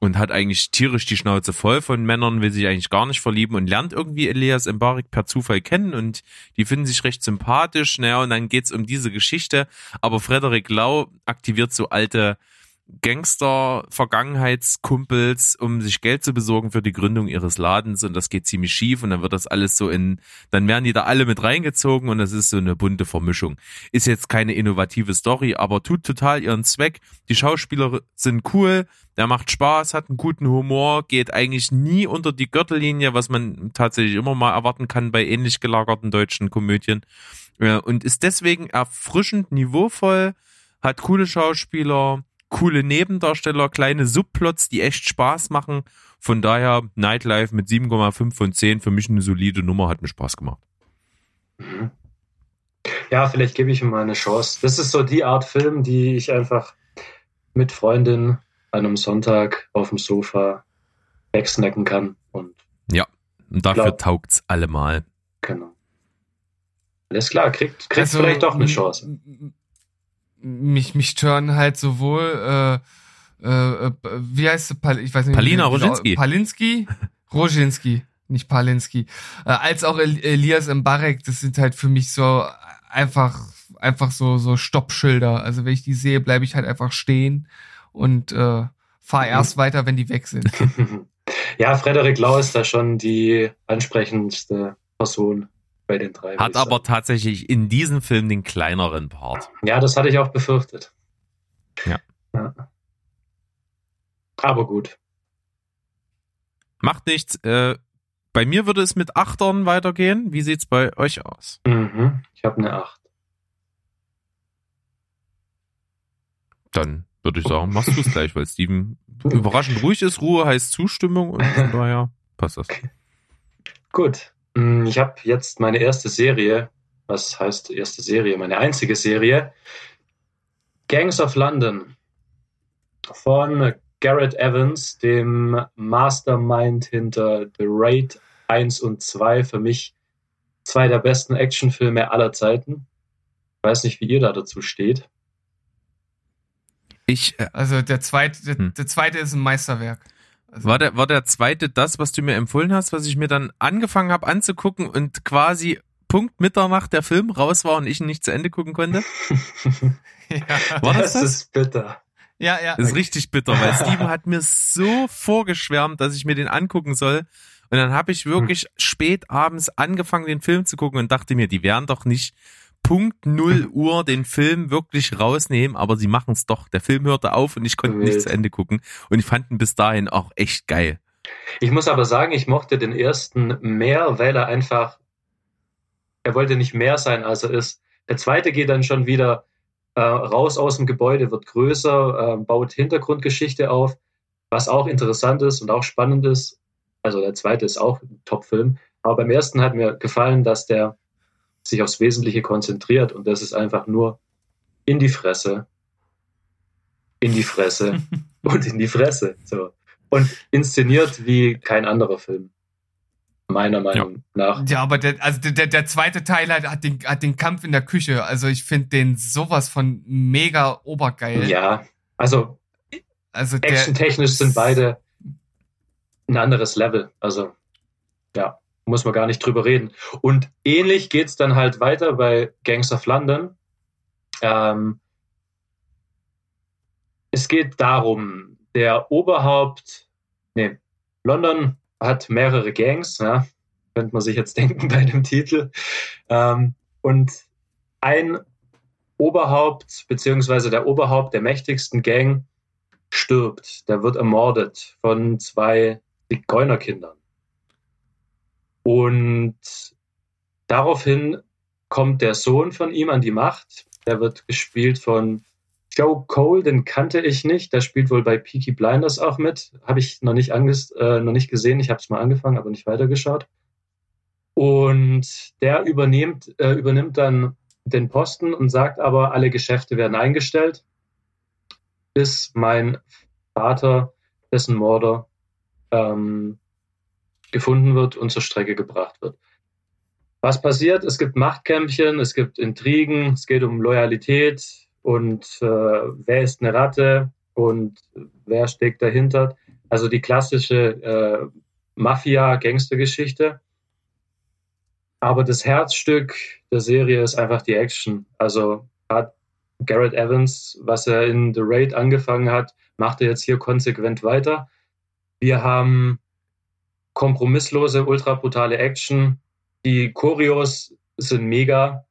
und hat eigentlich tierisch die Schnauze voll von Männern, will sich eigentlich gar nicht verlieben und lernt irgendwie Elias Mbarek per Zufall kennen und die finden sich recht sympathisch. Naja, und dann geht's um diese Geschichte. Aber Frederik Lau aktiviert so alte Gangster-Vergangenheitskumpels, um sich Geld zu besorgen für die Gründung ihres Ladens und das geht ziemlich schief und dann wird das alles so in, dann werden die da alle mit reingezogen und das ist so eine bunte Vermischung. Ist jetzt keine innovative Story, aber tut total ihren Zweck. Die Schauspieler sind cool, der macht Spaß, hat einen guten Humor, geht eigentlich nie unter die Gürtellinie, was man tatsächlich immer mal erwarten kann bei ähnlich gelagerten deutschen Komödien. Und ist deswegen erfrischend niveauvoll, hat coole Schauspieler, coole Nebendarsteller, kleine Subplots, die echt Spaß machen. Von daher Nightlife mit 7,5 von 10 für mich eine solide Nummer, hat mir Spaß gemacht. Mhm. Ja, vielleicht gebe ich ihm mal eine Chance. Das ist so die Art Film, die ich einfach mit Freundin an einem Sonntag auf dem Sofa wegsnacken kann. Und Und dafür Klar. taugt's allemal. genau. Alles klar, kriegt, kriegt Also, vielleicht doch eine Chance. Mich, mich tören halt sowohl, äh, äh, äh, wie heißt sie? Pal ich weiß nicht, Palina Roginski. Palinski? Roginski, nicht Palinski. Äh, als auch El Elias Mbarek, das sind halt für mich so einfach, einfach so, so Stoppschilder. Also wenn ich die sehe, bleibe ich halt einfach stehen und äh, fahr Mhm. erst weiter, wenn die weg sind. ja, Frederik Lau ist da schon die ansprechendste Person bei den drei. Hat aber tatsächlich in diesem Film den kleineren Part. Ja, das hatte ich auch befürchtet. Ja. ja. Aber gut. Macht nichts. Äh, bei mir würde es mit Achtern weitergehen. Wie sieht's bei euch aus? Mhm. Ich habe eine 8. Dann würde ich sagen, machst du es gleich, weil Steven überraschend ruhig ist. Ruhe heißt Zustimmung und von daher passt das. Gut. Mm, Ich habe jetzt meine erste Serie. Was heißt erste Serie? Meine einzige Serie. Gangs of London. Von Garrett Evans, dem Mastermind hinter The Raid 1 und 2. Für mich zwei der besten Actionfilme aller Zeiten. Ich weiß nicht, wie ihr da dazu steht. Ich, äh, Also der zweite, der, Hm. der zweite ist ein Meisterwerk. Also, war der, war der zweite das, was du mir empfohlen hast, was ich mir dann angefangen habe anzugucken und quasi Punkt Mitternacht der Film raus war und ich ihn nicht zu Ende gucken konnte? ja. War das das ist bitter. ja, ja. Das ist richtig bitter, weil Steven hat mir so vorgeschwärmt, dass ich mir den angucken soll. Und dann habe ich wirklich spät abends angefangen, den Film zu gucken und dachte mir, die werden doch nicht Punkt 0 Uhr den Film wirklich rausnehmen, aber sie machen es doch. Der Film hörte auf und ich konnte nicht Wild. zu Ende gucken. Und ich fand ihn bis dahin auch echt geil. Ich muss aber sagen, ich mochte den ersten mehr, weil er einfach, er wollte nicht mehr sein, als er ist. Der zweite geht dann schon wieder äh, raus aus dem Gebäude, wird größer, äh, baut Hintergrundgeschichte auf, was auch interessant ist und auch spannend ist. Also der zweite ist auch ein Top-Film. Aber beim ersten hat mir gefallen, dass der sich aufs Wesentliche konzentriert und das ist einfach nur in die Fresse, in die Fresse und in die Fresse. So. Und inszeniert wie kein anderer Film. Meiner Meinung nach. Ja, aber der, also der, der, zweite Teil hat, hat, den, hat den Kampf in der Küche. Also ich finde den sowas von mega obergeil. Ja, also Also actiontechnisch sind beide ein anderes Level. Also ja, muss man gar nicht drüber reden. Und ähnlich geht's dann halt weiter bei Gangs of London. Ähm, es geht darum, der Oberhaupt, nee, London hat mehrere Gangs, ja, könnte man sich jetzt denken bei dem Titel. Ähm, und ein Oberhaupt, beziehungsweise der Oberhaupt der mächtigsten Gang, stirbt. Der wird ermordet von zwei Zigeunerkindern. Und daraufhin kommt der Sohn von ihm an die Macht. Der wird gespielt von Joe Cole, den kannte ich nicht. Der spielt wohl bei Peaky Blinders auch mit. Habe ich noch nicht, äh, noch nicht gesehen. Ich habe es mal angefangen, aber nicht weitergeschaut. Und der übernimmt, äh, übernimmt dann den Posten und sagt aber, alle Geschäfte werden eingestellt, bis mein Vater, dessen Mörder, ähm, gefunden wird und zur Strecke gebracht wird. Was passiert? Es gibt Machtkämpfchen, es gibt Intrigen, es geht um Loyalität und äh, wer ist eine Ratte und wer steckt dahinter. Also die klassische äh, Mafia-Gangster-Geschichte. Aber das Herzstück der Serie ist einfach die Action. Also hat Garrett Evans, was er in The Raid angefangen hat, macht er jetzt hier konsequent weiter. Wir haben kompromisslose, ultra brutale Action. Die Choreos sind mega.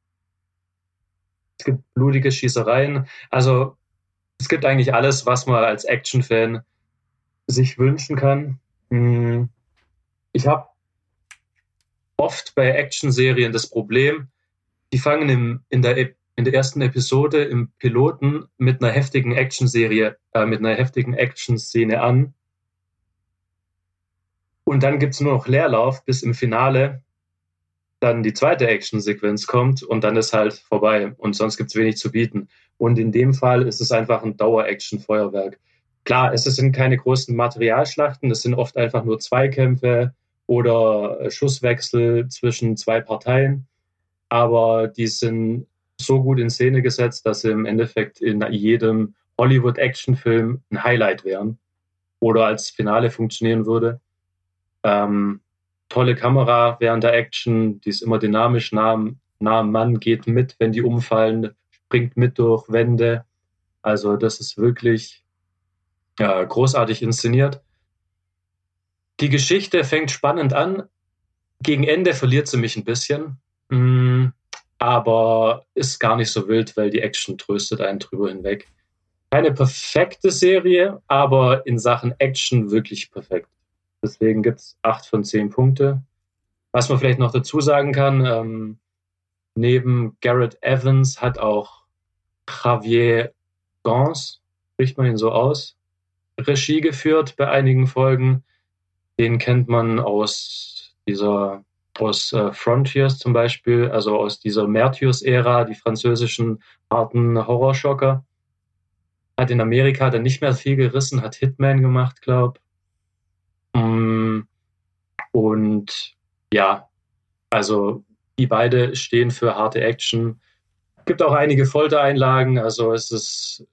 Es gibt blutige Schießereien. Also es gibt eigentlich alles, was man als Action-Fan sich wünschen kann. Hm. Ich habe oft bei Action-Serien das Problem, die fangen im, in, der, in der ersten Episode im Piloten mit einer heftigen Action-Serie, äh, mit einer heftigen Action-Szene an. Und dann gibt's nur noch Leerlauf, bis im Finale dann die zweite Action-Sequenz kommt und dann ist halt vorbei und sonst gibt's wenig zu bieten. Und in dem Fall ist es einfach ein Dauer-Action-Feuerwerk. Klar, es sind keine großen Materialschlachten, es sind oft einfach nur Zweikämpfe oder Schusswechsel zwischen zwei Parteien, aber die sind so gut in Szene gesetzt, dass sie im Endeffekt in jedem Hollywood-Action-Film ein Highlight wären oder als Finale funktionieren würde. Ähm, tolle Kamera während der Action, die ist immer dynamisch, nah, nah am Mann, geht mit, wenn die umfallen, springt mit durch Wände. Also das ist wirklich ja, großartig inszeniert. Die Geschichte fängt spannend an. Gegen Ende verliert sie mich ein bisschen, mm, aber ist gar nicht so wild, weil die Action tröstet einen drüber hinweg. Keine perfekte Serie, aber in Sachen Action wirklich perfekt. Deswegen gibt's acht von zehn Punkte. Was man vielleicht noch dazu sagen kann, ähm, neben Garrett Evans hat auch Javier Gans, spricht man ihn so aus, Regie geführt bei einigen Folgen. Den kennt man aus dieser, aus äh, Frontiers zum Beispiel, also aus dieser Martyrs-Ära, die französischen harten Horrorschocker. Hat in Amerika dann nicht mehr viel gerissen, hat Hitman gemacht, glaub. Mm, Und ja, also die beide stehen für harte Action. Gibt auch einige Foltereinlagen, also es ist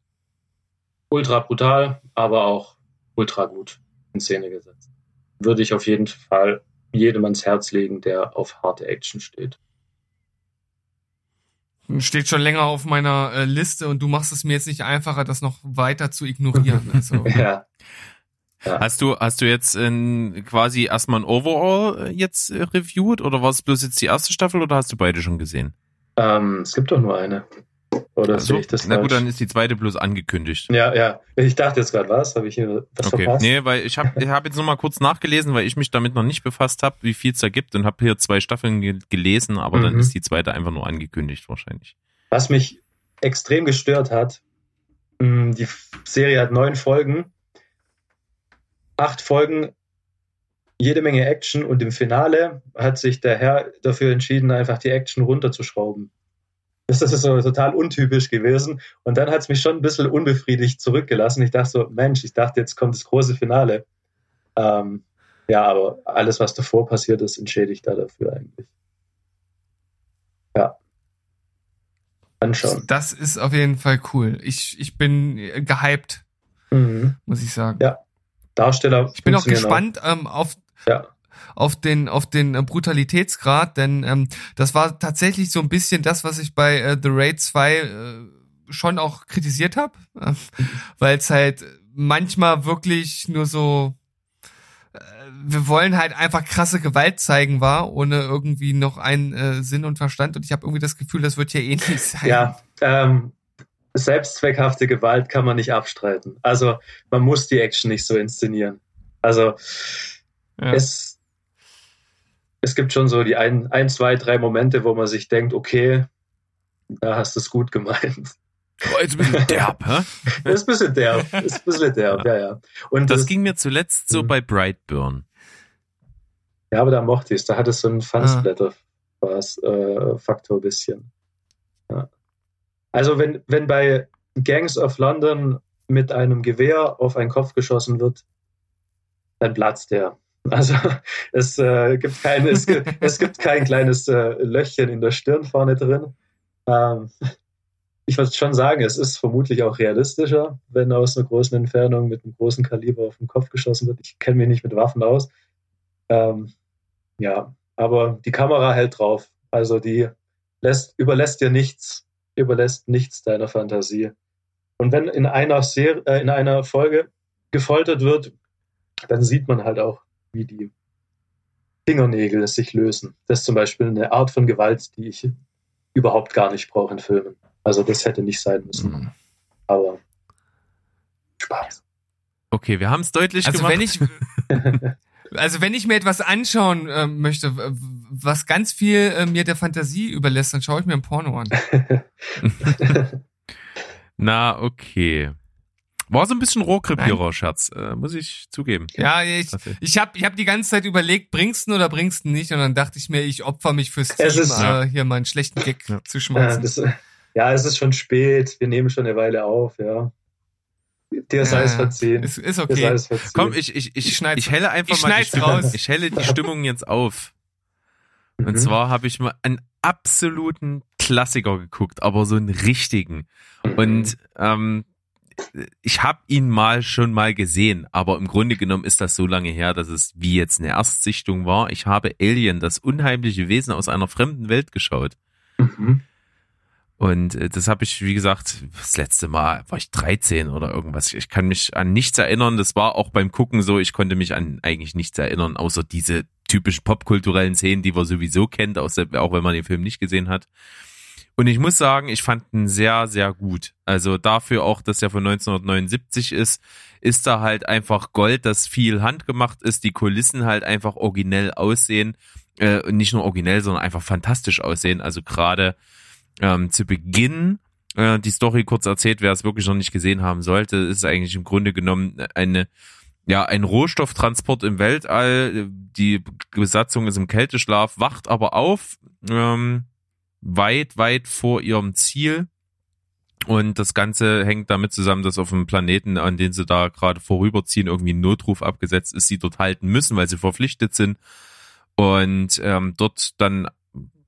ultra brutal, aber auch ultra gut in Szene gesetzt. Würde ich auf jeden Fall jedem ans Herz legen, der auf harte Action steht. Steht schon länger auf meiner äh, Liste und du machst es mir jetzt nicht einfacher, das noch weiter zu ignorieren. Also. ja. Ja. Hast du, hast du jetzt in, quasi erstmal ein Overall äh, jetzt äh, reviewed oder war es bloß jetzt die erste Staffel oder hast du beide schon gesehen? Ähm, es gibt doch nur eine. Oder also, sehe ich das Na gut, dann ist die zweite bloß angekündigt. Ja, ja. Ich dachte jetzt gerade, was? Habe ich hier was okay. verpasst? Nee, weil ich habe ich hab jetzt nochmal kurz nachgelesen, weil ich mich damit noch nicht befasst habe, wie viel es da gibt und habe hier zwei Staffeln ge gelesen, aber mhm. dann ist die zweite einfach nur angekündigt wahrscheinlich. Was mich extrem gestört hat, hm, die Serie hat neun Folgen, acht Folgen, jede Menge Action und im Finale hat sich der Herr dafür entschieden, einfach die Action runterzuschrauben. Das ist so total untypisch gewesen. Und dann hat es mich schon ein bisschen unbefriedigt zurückgelassen. Ich dachte so, Mensch, ich dachte, jetzt kommt das große Finale. Ähm, ja, aber alles, was davor passiert ist, entschädigt da dafür eigentlich. Ja. Anschauen. Das ist auf jeden Fall cool. Ich, ich bin gehypt, mhm. muss ich sagen. Ja. Darsteller. Ich bin auch gespannt ähm, auf, ja auf den auf den äh, Brutalitätsgrad, denn ähm, das war tatsächlich so ein bisschen das, was ich bei äh, The Raid 2 äh, schon auch kritisiert habe, äh, weil es halt manchmal wirklich nur so äh, wir wollen halt einfach krasse Gewalt zeigen war, ohne irgendwie noch einen äh, Sinn und Verstand. Und ich habe irgendwie das Gefühl, das wird hier ähnlich sein. Ja, ähm, selbstzweckhafte Gewalt kann man nicht abstreiten. Also man muss die Action nicht so inszenieren. Also ja. es es gibt schon so die ein, ein, zwei, drei Momente, wo man sich denkt, okay, da hast du es gut gemeint. Oh, jetzt ein bisschen derb, hä? ist ein bisschen derb, ist ein bisschen derb, ja, ja. Und das, das ging mir zuletzt so mhm. bei Brightburn. Ja, aber da mochte ich es, da hat es so einen Fun-Splatter-Faktor äh, bisschen. Ja. Also wenn, wenn bei Gangs of London mit einem Gewehr auf einen Kopf geschossen wird, dann platzt der. Also es äh, gibt kein, es, gibt, es gibt kein kleines äh, Löchchen in der Stirn vorne drin. Ähm, ich würde schon sagen, es ist vermutlich auch realistischer, wenn aus einer großen Entfernung mit einem großen Kaliber auf den Kopf geschossen wird. Ich kenne mich nicht mit Waffen aus. Ähm, ja, aber die Kamera hält drauf. Also die lässt, überlässt dir nichts, überlässt nichts deiner Fantasie. Und wenn in einer Serie, äh, in einer Folge gefoltert wird, dann sieht man halt auch wie die Fingernägel sich lösen. Das ist zum Beispiel eine Art von Gewalt, die ich überhaupt gar nicht brauche in Filmen. Also das hätte nicht sein müssen. Mhm. Aber Spaß. Okay, wir haben es deutlich also gemacht. Wenn ich, also wenn ich mir etwas anschauen äh, möchte, was ganz viel äh, mir der Fantasie überlässt, dann schaue ich mir ein Porno an. Na, okay. War so ein bisschen Rohrkrepierer-Scherz, äh, muss ich zugeben. Ja, ich, ich habe ich hab die ganze Zeit überlegt, bringst du oder bringst du nicht? Und dann dachte ich mir, ich opfer mich fürs Team, ist, äh, hier mal einen schlechten Gag ja. zu schmeißen. Ja, das, ja, es ist schon spät. Wir nehmen schon eine Weile auf, ja. Dir sei es verziehen. Ist, ist okay. Komm, ich, ich, ich, ich, ich helle einfach ich mal die Stimmung, raus. ich helle die Stimmung jetzt auf. Und mhm. zwar habe ich mal einen absoluten Klassiker geguckt, aber so einen richtigen. Mhm. Und ähm, ich habe ihn mal schon mal gesehen, aber im Grunde genommen ist das so lange her, dass es wie jetzt eine Erstsichtung war. Ich habe Alien, das unheimliche Wesen aus einer fremden Welt geschaut. Mhm. Und äh, das habe ich, wie gesagt, das letzte Mal war ich 13 oder irgendwas. Ich kann mich an nichts erinnern. Das war auch beim Gucken so. Ich konnte mich an eigentlich nichts erinnern, außer diese typischen popkulturellen Szenen, die man sowieso kennt, auch wenn man den Film nicht gesehen hat. Und ich muss sagen, ich fand ihn sehr, sehr gut. Also dafür auch, dass er von 1979 ist, ist da halt einfach Gold, das viel handgemacht ist, die Kulissen halt einfach originell aussehen. Äh, nicht nur originell, sondern einfach fantastisch aussehen. Also gerade ähm, zu Beginn äh, die Story kurz erzählt, wer es wirklich noch nicht gesehen haben sollte, ist eigentlich im Grunde genommen eine ja, ein Rohstofftransport im Weltall. Die Besatzung ist im Kälteschlaf, wacht aber auf. Ähm, weit, weit vor ihrem Ziel. Und das Ganze hängt damit zusammen, dass auf dem Planeten, an den sie da gerade vorüberziehen, irgendwie ein Notruf abgesetzt ist, sie dort halten müssen, weil sie verpflichtet sind. Und ähm, dort dann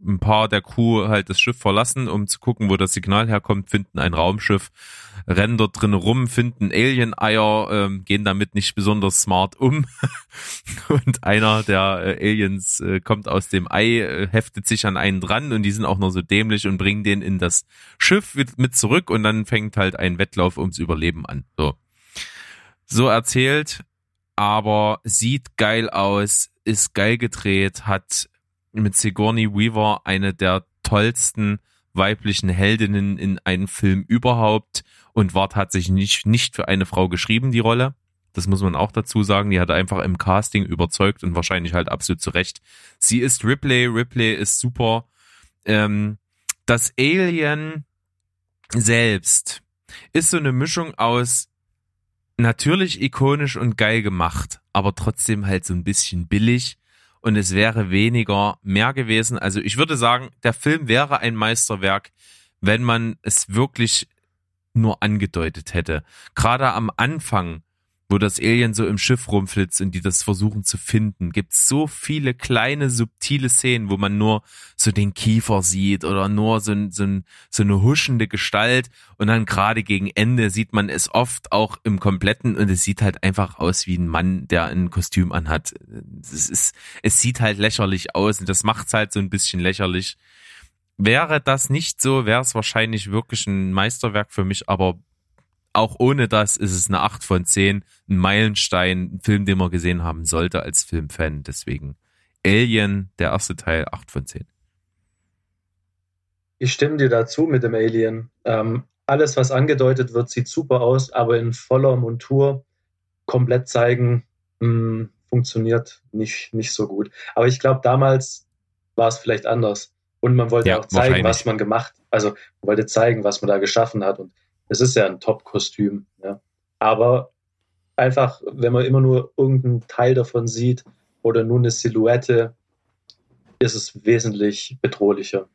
ein paar der Crew halt das Schiff verlassen, um zu gucken, wo das Signal herkommt, finden ein Raumschiff, rennen dort drin rum, finden Alien-Eier, ähm, gehen damit nicht besonders smart um. und einer der äh, Aliens äh, kommt aus dem Ei, äh, heftet sich an einen dran und die sind auch noch so dämlich und bringen den in das Schiff mit zurück und dann fängt halt ein Wettlauf ums Überleben an. So. So erzählt, aber sieht geil aus, ist geil gedreht, hat mit Sigourney Weaver eine der tollsten weiblichen Heldinnen in einem Film überhaupt und war tatsächlich nicht, nicht für eine Frau geschrieben, die Rolle. Das muss man auch dazu sagen. Die hat einfach im Casting überzeugt und wahrscheinlich halt absolut zu Recht. Sie ist Ripley. Ripley ist super. Ähm, das Alien selbst ist so eine Mischung aus natürlich ikonisch und geil gemacht, aber trotzdem halt so ein bisschen billig und es wäre weniger mehr gewesen. Also ich würde sagen, der Film wäre ein Meisterwerk, wenn man es wirklich nur angedeutet hätte. Gerade am Anfang wo das Alien so im Schiff rumflitzt und die das versuchen zu finden, gibt's so viele kleine, subtile Szenen, wo man nur so den Kiefer sieht oder nur so, so, so eine huschende Gestalt und dann gerade gegen Ende sieht man es oft auch im Kompletten und es sieht halt einfach aus wie ein Mann, der ein Kostüm anhat. Es ist, es sieht halt lächerlich aus und das macht's halt so ein bisschen lächerlich. Wäre das nicht so, wäre es wahrscheinlich wirklich ein Meisterwerk für mich, aber auch ohne das ist es eine 8 von 10, ein Meilenstein, ein Film, den man gesehen haben sollte als Filmfan. Deswegen Alien, der erste Teil, 8 von 10. Ich stimme dir dazu mit dem Alien. Ähm, alles, was angedeutet wird, sieht super aus, aber in voller Montur komplett zeigen, mh, hm, funktioniert nicht, nicht so gut. Aber ich glaube, damals war es vielleicht anders. Und man wollte ja, auch zeigen, was man gemacht, also man wollte zeigen, was man da geschaffen hat. Und es ist ja ein Top-Kostüm. Ja. Aber einfach, wenn man immer nur irgendeinen Teil davon sieht oder nur eine Silhouette, ist es wesentlich bedrohlicher.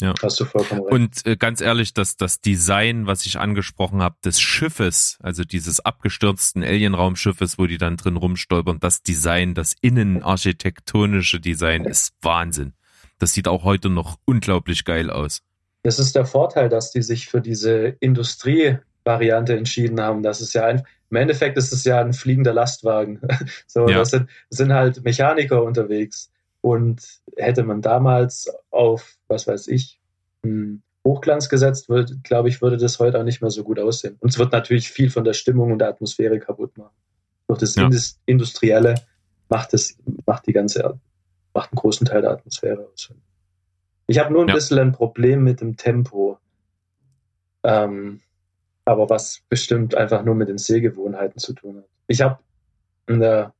Ja. Hast du vollkommen recht. Und äh, ganz ehrlich, das, das Design, was ich angesprochen habe, des Schiffes, also dieses abgestürzten Alien-Raumschiffes, wo die dann drin rumstolpern, das Design, das innenarchitektonische Design ist Wahnsinn. Das sieht auch heute noch unglaublich geil aus. Das ist der Vorteil, dass die sich für diese Industrievariante entschieden haben. Das ist ja ein, im Endeffekt ist es ja ein fliegender Lastwagen. so, ja. das sind, sind halt Mechaniker unterwegs. Und hätte man damals auf, was weiß ich, Hochglanz gesetzt, glaube ich, würde das heute auch nicht mehr so gut aussehen. Und es wird natürlich viel von der Stimmung und der Atmosphäre kaputt machen. Doch das ja. Industrielle macht das, macht die ganze, macht einen großen Teil der Atmosphäre aus. Ich habe nur ein ja. bisschen ein Problem mit dem Tempo. Ähm, aber was bestimmt einfach nur mit den Sehgewohnheiten zu tun hat. Ich habe in der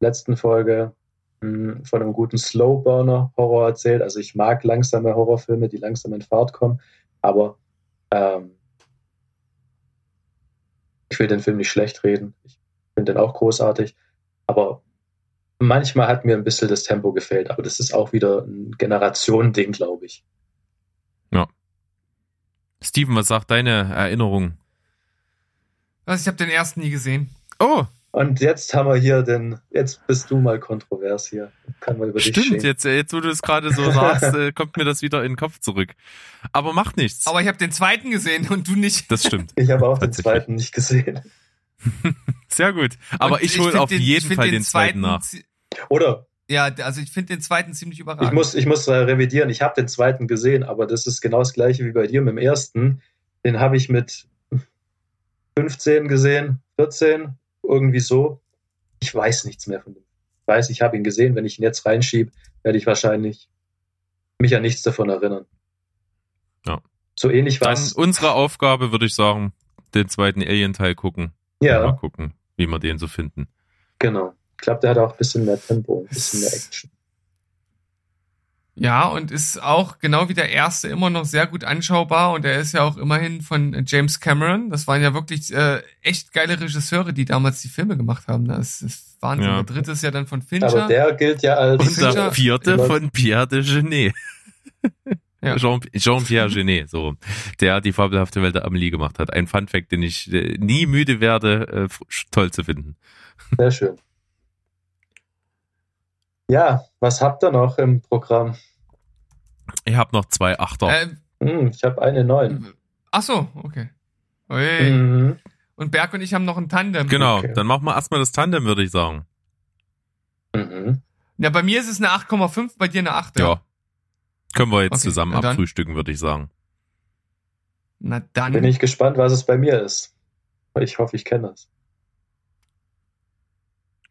letzten Folge mh, hm, von einem guten Slowburner-Horror erzählt. Also ich mag langsame Horrorfilme, die langsam in Fahrt kommen, aber ähm, ich will den Film nicht schlecht reden. Ich finde den auch großartig. Aber Manchmal hat mir ein bisschen das Tempo gefehlt, aber das ist auch wieder ein Generationending, glaube ich. Ja. Steven, was sagt deine Erinnerung? Was, ich habe den ersten nie gesehen. Oh. Und jetzt haben wir hier den, jetzt bist du mal kontrovers hier. Kann man über Stimmt, dich jetzt, jetzt wo du es gerade so sagst, äh, kommt mir das wieder in den Kopf zurück. Aber macht nichts. Aber ich habe den zweiten gesehen und du nicht. Das stimmt. Ich habe auch den zweiten nicht gesehen. Sehr gut. Aber und ich hole auf den, jeden Fall den, den zweiten, nach. Oder? Ja, also ich finde den zweiten ziemlich überraschend. Ich muss, ich muss revidieren. Ich habe den zweiten gesehen, aber das ist genau das gleiche wie bei dir mit dem ersten. Den habe ich mit 15 gesehen, 14, irgendwie so. Ich weiß nichts mehr von dem. Ich weiß, ich habe ihn gesehen. Wenn ich ihn jetzt reinschiebe, werde ich wahrscheinlich mich an nichts davon erinnern. Ja. So ähnlich war es. unsere Aufgabe, würde ich sagen, den zweiten Alien-Teil gucken. Ja. Mal gucken, wie wir den so finden. Genau. Ich glaube, der hat auch ein bisschen mehr Tempo, ein bisschen mehr Action. Ja, und ist auch genau wie der erste immer noch sehr gut anschaubar und er ist ja auch immerhin von James Cameron. Das waren ja wirklich äh, echt geile Regisseure, die damals die Filme gemacht haben. Das ist Wahnsinn. Ja. Der dritte ist ja dann von Fincher. Aber der gilt ja als... Und der vierte von Pierre de Genet. Ja. Jean, pierre Genet, so der die fabelhafte Welt der Amelie gemacht hat. Ein Funfact, den ich äh, nie müde werde, äh, toll zu finden. Sehr schön. Ja, was habt ihr noch im Programm? Ich habe noch zwei Achter. Äh, hm, ich habe eine neun. Ach so, okay. Mhm. Und Berg und ich haben noch ein Tandem. Genau, okay. dann machen wir erstmal das Tandem, würde ich sagen. Mhm. Ja, bei mir ist es eine 8,5, bei dir eine 8. Ja. ja. Können wir jetzt okay, zusammen abfrühstücken, würde ich sagen. Na dann. Bin ich gespannt, was es bei mir ist. Ich hoffe, ich kenne es.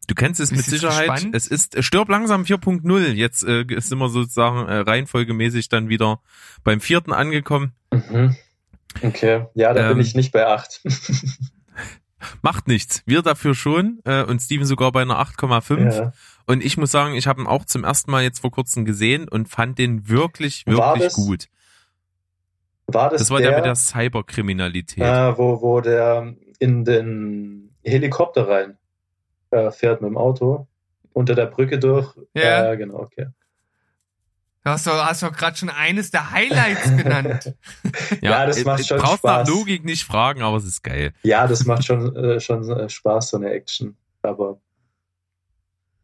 Du kennst es mit Sicherheit. Gespannt? Es ist Stirb langsam 4.0. Jetzt äh, ist immer sozusagen äh, reihenfolgemäßig dann wieder beim vierten angekommen. Mhm. Okay, ja, da ähm, bin ich nicht bei 8. macht nichts. Wir dafür schon äh, und Steven sogar bei einer 8,5. Ja. Und ich muss sagen, ich habe ihn auch zum ersten Mal jetzt vor kurzem gesehen und fand den wirklich, wirklich das, gut. War das, das war der, der mit der Cyberkriminalität. Äh, wo, wo der in den Helikopter rein äh, fährt mit dem Auto, unter der Brücke durch. Ja, äh, genau, okay. Du hast doch, hast doch gerade schon eines der Highlights genannt. ja, ja, das macht schon brauchst Spaß. nach Logik nicht fragen, aber es ist geil. Ja, das macht schon, äh, schon äh, Spaß, so eine Action. Aber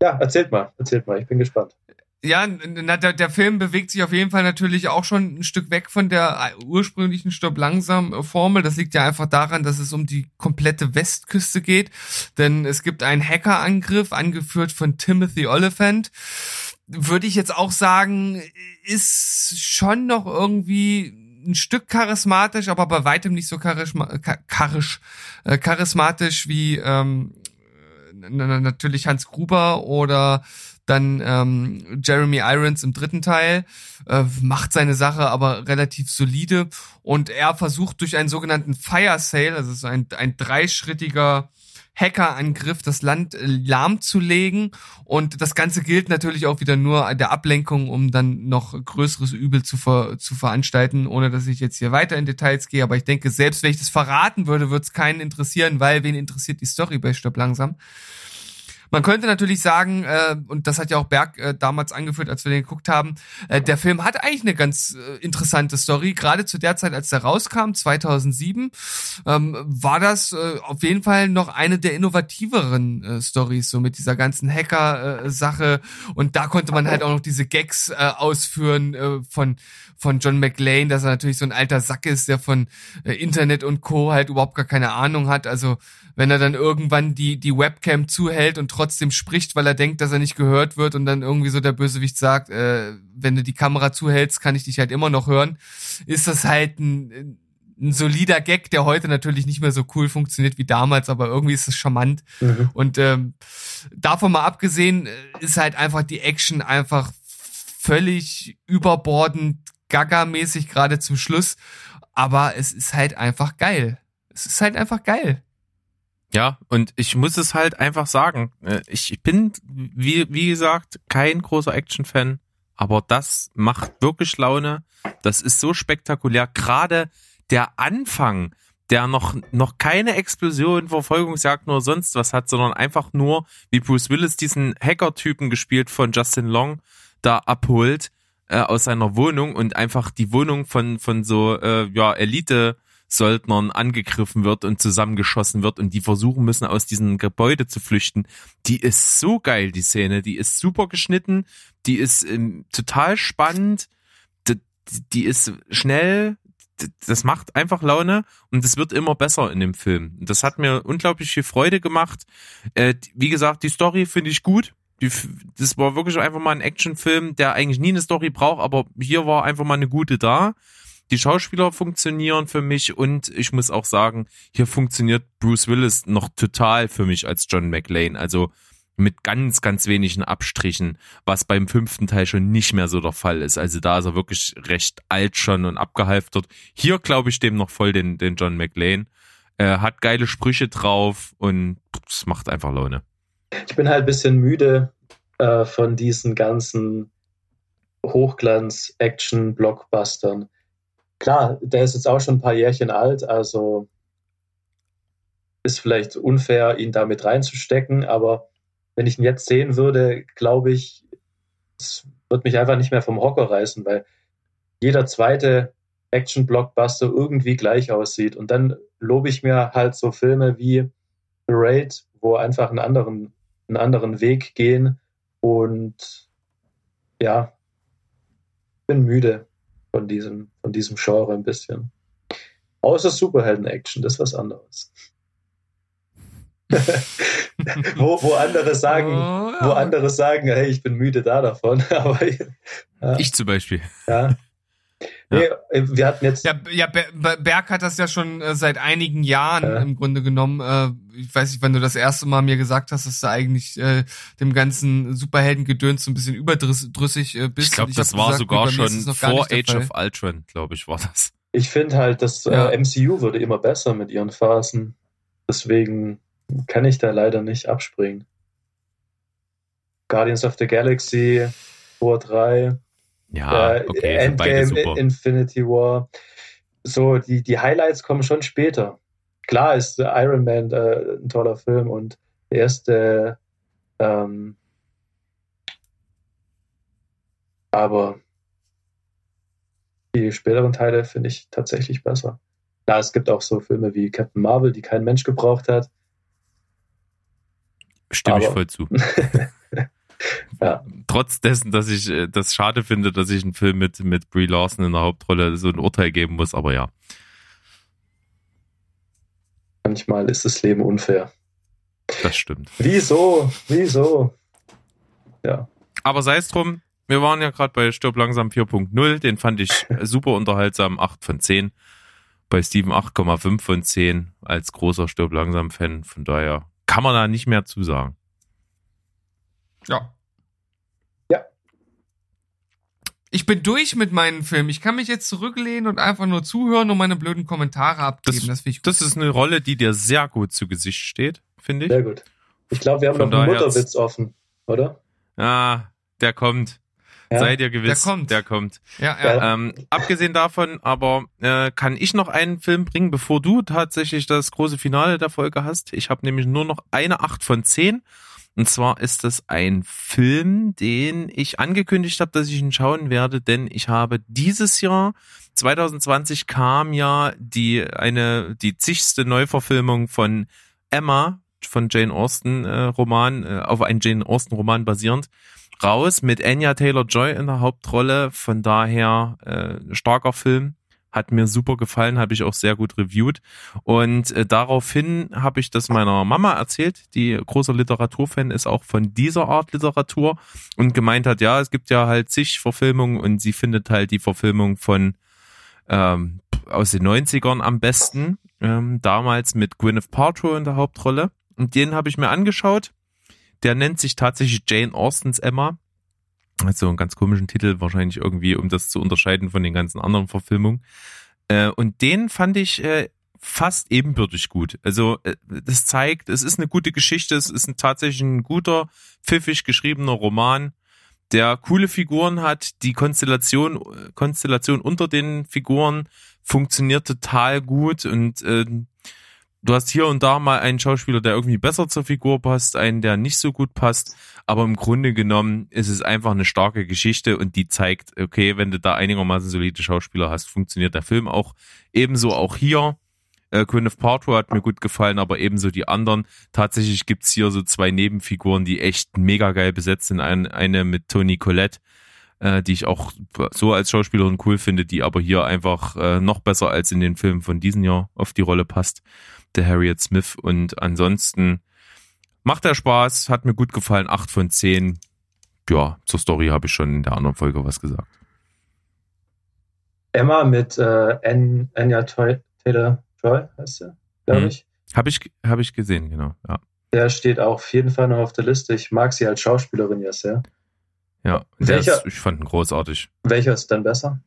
ja, erzählt mal, erzählt mal, ich bin gespannt. Ja, na, der, der Film bewegt sich auf jeden Fall natürlich auch schon ein Stück weg von der ursprünglichen Stopp langsam Formel. Das liegt ja einfach daran, dass es um die komplette Westküste geht. Denn es gibt einen Hackerangriff, angeführt von Timothy Oliphant. Würde ich jetzt auch sagen, ist schon noch irgendwie ein Stück charismatisch, aber bei weitem nicht so charisma charisch, äh, charismatisch wie ähm, natürlich Hans Gruber oder dann ähm, Jeremy Irons im dritten Teil äh, macht seine Sache aber relativ solide und er versucht durch einen sogenannten Fire Sale, also so ein, ein dreischrittiger Hackerangriff das Land äh, lahmzulegen. Und das Ganze gilt natürlich auch wieder nur der Ablenkung, um dann noch größeres Übel zu, ver zu veranstalten, ohne dass ich jetzt hier weiter in Details gehe. Aber ich denke, selbst wenn ich das verraten würde, würde es keinen interessieren, weil wen interessiert die Story bei Stopp langsam? Man könnte natürlich sagen, äh, und das hat ja auch Berg äh, damals angeführt, als wir den geguckt haben, äh, der Film hat eigentlich eine ganz äh, interessante Story. Gerade zu der Zeit, als der rauskam, 2007, ähm, war das äh, auf jeden Fall noch eine der innovativeren äh, Stories, so mit dieser ganzen Hacker-Sache. Äh, und da konnte man halt auch noch diese Gags äh, ausführen äh, von von John McLean, dass er natürlich so ein alter Sack ist, der von äh, Internet und Co. halt überhaupt gar keine Ahnung hat. Also wenn er dann irgendwann die, die Webcam zuhält und trotzdem spricht, weil er denkt, dass er nicht gehört wird und dann irgendwie so der Bösewicht sagt, äh, wenn du die Kamera zuhältst, kann ich dich halt immer noch hören, ist das halt ein, ein solider Gag, der heute natürlich nicht mehr so cool funktioniert wie damals, aber irgendwie ist es charmant. Mhm. Und ähm, davon mal abgesehen, äh, ist halt einfach die Action einfach völlig überbordend, gaga-mäßig gerade zum Schluss. Aber es ist halt einfach geil. Es ist halt einfach geil. Ja, und ich muss es halt einfach sagen. Äh, ich bin, wie, wie gesagt, kein großer Action-Fan, aber das macht wirklich Laune. Das ist so spektakulär. Gerade der Anfang, der noch, noch keine Explosion, Verfolgungsjagd nur sonst was hat, sondern einfach nur, wie Bruce Willis diesen Hacker-Typen gespielt von Justin Long da abholt äh, aus seiner Wohnung und einfach die Wohnung von, von so äh, ja, Elite- Söldnern angegriffen wird und zusammengeschossen wird und die versuchen müssen, aus diesem Gebäude zu flüchten. Die ist so geil, die Szene. Die ist super geschnitten. Die ist ähm, total spannend. Die, die ist schnell. Das macht einfach Laune und es wird immer besser in dem Film. Das hat mir unglaublich viel Freude gemacht. Äh, wie gesagt, die Story finde ich gut. Die, das war wirklich einfach mal ein Actionfilm, der eigentlich nie eine Story braucht, aber hier war einfach mal eine gute da. Die Schauspieler funktionieren für mich und ich muss auch sagen, hier funktioniert Bruce Willis noch total für mich als John McLean. Also mit ganz, ganz wenigen Abstrichen, was beim fünften Teil schon nicht mehr so der Fall ist. Also da ist er wirklich recht alt schon und abgehalftert. Hier glaube ich dem noch voll den, den John McLean. Er hat geile Sprüche drauf und es macht einfach Laune. Ich bin halt ein bisschen müde äh, von diesen ganzen Hochglanz-Action-Blockbustern. Klar, der ist jetzt auch schon ein paar Jährchen alt, also ist vielleicht unfair, ihn damit reinzustecken, aber wenn ich ihn jetzt sehen würde, glaube ich, es wird mich einfach nicht mehr vom Hocker reißen, weil jeder zweite Action-Blockbuster irgendwie gleich aussieht. Und dann lobe ich mir halt so Filme wie The Raid, wo einfach einen anderen, einen anderen Weg gehen und ja, bin müde von diesem, von diesem Genre ein bisschen. Außer Superhelden-Action, das ist was anderes. wo, wo andere sagen, oh, ja. wo andere sagen, hey, ich bin müde da davon. Aber ja. ich zum Beispiel. Ja. Nee, äh, wir hatten jetzt. Ja, ja, Berg hat das ja schon äh, seit einigen Jahren ja. im Grunde genommen. Äh, ich weiß nicht, wann du das erste Mal mir gesagt hast, dass du eigentlich äh, dem ganzen Superheldengedöns so ein bisschen überdrüssig bist. Ich glaube, das war gesagt, sogar schon vor Age of Ultron, glaube ich, war das. Ich finde halt, das äh, MCU wurde immer besser mit ihren Phasen. Deswegen kann ich da leider nicht abspringen. Guardians of the Galaxy, War 3, ja, äh, okay, Endgame, Infinity War. So, die, die Highlights kommen schon später. Klar ist Iron Man äh, ein toller Film und der erste, ähm, aber die späteren Teile finde ich tatsächlich besser. Ja, es gibt auch so Filme wie Captain Marvel, die kein Mensch gebraucht hat. Stimme aber, ich voll zu. Ja. Trotz dessen, dass ich äh, das schade finde, dass ich einen Film mit, mit Brie Larson in der Hauptrolle so ein Urteil geben muss, aber ja. Manchmal ist das Leben unfair. Das stimmt. Wieso? Wieso? Ja. Aber sei es drum, wir waren ja gerade bei Stirb langsam 4.0, den fand ich super unterhaltsam, 8 von 10. Bei Steven 8,5 von 10 als großer Stirb langsam Fan, von daher kann man da nicht mehr zu sagen. Ja. Ja. Ich bin durch mit meinen Filmen. Ich kann mich jetzt zurücklehnen und einfach nur zuhören und meine blöden Kommentare abgeben. Das, das, das ist eine Rolle, die dir sehr gut zu Gesicht steht, finde ich. Sehr gut. Ich glaube, wir haben Von noch einen Mutterwitz offen, oder? Ah, der kommt. Ja. Seid ihr gewiss, der kommt. Der kommt. Ja, ja. Ähm, abgesehen davon, aber äh, kann ich noch einen Film bringen, bevor du tatsächlich das große Finale der Folge hast? Ich habe nämlich nur noch eine 8 von 10 und zwar ist das ein Film, den ich angekündigt habe, dass ich ihn schauen werde, denn ich habe dieses Jahr 2020 kam ja die eine die zigste Neuverfilmung von Emma von Jane Austen äh, Roman äh, auf einen Jane Austen Roman basierend raus mit Anya Taylor Joy in der Hauptrolle. Von daher äh, starker Film hat mir super gefallen, habe ich auch sehr gut reviewed. Und äh, daraufhin habe ich das meiner Mama erzählt, die großer Literaturfan ist auch von dieser Art Literatur und gemeint hat, ja, es gibt ja halt zig Verfilmungen und sie findet halt die Verfilmung von ähm, aus den 90ern am besten, ähm, damals mit Gwyneth Paltrow in der Hauptrolle. Und den habe ich mir angeschaut. Der nennt sich tatsächlich Jane Austens Emma hat so einen ganz komischen Titel, wahrscheinlich irgendwie, um das zu unterscheiden von den ganzen anderen Verfilmungen. Äh, und den fand ich äh, fast ebenbürtig gut. Also äh, das zeigt, es ist eine gute Geschichte, es ist ein, tatsächlich ein guter, pfiffig geschriebener Roman, der coole Figuren hat, die Konstellation, Konstellation unter den Figuren funktioniert total gut und äh, du hast hier und da mal einen Schauspieler, der irgendwie besser zur Figur passt, einen, der nicht so gut passt. Aber im Grunde genommen ist es einfach eine starke Geschichte und die zeigt, okay, wenn du da einigermaßen solide Schauspieler hast, funktioniert der Film auch. Ebenso auch hier. Äh, Gwyneth Paltrow hat mir gut gefallen, aber ebenso die anderen. Tatsächlich gibt's hier so zwei Nebenfiguren, die echt mega geil besetzt sind. Eine, eine mit Toni Collette, äh, die ich auch so als Schauspielerin cool finde, die aber hier einfach äh, noch besser als in den Filmen von diesem Jahr auf die Rolle passt der Harriet Smith. Und ansonsten macht er Spaß, hat mir gut gefallen, 8 von 10. Ja, zur Story habe ich schon in der anderen Folge was gesagt. Emma mit äh, Anya Taylor Joy, heißt sie, glaube hm. ich. Habe ich, hab ich gesehen, genau. Ja. Der steht auch auf jeden Fall noch auf der Liste. Ich mag sie als Schauspielerin ja sehr. Ja, welcher, ist, ich fand ihn großartig. Welcher ist denn besser?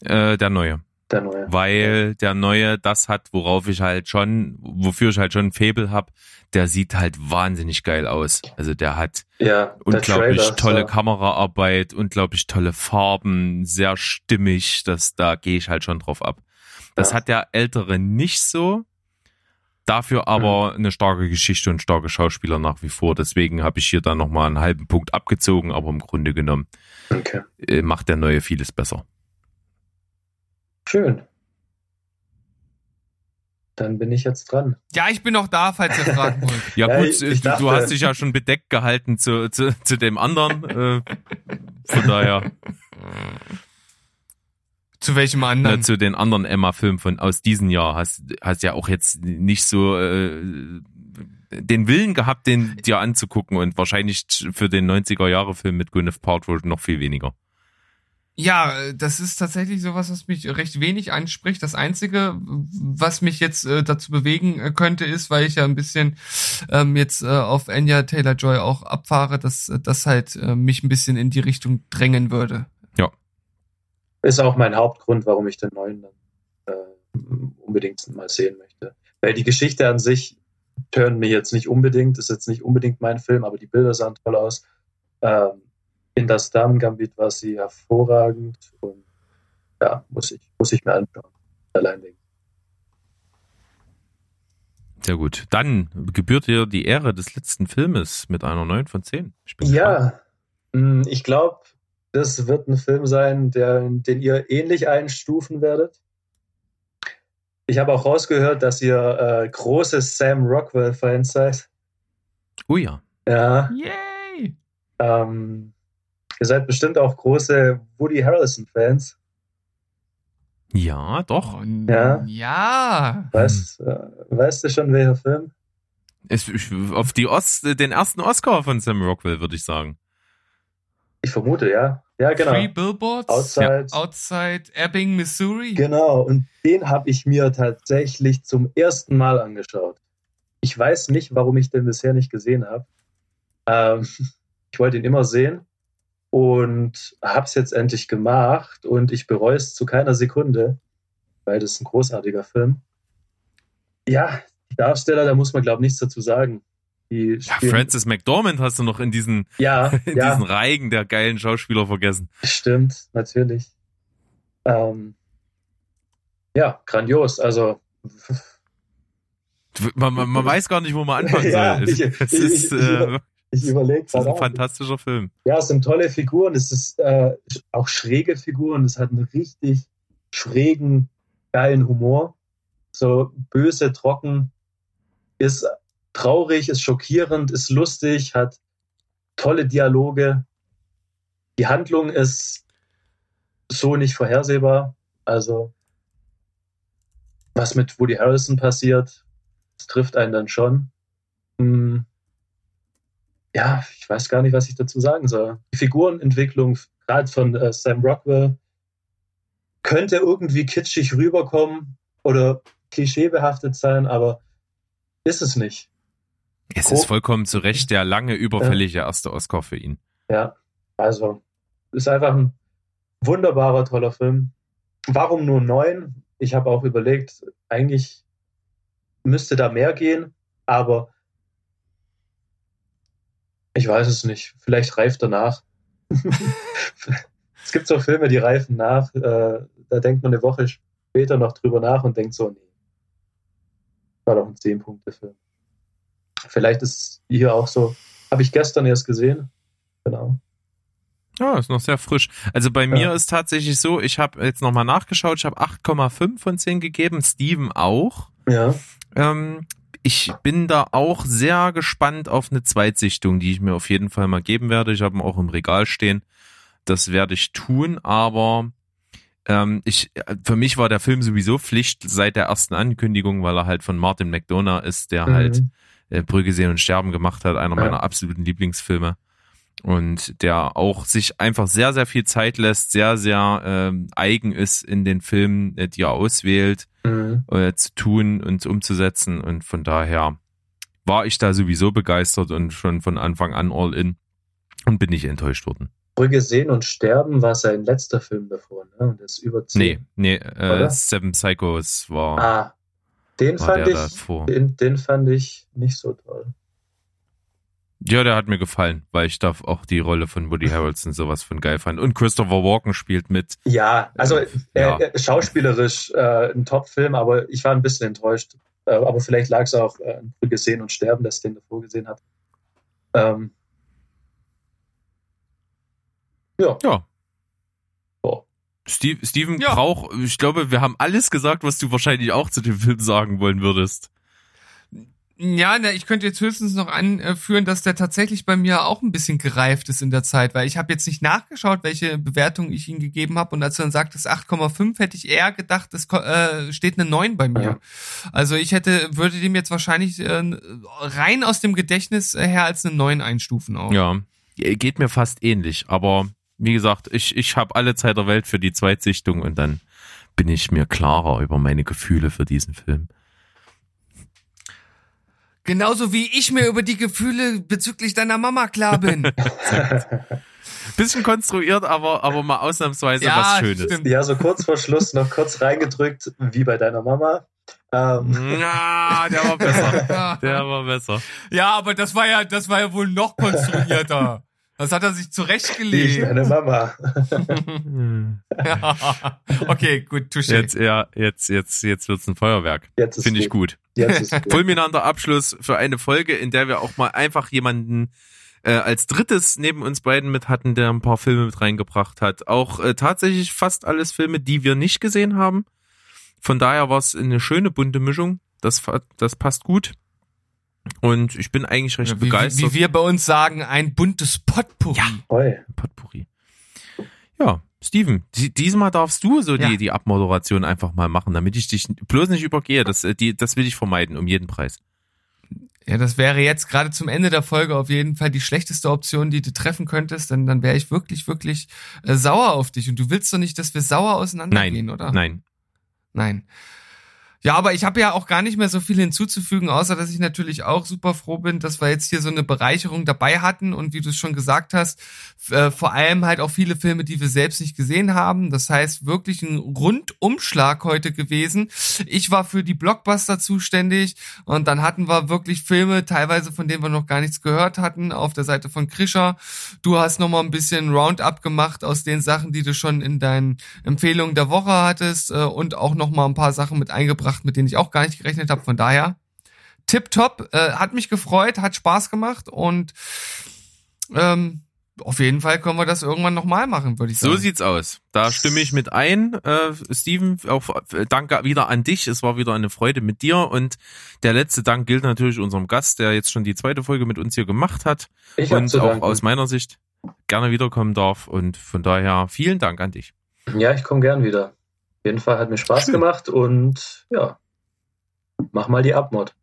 Äh, der neue. Der neue. Weil der neue das hat, worauf ich halt schon, wofür ich halt schon ein Faible hab, der sieht halt wahnsinnig geil aus. Also der hat ja, unglaublich Trailer, tolle so. Kameraarbeit, unglaublich tolle Farben, sehr stimmig. Das, da gehe ich halt schon drauf ab. Das ja. hat der ältere nicht so. Dafür aber mhm. eine starke Geschichte und starke Schauspieler nach wie vor. Deswegen habe ich hier dann nochmal einen halben Punkt abgezogen, aber im Grunde genommen okay. Äh, macht der neue vieles besser. Schön. Dann bin ich jetzt dran. Ja, ich bin noch da, falls ihr fragen wollt. ja, ja, gut, ich, ich du, du, hast dich ja schon bedeckt gehalten zu, zu, zu dem anderen. Äh, von daher. Zu welchem anderen? Na, zu den anderen Emma-Filmen von aus diesem Jahr. Hast, hast ja auch jetzt nicht so äh, den Willen gehabt, den dir anzugucken und wahrscheinlich für den 90er-Jahre-Film mit Gwyneth Paltrow noch viel weniger. Ja, das ist tatsächlich sowas, was mich recht wenig anspricht. Das Einzige, was mich jetzt äh, dazu bewegen äh, könnte, ist, weil ich ja ein bisschen ähm, jetzt äh, auf Anya Taylor-Joy auch abfahre, dass das halt äh, mich ein bisschen in die Richtung drängen würde. Ist auch mein Hauptgrund, warum ich den neuen dann äh, unbedingt mal sehen möchte. Weil die Geschichte an sich turnt mir jetzt nicht unbedingt, ist jetzt nicht unbedingt mein Film, aber die Bilder sahen toll aus. Ähm, in das Damen-Gambit war sie hervorragend und ja, muss ich, muss ich mir anschauen. Allein wegen. Sehr gut. Dann gebührt dir die Ehre des letzten Filmes mit einer 9 von 10. Ich ja, gespannt. ich glaube, das wird ein Film sein, der, den ihr ähnlich einstufen werdet. Ich habe auch rausgehört, dass ihr äh, große Sam Rockwell-Fans seid. Oh ja. Ja. Yay! Ähm, Ihr seid bestimmt auch große Woody Harrelson-Fans. Ja, doch. Ja. Ja. Weißt, äh, weißt du schon, welcher Film? Es, auf die Os den ersten Oscar von Sam Rockwell, würde ich sagen. Ich vermute, ja. Ja, genau. Three Billboards outside, ja. outside Ebbing, Missouri. Genau, und den habe ich mir tatsächlich zum ersten Mal angeschaut. Ich weiß nicht, warum ich den bisher nicht gesehen habe. Ähm, ich wollte ihn immer sehen und habe es jetzt endlich gemacht und ich bereue es zu keiner Sekunde, weil das ist ein großartiger Film. Ja, die Darsteller, da muss man glaube ich nichts dazu sagen. Die ja, Francis McDormand hast du noch in diesen, ja, in ja. diesen Reigen der geilen Schauspieler vergessen. Stimmt, natürlich. Ähm, ja, grandios. Also man, man, man, weiß gar nicht, wo man anfangen ja, soll. Ich, es, ich, ist, ich, äh, ich überlege Das ist ein fantastischer Film. Ja, es sind tolle Figuren. Es ist äh, auch schräge Figuren. Es hat einen richtig schrägen, geilen Humor. So böse, trocken, ist traurig, ist schockierend, ist lustig, hat tolle Dialoge. Die Handlung ist so nicht vorhersehbar. Also, was mit Woody Harrison passiert, das trifft einen dann schon. Hm ja, ich weiß gar nicht, was ich dazu sagen soll. Die Figurenentwicklung, gerade von äh, Sam Rockwell, könnte irgendwie kitschig rüberkommen oder klischeebehaftet sein, aber ist es nicht. Es ist vollkommen zu Recht der lange überfällige erste Oscar für ihn. Ja, also ist einfach ein wunderbarer, toller Film. Warum nur neun? Ich habe auch überlegt, eigentlich müsste da mehr gehen, aber ich weiß es nicht. Vielleicht reift er nach. es gibt so Filme, die reifen nach. Äh, da denkt man eine Woche später noch drüber nach und denkt so, nee. War doch ein 10-Punkte-Film. Vielleicht ist hier auch so. Habe ich gestern erst gesehen. Genau. Ja, ist noch sehr frisch. Also bei mir ist tatsächlich so, ich habe jetzt nochmal nachgeschaut, ich habe 8,5 von 10 gegeben, Steven auch. Ja. Ähm, ich bin da auch sehr gespannt auf eine Zweitsichtung, die ich mir auf jeden Fall mal geben werde. Ich habe ihn auch im Regal stehen. Das werde ich tun, aber ähm, ich, für mich war der Film sowieso Pflicht seit der ersten Ankündigung, weil er halt von Martin McDonough ist, der mhm. halt äh, Brügge sehen und sterben gemacht hat, einer meiner absoluten Lieblingsfilme und der auch sich einfach sehr, sehr viel Zeit lässt, sehr, sehr ähm, eigen ist in den Filmen, äh, die er auswählt mhm. äh, zu tun und umzusetzen. Und von daher war ich da sowieso begeistert und schon von Anfang an all in und bin nicht enttäuscht worden. Brügge sehen und sterben war sein letzter Film davor, ne? Und das ist über zehn. Nee, nee, äh, Seven Psychos war. Ah, den war fand ich, den, den fand ich nicht so toll. Ja, der hat mir gefallen, weil ich da auch die Rolle von Woody Harrelson sowas von geil fand. Und Christopher Walken spielt mit. Ja, also äh, ja. Äh, schauspielerisch äh, ein Top-Film, aber ich war ein bisschen enttäuscht. Äh, aber vielleicht lag es auch äh, gesehen und sterben, dass ich den davor gesehen hat. Ähm, ja. Ja. Steve, Steven ja. Brauch, ich glaube, wir haben alles gesagt, was du wahrscheinlich auch zu dem Film sagen wollen würdest. Ja, na, ich könnte jetzt höchstens noch anführen, dass der tatsächlich bei mir auch ein bisschen gereift ist in der Zeit, weil ich habe jetzt nicht nachgeschaut, welche Bewertung ich ihm gegeben habe und als du dann sagtest 8,5, hätte ich eher gedacht, es äh, steht eine 9 bei mir. Ja. Also ich hätte, würde dem jetzt wahrscheinlich äh, rein aus dem Gedächtnis her als eine 9 einstufen auch. Ja, geht mir fast ähnlich, aber wie gesagt, ich, ich habe alle Zeit der Welt für die Zweitsichtung und dann bin ich mir klarer über meine Gefühle für diesen Film. Genauso wie ich mir über die Gefühle bezüglich deiner Mama klar bin. Bisschen konstruiert, aber, aber mal ausnahmsweise ja, was Schönes. Stimmt. Ja, so kurz vor Schluss noch kurz reingedrückt, wie bei deiner Mama. Ähm. Ja, der war besser. Der war besser. Ja, aber das war ja, das war ja wohl noch konstruierter. Das hat er sich zurechtgelegt. Ich meine Mama. ja. Okay, gut, touché. Jetzt, ja, jetzt, jetzt, jetzt wird's ein Feuerwerk. Jetzt Finde ich gut. Jetzt ist gut. Fulminanter Abschluss für eine Folge, in der wir auch mal einfach jemanden äh, als drittes neben uns beiden mit hatten, der ein paar Filme mit reingebracht hat. Auch äh, tatsächlich fast alles Filme, die wir nicht gesehen haben. Von daher war es eine schöne bunte Mischung. Das, das passt gut. Und ich bin eigentlich recht wie, begeistert. Wie, wir bei uns sagen, ein buntes Potpourri. Ja, Potpourri. Ja, Steven, diesmal darfst du so ja. die, die Abmoderation einfach mal machen, damit ich dich bloß nicht übergehe. Das, äh, die, das will ich vermeiden, um jeden Preis. Ja, das wäre jetzt gerade zum Ende der Folge auf jeden Fall die schlechteste Option, die du treffen könntest, denn dann wäre ich wirklich, wirklich äh, sauer auf dich. Und du willst doch nicht, dass wir sauer auseinandergehen, nein, oder? Nein. Nein. Ja, aber ich habe ja auch gar nicht mehr so viel hinzuzufügen, außer dass ich natürlich auch super froh bin, dass wir jetzt hier so eine Bereicherung dabei hatten und wie du es schon gesagt hast, äh, vor allem halt auch viele Filme, die wir selbst nicht gesehen haben. Das heißt, wirklich ein Rundumschlag heute gewesen. Ich war für die Blockbuster zuständig und dann hatten wir wirklich Filme, teilweise von denen wir noch gar nichts gehört hatten, auf der Seite von Krischer. Du hast nochmal ein bisschen Roundup gemacht aus den Sachen, die du schon in deinen Empfehlungen der Woche hattest äh, und auch nochmal ein paar Sachen mit eingebracht gebracht, mit denen ich auch gar nicht gerechnet habe. Von daher, tipptopp, äh, hat mich gefreut, hat Spaß gemacht und ähm, auf jeden Fall können wir das irgendwann nochmal machen, würde ich sagen. So sieht's aus. Da stimme ich mit ein. Äh, Steven, auch äh, danke wieder an dich. Es war wieder eine Freude mit dir. Und der letzte Dank gilt natürlich unserem Gast, der jetzt schon die zweite Folge mit uns hier gemacht hat. Ich und auch aus meiner Sicht gerne wiederkommen darf. Und von daher vielen Dank an dich. Ja, ich komme gern wieder jeden Fall hat mir Spaß Schön. gemacht und ja, mach mal die Abmod.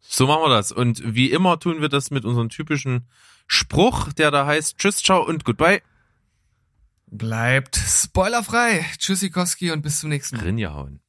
So machen wir das. Und wie immer tun wir das mit unserem typischen Spruch, der da heißt Tschüss, ciao und goodbye. Bleibt spoilerfrei. Tschüssikowski und bis zum nächsten Mal. Rinjahauen.